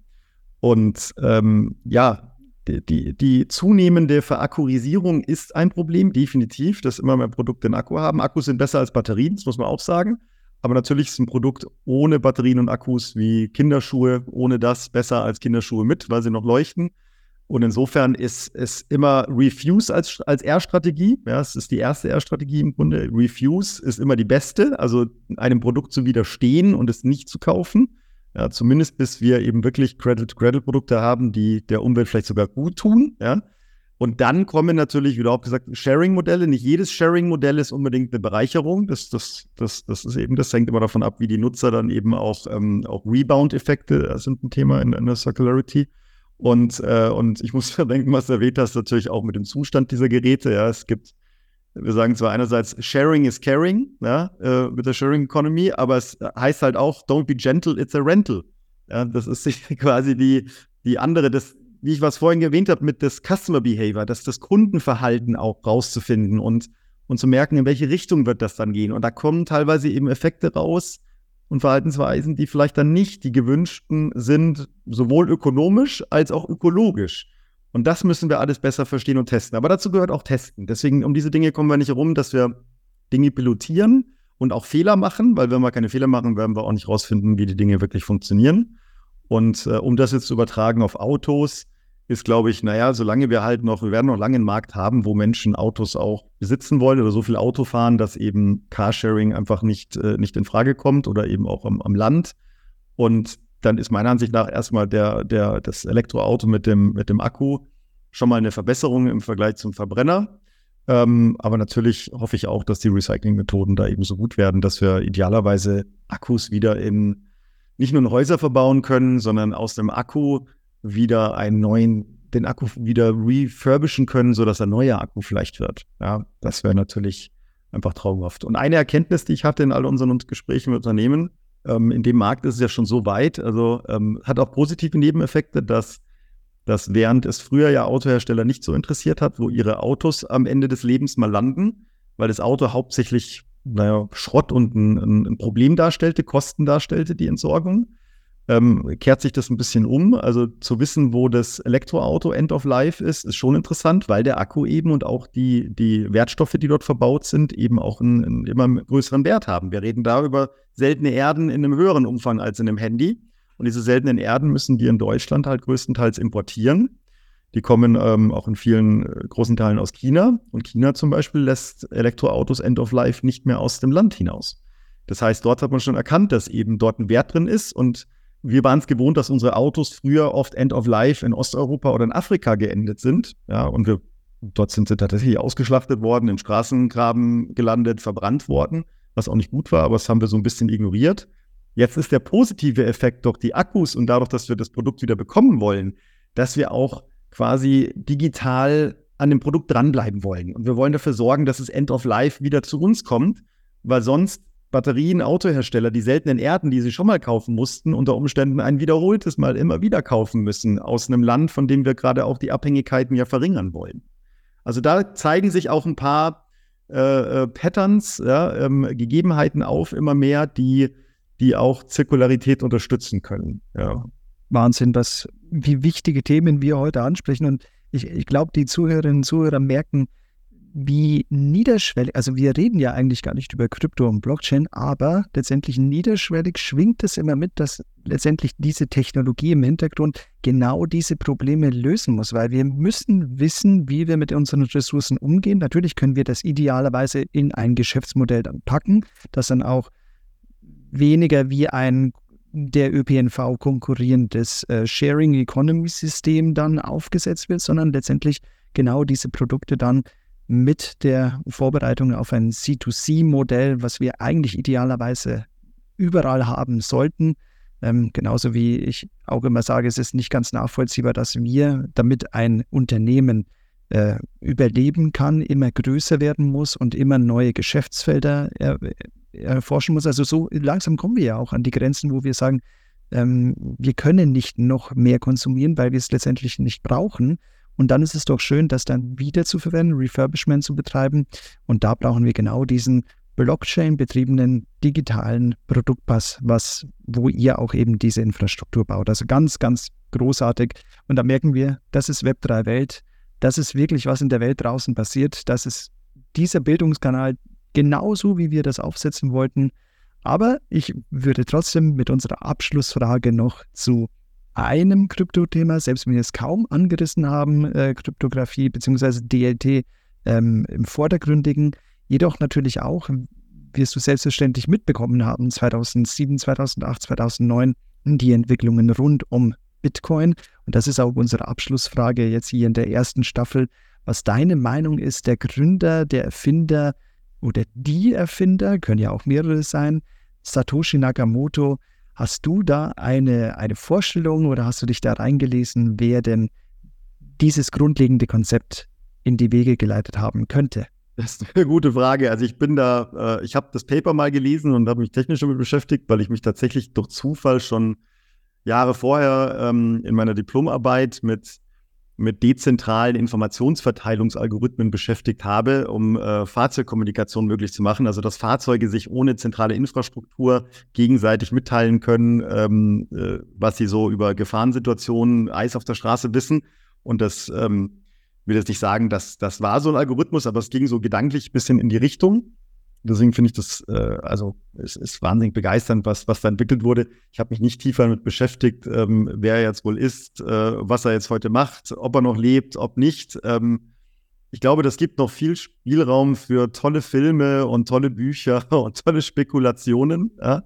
und ähm, ja, die, die, die, zunehmende Verakkurisierung ist ein Problem, definitiv, dass immer mehr Produkte einen Akku haben. Akkus sind besser als Batterien, das muss man auch sagen. Aber natürlich ist ein Produkt ohne Batterien und Akkus wie Kinderschuhe, ohne das besser als Kinderschuhe mit, weil sie noch leuchten. Und insofern ist es immer Refuse als, als R-Strategie. Ja, es ist die erste R-Strategie im Grunde. Refuse ist immer die beste, also einem Produkt zu widerstehen und es nicht zu kaufen. Ja, zumindest bis wir eben wirklich Credit-to-Credit-Produkte haben, die der Umwelt vielleicht sogar gut tun. Ja. Und dann kommen natürlich, wie du auch gesagt Sharing-Modelle. Nicht jedes Sharing-Modell ist unbedingt eine Bereicherung. Das, das, das, das ist eben, das hängt immer davon ab, wie die Nutzer dann eben auch, ähm, auch Rebound-Effekte sind ein Thema in, in der Circularity. Und, äh, und ich muss denken, was du erwähnt hast, natürlich auch mit dem Zustand dieser Geräte. Ja, es gibt, wir sagen zwar einerseits Sharing is Caring, ja, äh, mit der Sharing Economy, aber es heißt halt auch Don't be gentle, it's a rental. Ja, das ist quasi die, die andere, das, wie ich was vorhin erwähnt habe, mit das Customer Behavior, dass das Kundenverhalten auch rauszufinden und, und zu merken, in welche Richtung wird das dann gehen. Und da kommen teilweise eben Effekte raus, und Verhaltensweisen, die vielleicht dann nicht die gewünschten sind, sowohl ökonomisch als auch ökologisch. Und das müssen wir alles besser verstehen und testen. Aber dazu gehört auch Testen. Deswegen, um diese Dinge kommen wir nicht herum, dass wir Dinge pilotieren und auch Fehler machen, weil wenn wir keine Fehler machen, werden wir auch nicht rausfinden, wie die Dinge wirklich funktionieren. Und äh, um das jetzt zu übertragen auf Autos, ist, glaube ich, naja, solange wir halt noch, wir werden noch lange einen Markt haben, wo Menschen Autos auch besitzen wollen oder so viel Auto fahren, dass eben Carsharing einfach nicht, äh, nicht in Frage kommt oder eben auch am, am Land. Und dann ist meiner Ansicht nach erstmal der, der, das Elektroauto mit dem, mit dem Akku schon mal eine Verbesserung im Vergleich zum Verbrenner. Ähm, aber natürlich hoffe ich auch, dass die Recyclingmethoden da eben so gut werden, dass wir idealerweise Akkus wieder in nicht nur in Häuser verbauen können, sondern aus dem Akku wieder einen neuen, den Akku wieder refurbischen können, sodass ein neuer Akku vielleicht wird. Ja, das wäre natürlich einfach traumhaft. Und eine Erkenntnis, die ich hatte in all unseren Gesprächen mit Unternehmen, ähm, in dem Markt ist es ja schon so weit, also ähm, hat auch positive Nebeneffekte, dass, dass während es früher ja Autohersteller nicht so interessiert hat, wo ihre Autos am Ende des Lebens mal landen, weil das Auto hauptsächlich naja, Schrott und ein, ein Problem darstellte, Kosten darstellte, die Entsorgung, ähm, kehrt sich das ein bisschen um. Also zu wissen, wo das Elektroauto End of Life ist, ist schon interessant, weil der Akku eben und auch die, die Wertstoffe, die dort verbaut sind, eben auch einen, einen immer größeren Wert haben. Wir reden da über seltene Erden in einem höheren Umfang als in einem Handy. Und diese seltenen Erden müssen wir in Deutschland halt größtenteils importieren. Die kommen ähm, auch in vielen äh, großen Teilen aus China. Und China zum Beispiel lässt Elektroautos End of Life nicht mehr aus dem Land hinaus. Das heißt, dort hat man schon erkannt, dass eben dort ein Wert drin ist. Und wir waren es gewohnt, dass unsere Autos früher oft End of Life in Osteuropa oder in Afrika geendet sind. Ja, und wir, dort sind sie tatsächlich ausgeschlachtet worden, im Straßengraben gelandet, verbrannt worden, was auch nicht gut war, aber das haben wir so ein bisschen ignoriert. Jetzt ist der positive Effekt durch die Akkus und dadurch, dass wir das Produkt wieder bekommen wollen, dass wir auch quasi digital an dem Produkt dranbleiben wollen. Und wir wollen dafür sorgen, dass es End of Life wieder zu uns kommt, weil sonst Batterien, Autohersteller, die seltenen Erden, die sie schon mal kaufen mussten, unter Umständen ein wiederholtes Mal immer wieder kaufen müssen aus einem Land, von dem wir gerade auch die Abhängigkeiten ja verringern wollen. Also da zeigen sich auch ein paar äh, äh Patterns, ja, ähm, Gegebenheiten auf, immer mehr, die, die auch Zirkularität unterstützen können. Ja. Wahnsinn, was, wie wichtige Themen wir heute ansprechen. Und ich, ich glaube, die Zuhörerinnen und Zuhörer merken, wie niederschwellig, also wir reden ja eigentlich gar nicht über Krypto und Blockchain, aber letztendlich niederschwellig schwingt es immer mit, dass letztendlich diese Technologie im Hintergrund genau diese Probleme lösen muss, weil wir müssen wissen, wie wir mit unseren Ressourcen umgehen. Natürlich können wir das idealerweise in ein Geschäftsmodell dann packen, das dann auch weniger wie ein der ÖPNV konkurrierendes äh, Sharing Economy System dann aufgesetzt wird, sondern letztendlich genau diese Produkte dann mit der Vorbereitung auf ein C2C-Modell, was wir eigentlich idealerweise überall haben sollten. Ähm, genauso wie ich auch immer sage, es ist nicht ganz nachvollziehbar, dass wir, damit ein Unternehmen äh, überleben kann, immer größer werden muss und immer neue Geschäftsfelder er, erforschen muss. Also so langsam kommen wir ja auch an die Grenzen, wo wir sagen, ähm, wir können nicht noch mehr konsumieren, weil wir es letztendlich nicht brauchen. Und dann ist es doch schön, das dann wieder zu verwenden, Refurbishment zu betreiben. Und da brauchen wir genau diesen Blockchain-betriebenen digitalen Produktpass, was, wo ihr auch eben diese Infrastruktur baut. Also ganz, ganz großartig. Und da merken wir, das ist Web3 Welt. Das ist wirklich, was in der Welt draußen passiert. Das ist dieser Bildungskanal genauso, wie wir das aufsetzen wollten. Aber ich würde trotzdem mit unserer Abschlussfrage noch zu einem Kryptothema, selbst wenn wir es kaum angerissen haben, äh, Kryptographie bzw. DLT ähm, im Vordergründigen, jedoch natürlich auch, wirst du selbstverständlich mitbekommen haben, 2007, 2008, 2009, die Entwicklungen rund um Bitcoin. Und das ist auch unsere Abschlussfrage jetzt hier in der ersten Staffel, was deine Meinung ist, der Gründer, der Erfinder oder die Erfinder, können ja auch mehrere sein, Satoshi Nakamoto, Hast du da eine, eine Vorstellung oder hast du dich da reingelesen, wer denn dieses grundlegende Konzept in die Wege geleitet haben könnte? Das ist eine gute Frage. Also ich bin da, äh, ich habe das Paper mal gelesen und habe mich technisch damit beschäftigt, weil ich mich tatsächlich durch Zufall schon Jahre vorher ähm, in meiner Diplomarbeit mit mit dezentralen Informationsverteilungsalgorithmen beschäftigt habe, um äh, Fahrzeugkommunikation möglich zu machen. Also dass Fahrzeuge sich ohne zentrale Infrastruktur gegenseitig mitteilen können, ähm, äh, was sie so über Gefahrensituationen, Eis auf der Straße wissen. Und das ähm, will jetzt nicht sagen, dass das war so ein Algorithmus, aber es ging so gedanklich ein bisschen in die Richtung. Deswegen finde ich das, äh, also es ist wahnsinnig begeisternd, was, was da entwickelt wurde. Ich habe mich nicht tiefer damit beschäftigt, ähm, wer er jetzt wohl ist, äh, was er jetzt heute macht, ob er noch lebt, ob nicht. Ähm, ich glaube, das gibt noch viel Spielraum für tolle Filme und tolle Bücher und tolle Spekulationen. Ja?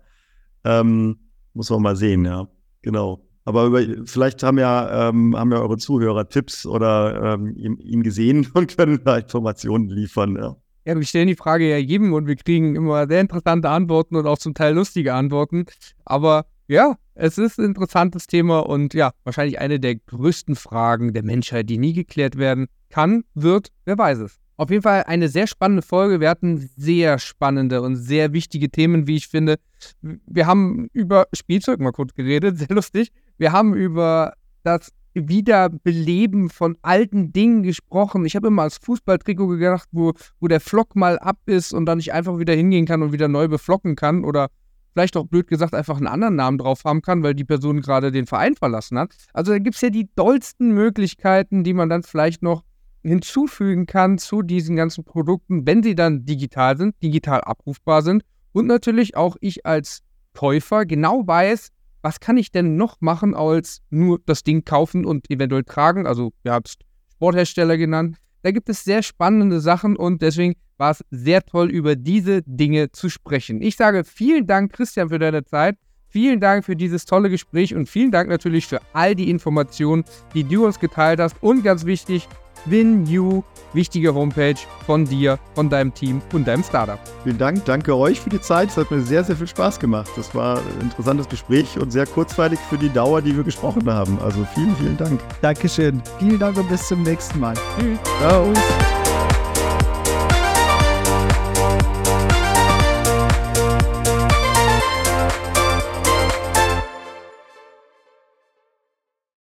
Ähm, muss man mal sehen, ja. Genau. Aber über, vielleicht haben ja, ähm, haben ja eure Zuhörer Tipps oder ähm, ihn, ihn gesehen und können da Informationen liefern. Ja. Ja, wir stellen die Frage ja jedem und wir kriegen immer sehr interessante Antworten und auch zum Teil lustige Antworten. Aber ja, es ist ein interessantes Thema und ja, wahrscheinlich eine der größten Fragen der Menschheit, die nie geklärt werden kann, wird, wer weiß es. Auf jeden Fall eine sehr spannende Folge. Wir hatten sehr spannende und sehr wichtige Themen, wie ich finde. Wir haben über Spielzeug mal kurz geredet, sehr lustig. Wir haben über das Wiederbeleben von alten Dingen gesprochen. Ich habe immer als Fußballtrikot gedacht, wo, wo der Flock mal ab ist und dann ich einfach wieder hingehen kann und wieder neu beflocken kann oder vielleicht auch blöd gesagt einfach einen anderen Namen drauf haben kann, weil die Person gerade den Verein verlassen hat. Also da gibt es ja die dollsten Möglichkeiten, die man dann vielleicht noch hinzufügen kann zu diesen ganzen Produkten, wenn sie dann digital sind, digital abrufbar sind und natürlich auch ich als Käufer genau weiß, was kann ich denn noch machen, als nur das Ding kaufen und eventuell tragen. Also, ihr habt Sporthersteller genannt. Da gibt es sehr spannende Sachen und deswegen war es sehr toll, über diese Dinge zu sprechen. Ich sage vielen Dank, Christian, für deine Zeit. Vielen Dank für dieses tolle Gespräch und vielen Dank natürlich für all die Informationen, die du uns geteilt hast. Und ganz wichtig, Win You, wichtige Homepage von dir, von deinem Team und deinem Startup. Vielen Dank, danke euch für die Zeit. Es hat mir sehr, sehr viel Spaß gemacht. Das war ein interessantes Gespräch und sehr kurzweilig für die Dauer, die wir gesprochen haben. Also vielen, vielen Dank. Dankeschön. Vielen Dank und bis zum nächsten Mal. Tschüss. Ciao.